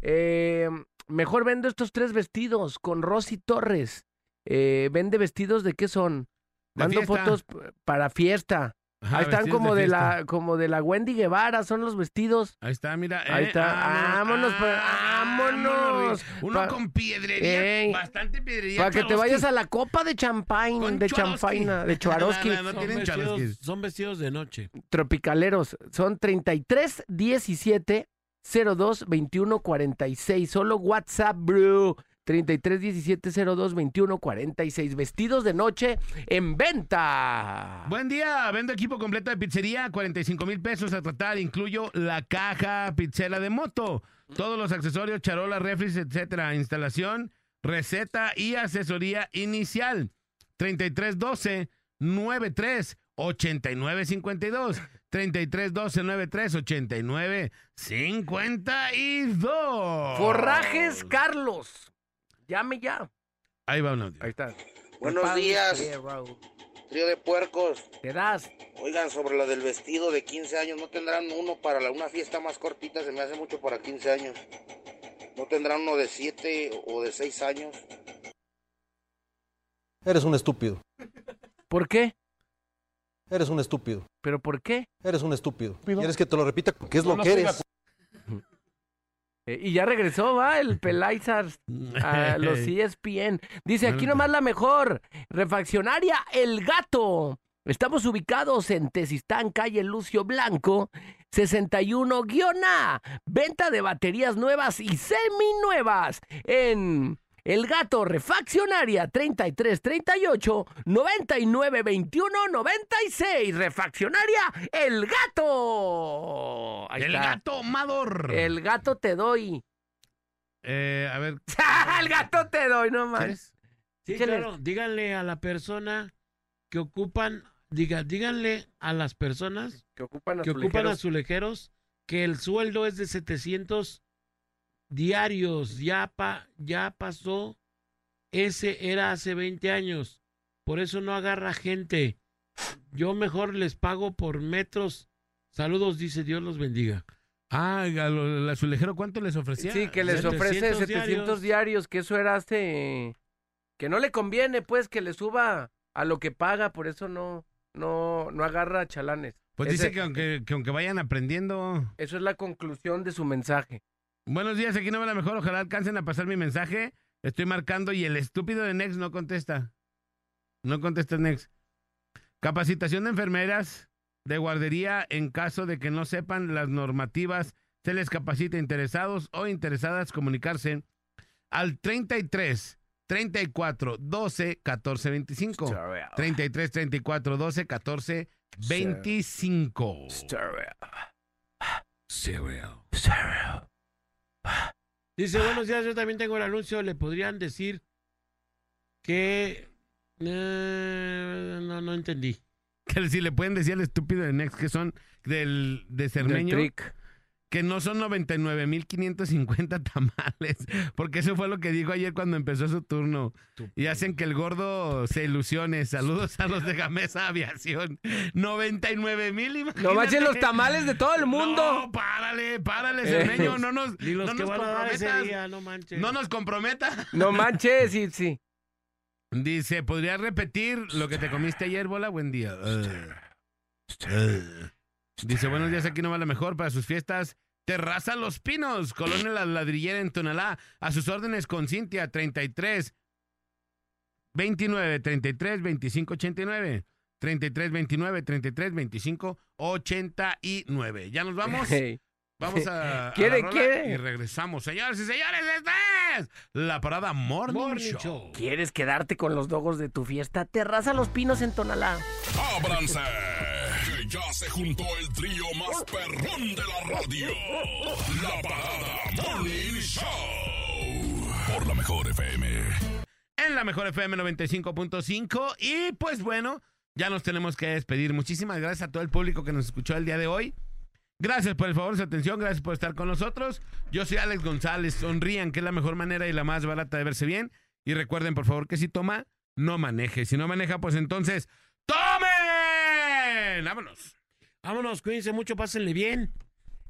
Eh, mejor vendo estos tres vestidos con Rosy Torres. Eh, vende vestidos de qué son? Mando fotos para fiesta. Ajá, Ahí están como de la como de la Wendy Guevara, son los vestidos. Ahí está, mira. Ahí eh, está. Vámonos, pa- vámonos. Uno Pa- con piedrería, bastante piedrería. Para que te vayas a la copa de champagne, Con de champaina, de Chuaroski. No, no, no son vestidos de noche. Tropicaleros. Son 33 17 02 21 46. Solo WhatsApp, bro. 33 17 02 21 46. Vestidos de noche en venta. Buen día, vendo equipo completo de pizzería, 45 mil pesos a tratar, incluyo la caja pizzera de moto, todos los accesorios, charolas, refris, etcétera, instalación, receta y asesoría inicial. 3312 93 89 52 3312 93 89 52 Forrajes Carlos. Llame ya. Ahí va un audio. Ahí está. Buenos días. Trío de puercos. Te das. Oigan, sobre lo del vestido de 15 años, ¿no tendrán uno para la- una fiesta más cortita? Se me hace mucho para 15 años. ¿No tendrán uno de 7 o de 6 años? Eres un estúpido. ¿Por qué? Eres un estúpido. ¿Pero por qué? Eres un estúpido. ¿Quieres que te lo repita? ¿Qué es No lo lo que eres? Eh, y ya regresó, va, el Pelaizar a los ESPN. Dice, aquí nomás la mejor. Refaccionaria El Gato. Estamos ubicados en Tesistán, calle Lucio Blanco, 61-A. Venta de baterías nuevas y seminuevas en El Gato Refaccionaria 3338 9921 96. Refaccionaria El Gato. Ahí El está. gato Mador. El gato te doy. Eh, a ver. el gato te doy, no más. Sí, Échale. claro. Díganle a la persona que ocupan, diga, díganle a las personas que ocupan, que ocupan azulejeros que el sueldo es de 700 diarios. Ya, pa- ya pasó. Ese era hace 20 años. Por eso no agarra gente. Yo mejor les pago por metros. Saludos, dice Dios los bendiga. Ah, al azulejero, ¿cuánto les ofrecía? Sí, que les ofrece 700 diarios. diarios. que eso era hace... Que no le conviene, pues, que le suba a lo que paga, por eso no, no, no agarra chalanes. Pues Ese- dice que aunque, que aunque vayan aprendiendo. Eso es la conclusión de su mensaje. Buenos días, aquí no va la mejor. Ojalá alcancen a pasar mi mensaje. Estoy marcando y el estúpido de Nex no contesta. No contesta Nex. Capacitación de enfermeras de guardería en caso de que no sepan las normativas. Se les capacita interesados o interesadas comunicarse al 33 34 12 14 25. 33 34 12 14 25. Dice, buenos días, yo también tengo el anuncio. Le podrían decir que... eh, no, no entendí. Que si le pueden decir al estúpido de Next que son del de Cermeño. Trick. Que no son 99.550 tamales. Porque eso fue lo que dijo ayer cuando empezó su turno. Y hacen que el gordo se ilusione. Saludos a los de Gamesa Aviación. 99 mil. No manches los tamales de todo el mundo. No, párale, párale, Cermeño. No nos, Ni los no que nos van a dar ese comprometas. día, no manches. No nos comprometa. No manches, sí, sí. Dice, ¿podrías repetir lo que te comiste ayer, Bola? Buen día. Eh. Eh. Dice, buenos días, aquí no va la mejor para sus fiestas. Terraza Los Pinos, Colonia La Ladrillera en Tonalá. A sus órdenes con Cintia, 33 29 33 25 89. 33 29 33 25 89. Ya nos vamos. Hey. Vamos a, a ¿Quiere, rola quiere? y regresamos. Señores y señores, esta es la parada Morning, Morning Show. Show. ¿Quieres quedarte con los dogos de tu fiesta? Terraza Los Pinos en Tonalá. ¡Ábranse! Ya se juntó el trío más perrón de la radio. La parada Morning Show. Por la mejor FM. en la mejor FM 95.5. Y pues bueno, ya nos tenemos que despedir. Muchísimas gracias a todo el público que nos escuchó el día de hoy. Gracias por el favor su atención, gracias por estar con nosotros. Yo soy Alex González. Sonrían, que es la mejor manera y la más barata de verse bien. Y recuerden, por favor, que si toma, no maneje. Si no maneja, pues entonces, Vámonos. Vámonos, cuídense mucho, pásenle bien.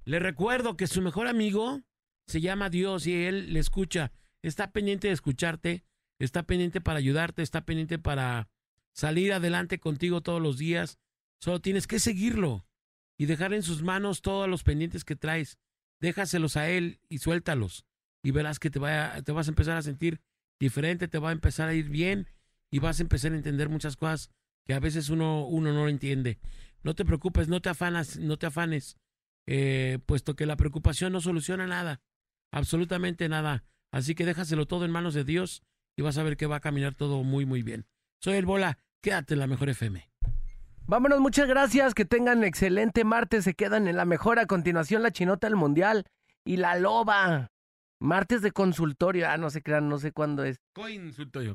Le recuerdo que su mejor amigo se llama Dios y él le escucha. Está pendiente de escucharte, está pendiente para ayudarte, está pendiente para salir adelante contigo todos los días. Solo tienes que seguirlo y dejar en sus manos todos los pendientes que traes. Déjaselos a él y suéltalos. Y verás que te, vaya, te vas a empezar a sentir diferente, te va a empezar a ir bien y vas a empezar a entender muchas cosas que a veces uno, uno no entiende. No te preocupes, no te afanas, no te afanes, eh, puesto que la preocupación no soluciona nada, absolutamente nada. Así que déjaselo todo en manos de Dios y vas a ver que va a caminar todo muy, muy bien. Soy el Bola, quédate en la mejor FM. Vámonos, muchas gracias. Que tengan excelente martes. Se quedan en la mejor. A continuación, la chinota del mundial y la loba. Martes de consultorio. Ah, no se crean, no sé cuándo es. Coin.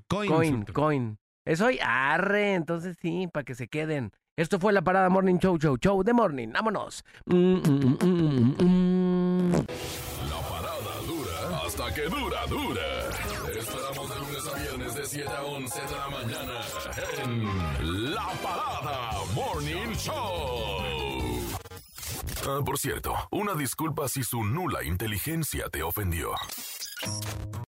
Coin, Coin, coin. Es hoy arre, entonces sí, para que se queden. Esto fue la parada Morning Show, Show, Show de Morning. Vámonos. Mm, mm, mm. La parada dura hasta que dura, dura. Esperamos de lunes a viernes de 7 a 11 de la mañana en La Parada Morning Show. Ah, por cierto, una disculpa si su nula inteligencia te ofendió.